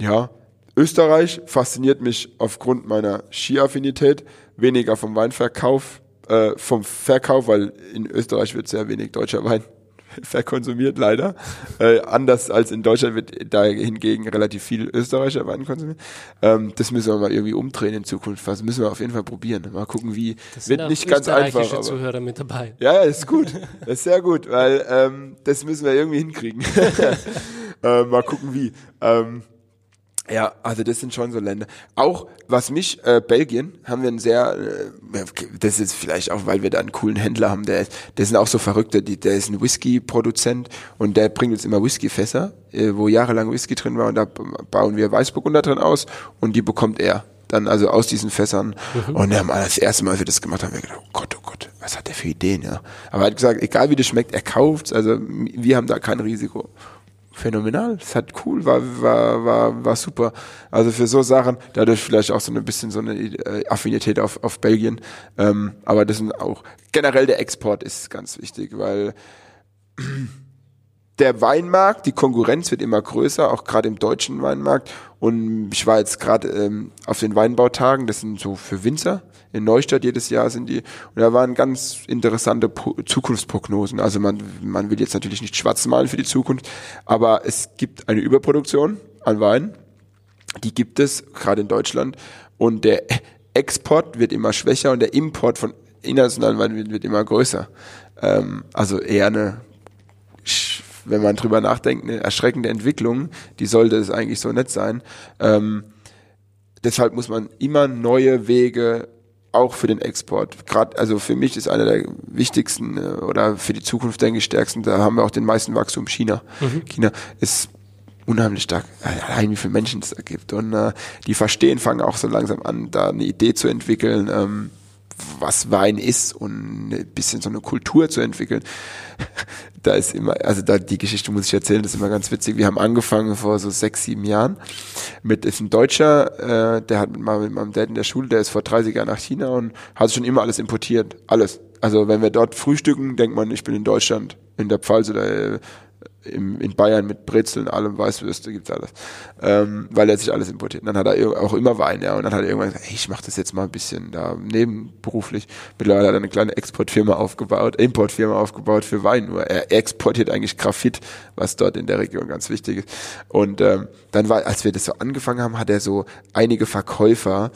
ja, Österreich fasziniert mich aufgrund meiner Skiaffinität, weniger vom Weinverkauf, äh, vom Verkauf, weil in Österreich wird sehr wenig deutscher Wein <laughs> verkonsumiert, leider. Äh, anders als in Deutschland wird da hingegen relativ viel Österreicher Wein konsumiert. Ähm, das müssen wir mal irgendwie umdrehen in Zukunft. Das müssen wir auf jeden Fall probieren. Mal gucken, wie. Das wird nicht ganz einfach. Aber, Zuhörer mit dabei. Ja, ja, ist gut. Das <laughs> ist sehr gut, weil ähm, das müssen wir irgendwie hinkriegen. <laughs> äh, mal gucken, wie. Ähm, ja, also das sind schon so Länder. Auch was mich, äh, Belgien, haben wir einen sehr, äh, das ist vielleicht auch, weil wir da einen coolen Händler haben, der, der sind auch so Verrückte, die, der ist ein Whisky-Produzent und der bringt uns immer Whisky-Fässer, äh, wo jahrelang Whisky drin war und da bauen wir Weißburgunder drin aus und die bekommt er dann also aus diesen Fässern. Mhm. Und haben das erste Mal, als wir das gemacht haben, wir gedacht, oh Gott, oh Gott, was hat der für Ideen, ja. Aber er hat gesagt, egal wie das schmeckt, er kauft's, also wir haben da kein Risiko phänomenal. Es hat cool, war, war, war, war super. Also für so Sachen, dadurch vielleicht auch so ein bisschen so eine äh, Affinität auf, auf Belgien. Ähm, aber das sind auch, generell der Export ist ganz wichtig, weil der Weinmarkt, die Konkurrenz wird immer größer, auch gerade im deutschen Weinmarkt. Und ich war jetzt gerade ähm, auf den Weinbautagen, das sind so für Winzer. In Neustadt jedes Jahr sind die. Und da waren ganz interessante po Zukunftsprognosen. Also man, man will jetzt natürlich nicht schwarz malen für die Zukunft, aber es gibt eine Überproduktion an Wein. Die gibt es, gerade in Deutschland. Und der Export wird immer schwächer und der Import von internationalen Wein wird, wird immer größer. Ähm, also eher eine wenn man drüber nachdenkt, eine erschreckende Entwicklung, die sollte es eigentlich so nicht sein. Ähm, deshalb muss man immer neue Wege auch für den Export. Gerade, also für mich ist einer der wichtigsten äh, oder für die Zukunft denke ich stärksten, da haben wir auch den meisten Wachstum China. Mhm. China ist unheimlich stark, allein wie viele Menschen es da gibt. Und äh, die verstehen, fangen auch so langsam an, da eine Idee zu entwickeln, ähm, was Wein ist und ein bisschen so eine Kultur zu entwickeln. da ist immer, also da die Geschichte muss ich erzählen, das ist immer ganz witzig. Wir haben angefangen vor so sechs, sieben Jahren mit, ist ein Deutscher, äh, der hat mit, mit meinem Dad in der Schule, der ist vor 30 Jahren nach China und hat schon immer alles importiert. Alles. Also wenn wir dort frühstücken, denkt man, ich bin in Deutschland, in der Pfalz oder im, in Bayern mit Brezeln, allem Weißwürste gibt's alles, ähm, weil er sich alles importiert. Und dann hat er auch immer Wein, ja, und dann hat er irgendwann gesagt, hey, ich mache das jetzt mal ein bisschen da nebenberuflich. Mittlerweile hat er eine kleine Exportfirma aufgebaut, Importfirma aufgebaut für Wein. Nur er exportiert eigentlich Graphit, was dort in der Region ganz wichtig ist. Und ähm, dann war, als wir das so angefangen haben, hat er so einige Verkäufer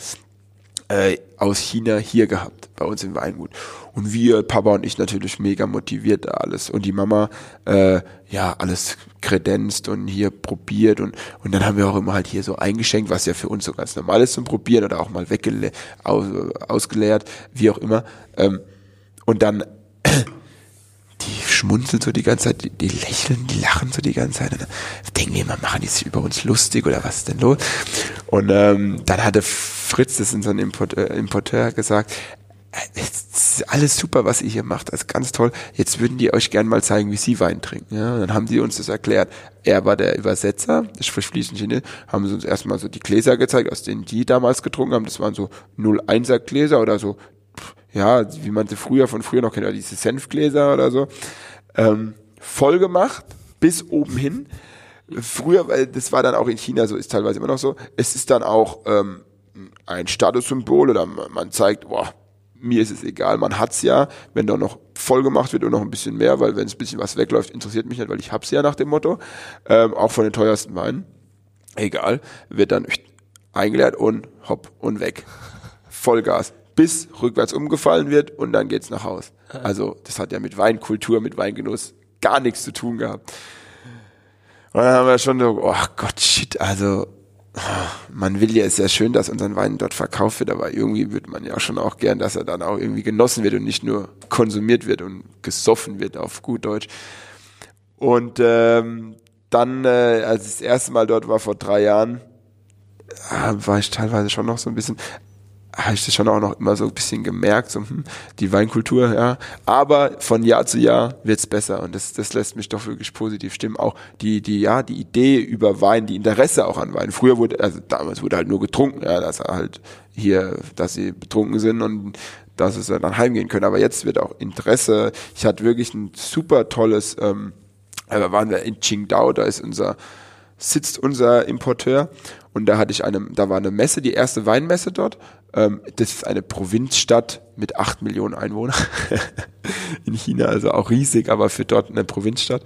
äh, aus China hier gehabt, bei uns im Weingut. Und wir, Papa und ich natürlich mega motiviert da alles. Und die Mama, äh, ja, alles kredenzt und hier probiert und, und dann haben wir auch immer halt hier so eingeschenkt, was ja für uns so ganz normal ist zum Probieren oder auch mal weggele aus, ausgeleert, wie auch immer. Ähm, und dann <clears throat> die schmunzeln so die ganze Zeit, die, die, lächeln, die lachen so die ganze Zeit. Und dann denken wir immer, machen die sich über uns lustig oder was ist denn los? Und ähm, dann hatte Fritz, das ist unser Importeur, Importeur gesagt, alles super, was ihr hier macht, das ist ganz toll. Jetzt würden die euch gerne mal zeigen, wie sie Wein trinken. Ja, dann haben die uns das erklärt. Er war der Übersetzer, das fließend Chinesisch, haben sie uns erstmal so die Gläser gezeigt, aus denen die damals getrunken haben. Das waren so 01er Gläser oder so, ja, wie man sie früher von früher noch kennt, diese Senfgläser oder so. Ähm, voll gemacht, bis oben hin. Früher, weil das war dann auch in China so, ist teilweise immer noch so, es ist dann auch ähm, ein Statussymbol oder man zeigt, boah, mir ist es egal, man hat's ja, wenn da noch voll gemacht wird und noch ein bisschen mehr, weil wenn es ein bisschen was wegläuft, interessiert mich nicht, weil ich hab's ja nach dem Motto, ähm, auch von den teuersten Weinen, egal, wird dann eingeleert und hopp und weg. Vollgas. Bis rückwärts umgefallen wird und dann geht's nach Haus. Also das hat ja mit Weinkultur, mit Weingenuss gar nichts zu tun gehabt. Und dann haben wir schon so, oh Gott, shit, also man will ja, ist ja schön, dass unser Wein dort verkauft wird, aber irgendwie würde man ja schon auch gern, dass er dann auch irgendwie genossen wird und nicht nur konsumiert wird und gesoffen wird auf gut Deutsch. Und ähm, dann, äh, als ich das erste Mal dort war vor drei Jahren, äh, war ich teilweise schon noch so ein bisschen, habe ich das schon auch noch immer so ein bisschen gemerkt, so hm, die Weinkultur, ja. Aber von Jahr zu Jahr wird's besser und das, das lässt mich doch wirklich positiv stimmen. Auch die, die, ja, die Idee über Wein, die Interesse auch an Wein. Früher wurde, also damals wurde halt nur getrunken, ja, dass halt hier, dass sie betrunken sind und dass es dann heimgehen können. Aber jetzt wird auch Interesse. Ich hatte wirklich ein super tolles, ähm, da waren wir in Qingdao, da ist unser sitzt unser Importeur und da hatte ich eine, da war eine Messe, die erste Weinmesse dort ähm, das ist eine Provinzstadt mit acht Millionen Einwohnern <laughs> in China, also auch riesig, aber für dort eine Provinzstadt.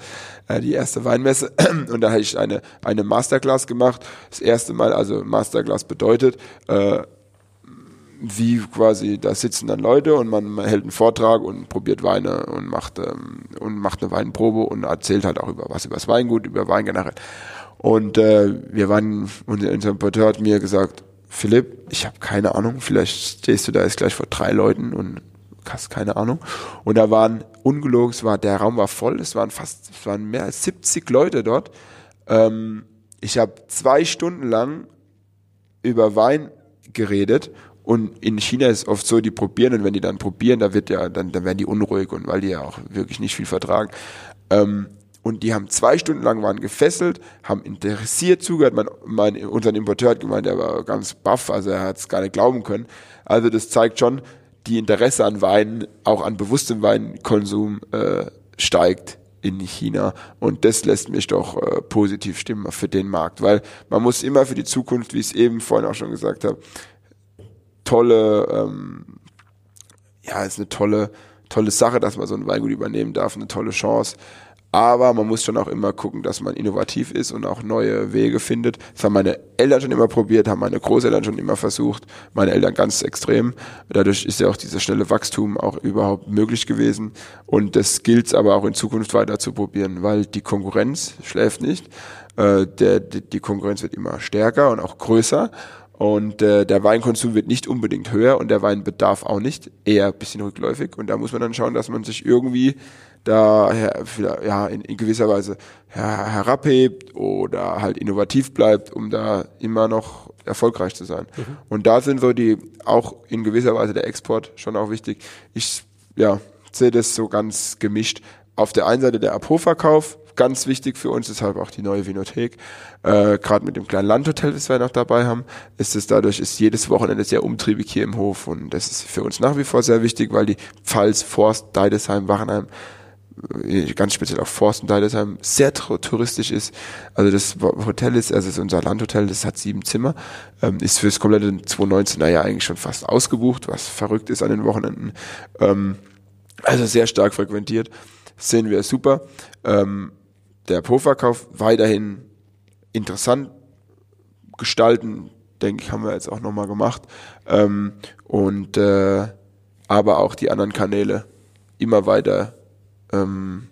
Äh, die erste Weinmesse. <clears throat> Und da habe ich eine, eine Masterclass gemacht. Das erste Mal, also Masterclass bedeutet, äh, wie quasi, da sitzen dann Leute und man, man hält einen Vortrag und probiert Weine und macht, ähm, und macht eine Weinprobe und erzählt halt auch über was, über das Weingut, über Wein generell. Und äh, wir waren, unser Importeur hat mir gesagt, Philipp, ich habe keine Ahnung, vielleicht stehst du da jetzt gleich vor drei Leuten und hast keine Ahnung. Und da waren ungelogen, es war, der Raum war voll, es waren fast, es waren mehr als 70 Leute dort. Ähm, ich habe zwei Stunden lang über Wein geredet und in China ist oft so, die probieren und wenn die dann probieren, da wird ja, dann, dann werden die unruhig und weil die ja auch wirklich nicht viel vertragen. Ähm, und die haben zwei Stunden lang waren gefesselt, haben interessiert zugehört. Mein, mein, unseren Importeur hat gemeint, er war ganz baff, also er hat es gar nicht glauben können. Also das zeigt schon, die Interesse an Wein, auch an bewusstem Weinkonsum äh, steigt in China und das lässt mich doch äh, positiv stimmen für den Markt, weil man muss immer für die Zukunft, wie ich es eben vorhin auch schon gesagt habe, tolle, ähm, ja, ist eine tolle, tolle Sache, dass man so ein Weingut übernehmen darf, eine tolle Chance. Aber man muss schon auch immer gucken, dass man innovativ ist und auch neue Wege findet. Das haben meine Eltern schon immer probiert, haben meine Großeltern schon immer versucht, meine Eltern ganz extrem. Dadurch ist ja auch dieser schnelle Wachstum auch überhaupt möglich gewesen. Und das gilt aber auch in Zukunft weiter zu probieren, weil die Konkurrenz schläft nicht. Äh, der, die Konkurrenz wird immer stärker und auch größer. Und äh, der Weinkonsum wird nicht unbedingt höher und der Weinbedarf auch nicht, eher bisschen rückläufig. Und da muss man dann schauen, dass man sich irgendwie da ja, in, in gewisser Weise her, herabhebt oder halt innovativ bleibt, um da immer noch erfolgreich zu sein. Mhm. Und da sind so die, auch in gewisser Weise der Export schon auch wichtig. Ich ja, sehe das so ganz gemischt. Auf der einen Seite der Apo-Verkauf, ganz wichtig für uns, deshalb auch die neue Vinothek. Äh, Gerade mit dem kleinen Landhotel, das wir noch dabei haben, ist es dadurch, ist jedes Wochenende sehr umtriebig hier im Hof und das ist für uns nach wie vor sehr wichtig, weil die Pfalz, Forst, Deidesheim, Wachenheim ganz speziell auf Forst und Deidesheim sehr touristisch ist. Also das Hotel ist, also ist unser Landhotel, das hat sieben Zimmer, ähm, ist für das komplette 2019er Jahr eigentlich schon fast ausgebucht, was verrückt ist an den Wochenenden. Ähm, also sehr stark frequentiert, sehen wir super. Ähm, der Po-Verkauf weiterhin interessant gestalten, denke ich, haben wir jetzt auch nochmal gemacht. Ähm, und äh, aber auch die anderen Kanäle immer weiter ähm,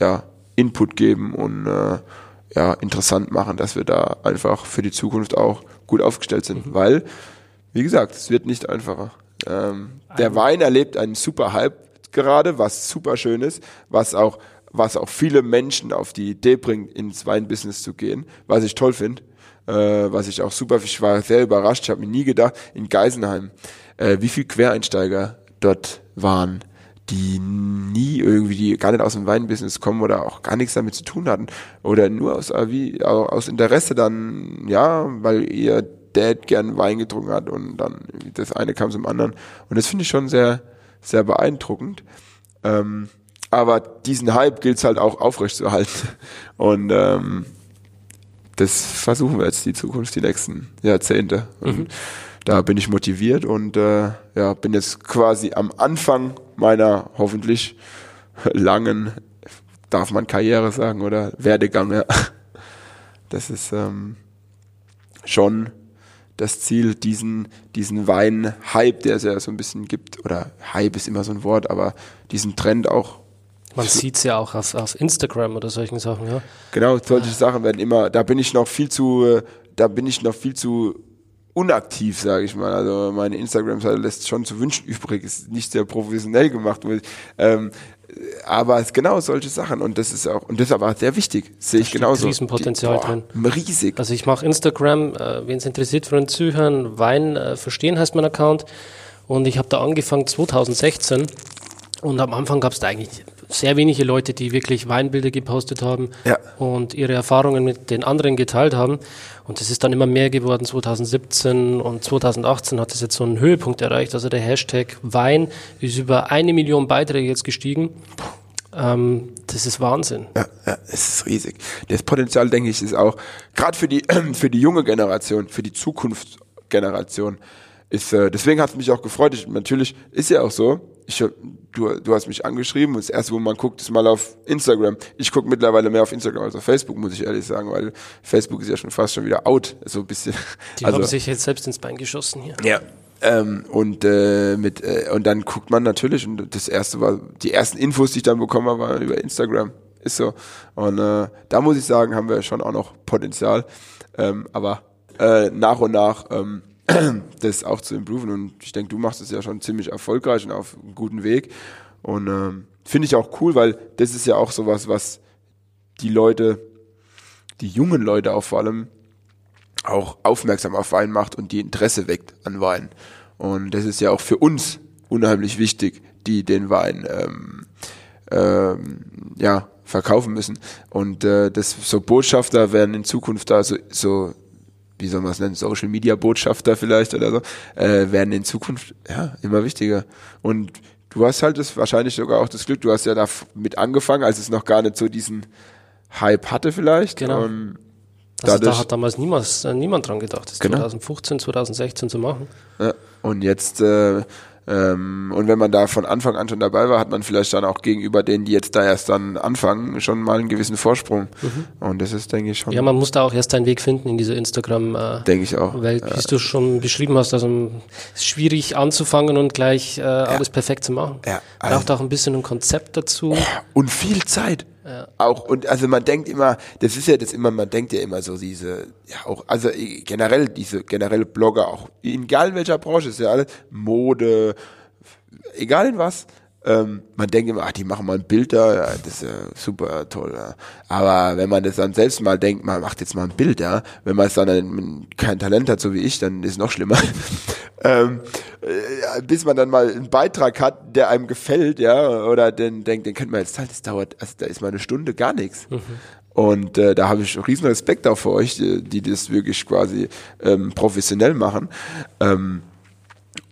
ja, Input geben und äh, ja, interessant machen, dass wir da einfach für die Zukunft auch gut aufgestellt sind. Mhm. Weil, wie gesagt, es wird nicht einfacher. Ähm, der Wein erlebt einen super Hype gerade, was super schön ist, was auch, was auch viele Menschen auf die Idee bringt, ins Weinbusiness zu gehen, was ich toll finde. Äh, was ich auch super, ich war sehr überrascht, ich habe mir nie gedacht, in Geisenheim, äh, wie viel Quereinsteiger dort waren die nie irgendwie, die gar nicht aus dem Weinbusiness kommen oder auch gar nichts damit zu tun hatten oder nur aus, äh, wie, aus Interesse dann, ja, weil ihr Dad gern Wein getrunken hat und dann das eine kam zum anderen und das finde ich schon sehr, sehr beeindruckend. Ähm, aber diesen Hype gilt es halt auch aufrechtzuerhalten <laughs> und ähm, das versuchen wir jetzt die Zukunft, die nächsten Jahrzehnte. Und mhm. da bin ich motiviert und äh, ja, bin jetzt quasi am Anfang meiner hoffentlich langen, darf man Karriere sagen oder Werdegang. Ja. Das ist ähm, schon das Ziel, diesen, diesen Wein-Hype, der es ja so ein bisschen gibt, oder Hype ist immer so ein Wort, aber diesen Trend auch. Man sieht es ja auch auf, auf Instagram oder solchen Sachen, ja. Genau, solche Sachen werden immer, da bin ich noch viel zu, da bin ich noch viel zu unaktiv, sage ich mal. Also meine Instagram-Seite lässt schon zu wünschen übrig, ist nicht sehr professionell gemacht. Ähm, aber es genau solche Sachen und das ist auch und das ist aber sehr wichtig, sehe ich genauso. Riesenpotenzial Die, boah, drin. Riesig. Also ich mache Instagram, äh, wen es interessiert von den Zuhören, Wein äh, verstehen heißt mein Account und ich habe da angefangen 2016 und am Anfang gab es da eigentlich sehr wenige Leute, die wirklich Weinbilder gepostet haben ja. und ihre Erfahrungen mit den anderen geteilt haben. Und es ist dann immer mehr geworden. 2017 und 2018 hat es jetzt so einen Höhepunkt erreicht. Also der Hashtag Wein ist über eine Million Beiträge jetzt gestiegen. Ähm, das ist Wahnsinn. Ja, ja, es ist riesig. Das Potenzial, denke ich, ist auch gerade für die <clears throat> für die junge Generation, für die Zukunftsgeneration ist. Äh, deswegen hat es mich auch gefreut. Ich, natürlich ist ja auch so ich, du, du hast mich angeschrieben und das erste, wo man guckt, ist mal auf Instagram. Ich gucke mittlerweile mehr auf Instagram als auf Facebook, muss ich ehrlich sagen, weil Facebook ist ja schon fast schon wieder out, so ein bisschen. Die <laughs> also, haben sich jetzt selbst ins Bein geschossen hier. Ja. Ähm, und äh, mit äh, und dann guckt man natürlich und das erste war die ersten Infos, die ich dann bekommen habe, waren über Instagram. Ist so. Und äh, da muss ich sagen, haben wir schon auch noch Potenzial. Ähm, aber äh, nach und nach ähm, <clears throat> das auch zu improven. Und ich denke, du machst es ja schon ziemlich erfolgreich und auf einem guten Weg. Und ähm, finde ich auch cool, weil das ist ja auch sowas, was die Leute, die jungen Leute auch vor allem, auch aufmerksam auf Wein macht und die Interesse weckt an Wein. Und das ist ja auch für uns unheimlich wichtig, die den Wein ähm, ähm, ja, verkaufen müssen. Und äh, das so Botschafter werden in Zukunft da so, so wie soll man es nennen, Social Media Botschafter vielleicht oder so, äh, werden in Zukunft ja immer wichtiger. Und du hast halt das wahrscheinlich sogar auch das Glück, du hast ja da mit angefangen, als es noch gar nicht so diesen Hype hatte vielleicht. Genau. Und also da hat damals niemals, äh, niemand dran gedacht, das genau. 2015, 2016 zu machen. Ja. Und jetzt äh, ähm, und wenn man da von Anfang an schon dabei war, hat man vielleicht dann auch gegenüber denen, die jetzt da erst dann anfangen, schon mal einen gewissen Vorsprung. Mhm. Und das ist, denke ich, schon. Ja, man muss da auch erst seinen Weg finden in dieser Instagram-Welt, äh, ich auch. Welt, wie du schon beschrieben hast. Also es ist schwierig anzufangen und gleich äh, alles ja. perfekt zu machen. Ja, also Braucht auch ein bisschen ein Konzept dazu. Und viel Zeit. Auch, und also man denkt immer, das ist ja das immer, man denkt ja immer so diese, ja auch, also generell diese, generell Blogger, auch egal in welcher Branche, ist ja alles Mode, egal in was, ähm, man denkt immer, ach, die machen mal ein Bild da, ja, das ist ja super toll. Ja. Aber wenn man das dann selbst mal denkt, man macht jetzt mal ein Bild, ja, wenn man es dann kein Talent hat, so wie ich, dann ist es noch schlimmer. <laughs> ähm, äh, bis man dann mal einen Beitrag hat, der einem gefällt, ja, oder den denkt, den könnte man jetzt halt, das dauert, also da ist mal eine Stunde gar nichts. Mhm. Und äh, da habe ich riesen Respekt auch für euch, die, die das wirklich quasi ähm, professionell machen. Ähm,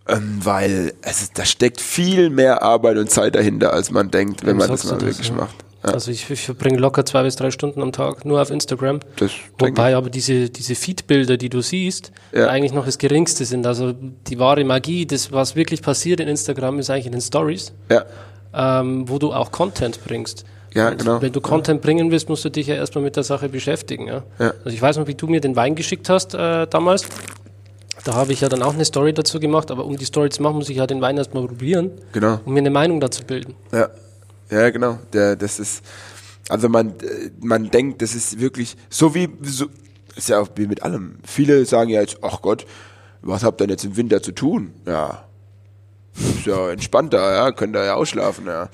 ähm, weil es, da steckt viel mehr Arbeit und Zeit dahinter, als man denkt, wenn man das mal wirklich das, macht. Ja. Also ich, ich verbringe locker zwei bis drei Stunden am Tag nur auf Instagram. Das Wobei aber diese, diese Feedbilder, die du siehst, ja. eigentlich noch das Geringste sind. Also die wahre Magie, das, was wirklich passiert in Instagram, ist eigentlich in den Stories, ja. ähm, wo du auch Content bringst. Ja, und genau. Wenn du Content bringen willst, musst du dich ja erstmal mit der Sache beschäftigen. Ja? ja. Also ich weiß noch, wie du mir den Wein geschickt hast äh, damals. Da habe ich ja dann auch eine Story dazu gemacht, aber um die Story zu machen, muss ich ja den Wein erstmal probieren, genau. um mir eine Meinung dazu bilden. Ja, ja genau. Der, das ist, also man, man denkt, das ist wirklich so wie, so, ist ja auch wie mit allem. Viele sagen ja jetzt, ach Gott, was habt ihr denn jetzt im Winter zu tun? Ja, ist ja entspannter, ja, könnt ihr ja ausschlafen, ja.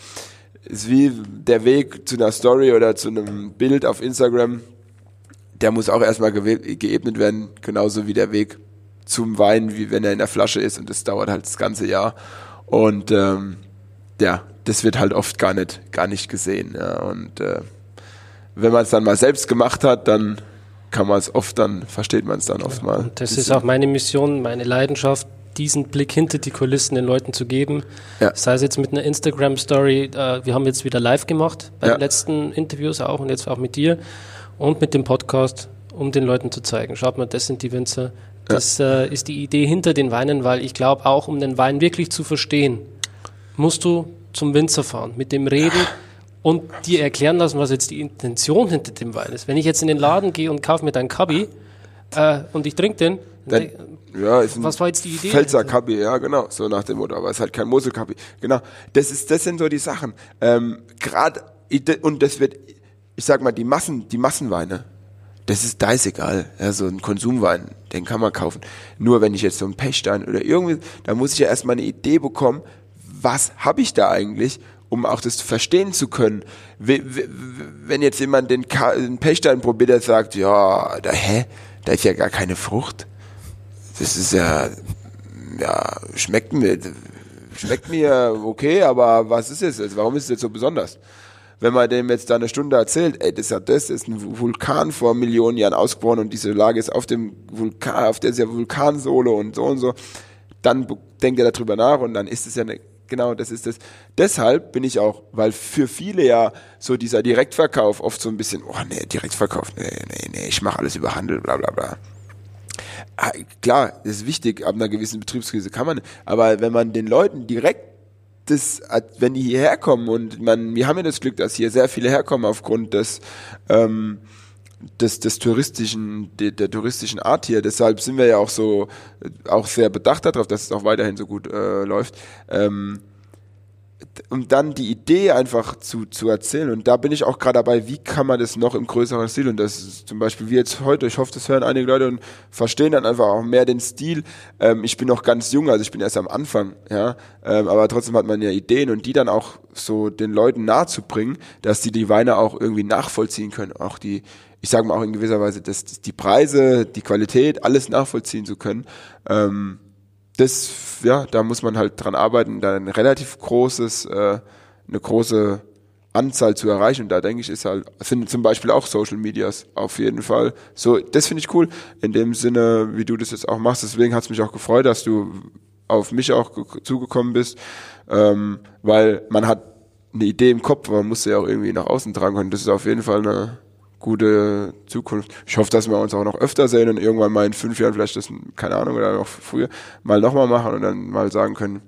Ist wie der Weg zu einer Story oder zu einem Bild auf Instagram, der muss auch erstmal geebnet werden, genauso wie der Weg zum Wein, wie wenn er in der Flasche ist und das dauert halt das ganze Jahr. Und ähm, ja, das wird halt oft gar nicht, gar nicht gesehen. Ja. Und äh, wenn man es dann mal selbst gemacht hat, dann kann man es oft dann, versteht man es dann oft mal. Und das ist auch meine Mission, meine Leidenschaft, diesen Blick hinter die Kulissen den Leuten zu geben. Ja. Sei es jetzt mit einer Instagram-Story, äh, wir haben jetzt wieder live gemacht, bei ja. den letzten Interviews auch und jetzt auch mit dir und mit dem Podcast, um den Leuten zu zeigen. Schaut mal, das sind die Winzer, Das äh, ist die Idee hinter den Weinen, weil ich glaube, auch um den Wein wirklich zu verstehen, musst du zum Winzer fahren, mit dem reden und dir erklären lassen, was jetzt die Intention hinter dem Wein ist. Wenn ich jetzt in den Laden gehe und kaufe mir deinen Kabi äh, und ich trinke den, dann, ja, ist was war jetzt die Idee? Pfälzer Kabi, ja genau, so nach dem Motto, aber es ist halt kein Mosel Kabi. Genau, das ist, das sind so die Sachen. Ähm, Gerade und das wird, ich sag mal, die Massen, die Massenweine, das ist da ist egal. Ja, so ein Konsumwein, den kann man kaufen. Nur wenn ich jetzt so einen Pechstein oder irgendwie, da muss ich ja erstmal eine Idee bekommen, was habe ich da eigentlich, um auch das verstehen zu können. Wenn jetzt jemand den, den Pechstein probiert, der sagt, ja, da, hä, da ist ja gar keine Frucht. Das ist ja, ja, schmeckt mir, schmeckt mir okay, aber was ist es jetzt? Warum ist es jetzt so besonders? Wenn man dem jetzt da eine Stunde erzählt, ey, das ist ja das, das ist ein Vulkan vor Millionen Jahren ausgebrochen und diese Lage ist auf dem Vulkan, auf dieser Vulkansohle und so und so, dann denkt er darüber nach und dann ist es ja eine, genau, das ist das. Deshalb bin ich auch, weil für viele ja so dieser Direktverkauf oft so ein bisschen, oh nee, Direktverkauf, nee, nee, nee, ich mache alles über Handel, bla bla bla. Ah, klar, das ist wichtig, ab einer gewissen Betriebskrise kann man, aber wenn man den Leuten direkt das, wenn die hierher kommen und man, wir haben ja das Glück, dass hier sehr viele herkommen aufgrund des, ähm, des, des touristischen, der, der touristischen Art hier. Deshalb sind wir ja auch so, auch sehr bedacht darauf, dass es auch weiterhin so gut äh, läuft. Ähm, um dann die Idee einfach zu, zu erzählen. Und da bin ich auch gerade dabei, wie kann man das noch im größeren Stil? Und das ist zum Beispiel wie jetzt heute, ich hoffe, das hören einige Leute und verstehen dann einfach auch mehr den Stil. Ähm, ich bin noch ganz jung, also ich bin erst am Anfang, ja. Ähm, aber trotzdem hat man ja Ideen und die dann auch so den Leuten nahezubringen, dass die die Weine auch irgendwie nachvollziehen können. Auch die, ich sage mal auch in gewisser Weise, dass, dass die Preise, die Qualität, alles nachvollziehen zu können. Ähm, das, ja, da muss man halt dran arbeiten, da ein relativ großes, äh, eine große Anzahl zu erreichen. Und da denke ich, ist halt, sind zum Beispiel auch Social Medias auf jeden Fall. So, das finde ich cool. In dem Sinne, wie du das jetzt auch machst. Deswegen hat es mich auch gefreut, dass du auf mich auch zugekommen bist, ähm, weil man hat eine Idee im Kopf, man muss sie auch irgendwie nach außen tragen können. Das ist auf jeden Fall eine, gute Zukunft. Ich hoffe, dass wir uns auch noch öfter sehen und irgendwann mal in fünf Jahren vielleicht das, keine Ahnung, oder noch früher mal nochmal machen und dann mal sagen können,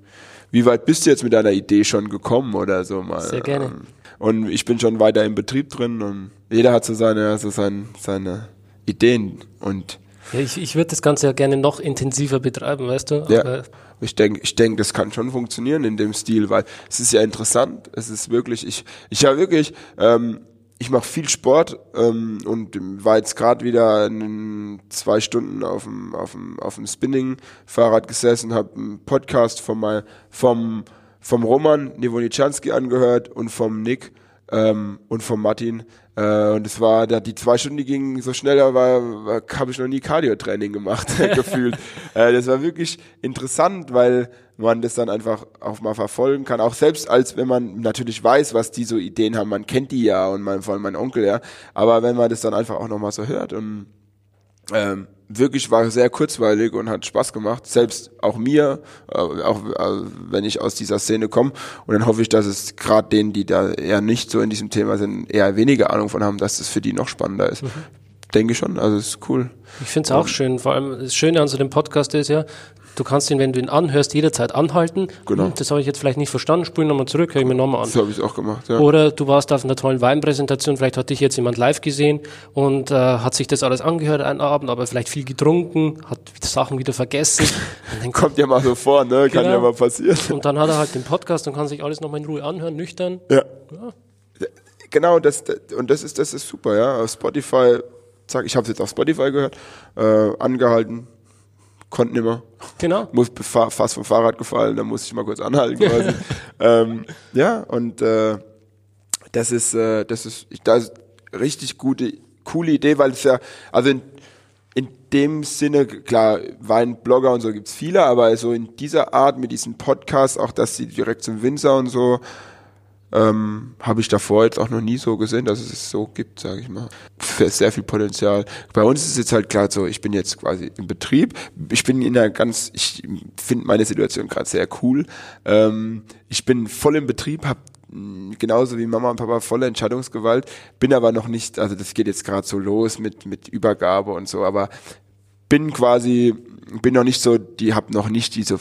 wie weit bist du jetzt mit deiner Idee schon gekommen oder so mal. Sehr gerne. Ähm, und ich bin schon weiter im Betrieb drin und jeder hat so seine, so seine, seine Ideen und ja, ich, ich würde das Ganze ja gerne noch intensiver betreiben, weißt du? Ja. Aber ich denke, ich denke, das kann schon funktionieren in dem Stil, weil es ist ja interessant. Es ist wirklich, ich, ich habe wirklich, ähm, ich mache viel Sport ähm, und war jetzt gerade wieder in zwei Stunden auf dem auf dem auf dem Spinning Fahrrad gesessen, habe einen Podcast von mal vom vom Roman Niewoniczanski angehört und vom Nick ähm, und vom Martin äh, und es war da die zwei Stunden, die gingen so schnell, da war, war habe ich noch nie Cardio-Training gemacht <laughs> gefühlt. <laughs> Äh, das war wirklich interessant, weil man das dann einfach auch mal verfolgen kann. Auch selbst als wenn man natürlich weiß, was die so Ideen haben, man kennt die ja und mein, vor allem mein Onkel, ja. Aber wenn man das dann einfach auch nochmal so hört und ähm, wirklich war sehr kurzweilig und hat Spaß gemacht. Selbst auch mir, äh, auch äh, wenn ich aus dieser Szene komme. Und dann hoffe ich, dass es gerade denen, die da eher nicht so in diesem Thema sind, eher weniger Ahnung von haben, dass das für die noch spannender ist. Mhm. Denke ich schon, also ist cool. Ich finde es auch schön. Vor allem das Schöne an so dem Podcast ist ja, Du kannst ihn, wenn du ihn anhörst, jederzeit anhalten. Genau. Hm, das habe ich jetzt vielleicht nicht verstanden. Spul nochmal zurück, höre ich mir nochmal an. Das habe ich auch gemacht, ja. Oder du warst auf einer tollen Weinpräsentation, vielleicht hat dich jetzt jemand live gesehen und äh, hat sich das alles angehört einen Abend, aber vielleicht viel getrunken, hat Sachen wieder vergessen. <laughs> dann kommt ja mal so vor, ne? Kann genau. ja mal passieren. Und dann hat er halt den Podcast und kann sich alles nochmal in Ruhe anhören, nüchtern. Ja. ja. Genau, das, und das ist, das ist super, ja. Auf Spotify, zack, ich habe es jetzt auf Spotify gehört, äh, angehalten, konnte nicht mehr. Genau. Muss fast vom Fahrrad gefallen, da musste ich mal kurz anhalten quasi. <laughs> ähm, ja, und äh, das ist, äh, das ist, das ist richtig gute, coole Idee, weil es ja, also in, in dem Sinne, klar, Weinblogger und so gibt's viele, aber so in dieser Art mit diesem Podcast, auch dass sie direkt zum Winzer und so, ähm, Habe ich davor jetzt auch noch nie so gesehen, dass es es so gibt, sage ich mal. Für sehr viel Potenzial. Bei uns ist es jetzt halt klar so, ich bin jetzt quasi im Betrieb. Ich bin in einer ganz, ich finde meine Situation gerade sehr cool. Ähm, ich bin voll im Betrieb, habe genauso wie Mama und Papa volle Entscheidungsgewalt, bin aber noch nicht, also das geht jetzt gerade so los mit, mit Übergabe und so, aber bin quasi, bin noch nicht so, die habe noch nicht diese,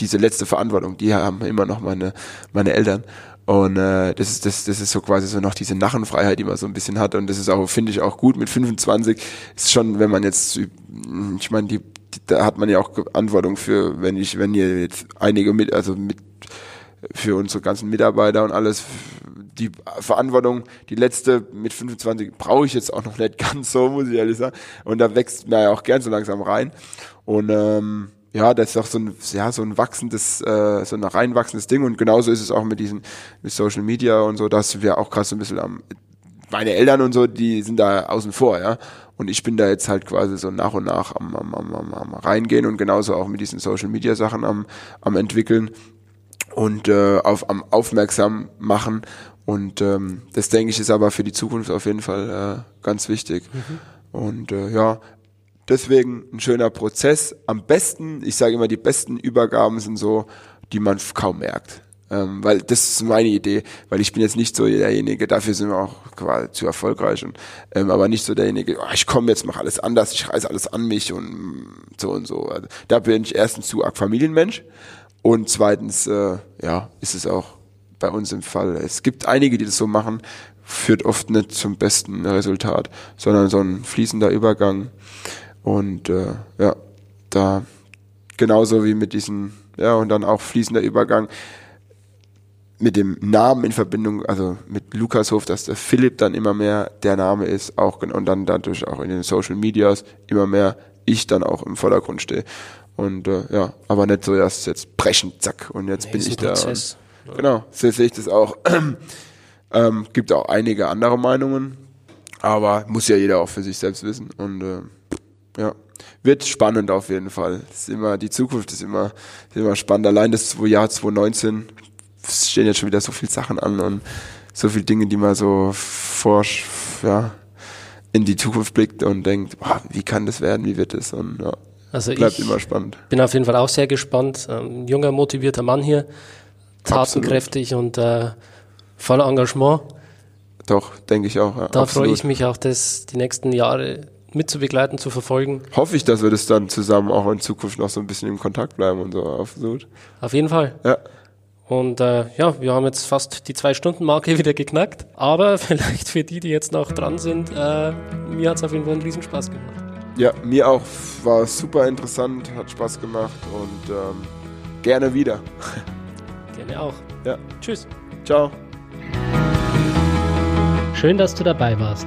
diese letzte Verantwortung. Die haben immer noch meine, meine Eltern. Und äh, das ist das, das ist so quasi so noch diese Narrenfreiheit, die man so ein bisschen hat. Und das ist auch, finde ich, auch gut mit 25. Ist schon, wenn man jetzt, ich meine, die, die, da hat man ja auch Verantwortung für, wenn ich, wenn ihr jetzt einige mit, also mit für unsere ganzen Mitarbeiter und alles, die Verantwortung, die letzte mit 25 brauche ich jetzt auch noch nicht <laughs> ganz so, muss ich ehrlich sagen. Und da wächst man ja auch gern so langsam rein. Und ähm, ja, das ist auch so ein, ja, so ein wachsendes, äh, so ein reinwachsendes Ding und genauso ist es auch mit diesen, mit Social Media und so, dass wir auch gerade so ein bisschen am, meine Eltern und so, die sind da außen vor, ja. Und ich bin da jetzt halt quasi so nach und nach am, am, am, am, am reingehen und genauso auch mit diesen Social Media Sachen am, am entwickeln und äh, auf, am aufmerksam machen. Und ähm, das denke ich ist aber für die Zukunft auf jeden Fall äh, ganz wichtig. Mhm. Und äh, ja, Deswegen ein schöner Prozess. Am besten, ich sage immer, die besten Übergaben sind so, die man kaum merkt. Ähm, weil das ist meine Idee, weil ich bin jetzt nicht so derjenige, dafür sind wir auch quasi zu erfolgreich und ähm, aber nicht so derjenige, oh, ich komme jetzt, mache alles anders, ich reiß alles an mich und so und so. Also, da bin ich erstens zu arg Familienmensch und zweitens, äh, ja, ist es auch bei uns im Fall. Es gibt einige, die das so machen, führt oft nicht zum besten Resultat, sondern so ein fließender Übergang. Und äh, ja, da genauso wie mit diesen, ja, und dann auch fließender Übergang mit dem Namen in Verbindung, also mit Lukashof, dass der Philipp dann immer mehr der Name ist, auch und dann dadurch auch in den Social Medias immer mehr ich dann auch im Vordergrund stehe. Und äh, ja, aber nicht so erst jetzt brechen, zack, und jetzt nee, bin ich da. Und, genau, so sehe ich das auch. <clears throat> ähm, gibt auch einige andere Meinungen, aber muss ja jeder auch für sich selbst wissen. Und äh, ja. Wird spannend auf jeden Fall. ist immer, die Zukunft ist immer, ist immer spannend. Allein das Jahr 2019 stehen jetzt schon wieder so viele Sachen an und so viele Dinge, die man so vor, ja, in die Zukunft blickt und denkt, boah, wie kann das werden, wie wird das? Und ja, also bleibt immer spannend. Bin auf jeden Fall auch sehr gespannt. Ein ähm, junger, motivierter Mann hier, tatenkräftig und äh, voller Engagement. Doch, denke ich auch. Ja, da freue ich mich auch, das die nächsten Jahre mitzubegleiten, zu verfolgen. Hoffe ich, dass wir das dann zusammen auch in Zukunft noch so ein bisschen im Kontakt bleiben und so, absolut. Auf jeden Fall. Ja. Und äh, ja, wir haben jetzt fast die Zwei-Stunden-Marke <laughs> wieder geknackt. Aber <laughs> vielleicht für die, die jetzt noch dran sind, äh, mir hat es auf jeden Fall einen Riesenspaß gemacht. Ja, mir auch. War super interessant, hat Spaß gemacht und ähm, gerne wieder. <laughs> Gerne auch. Ja. Tschüss. Ciao. Schön, dass du dabei warst.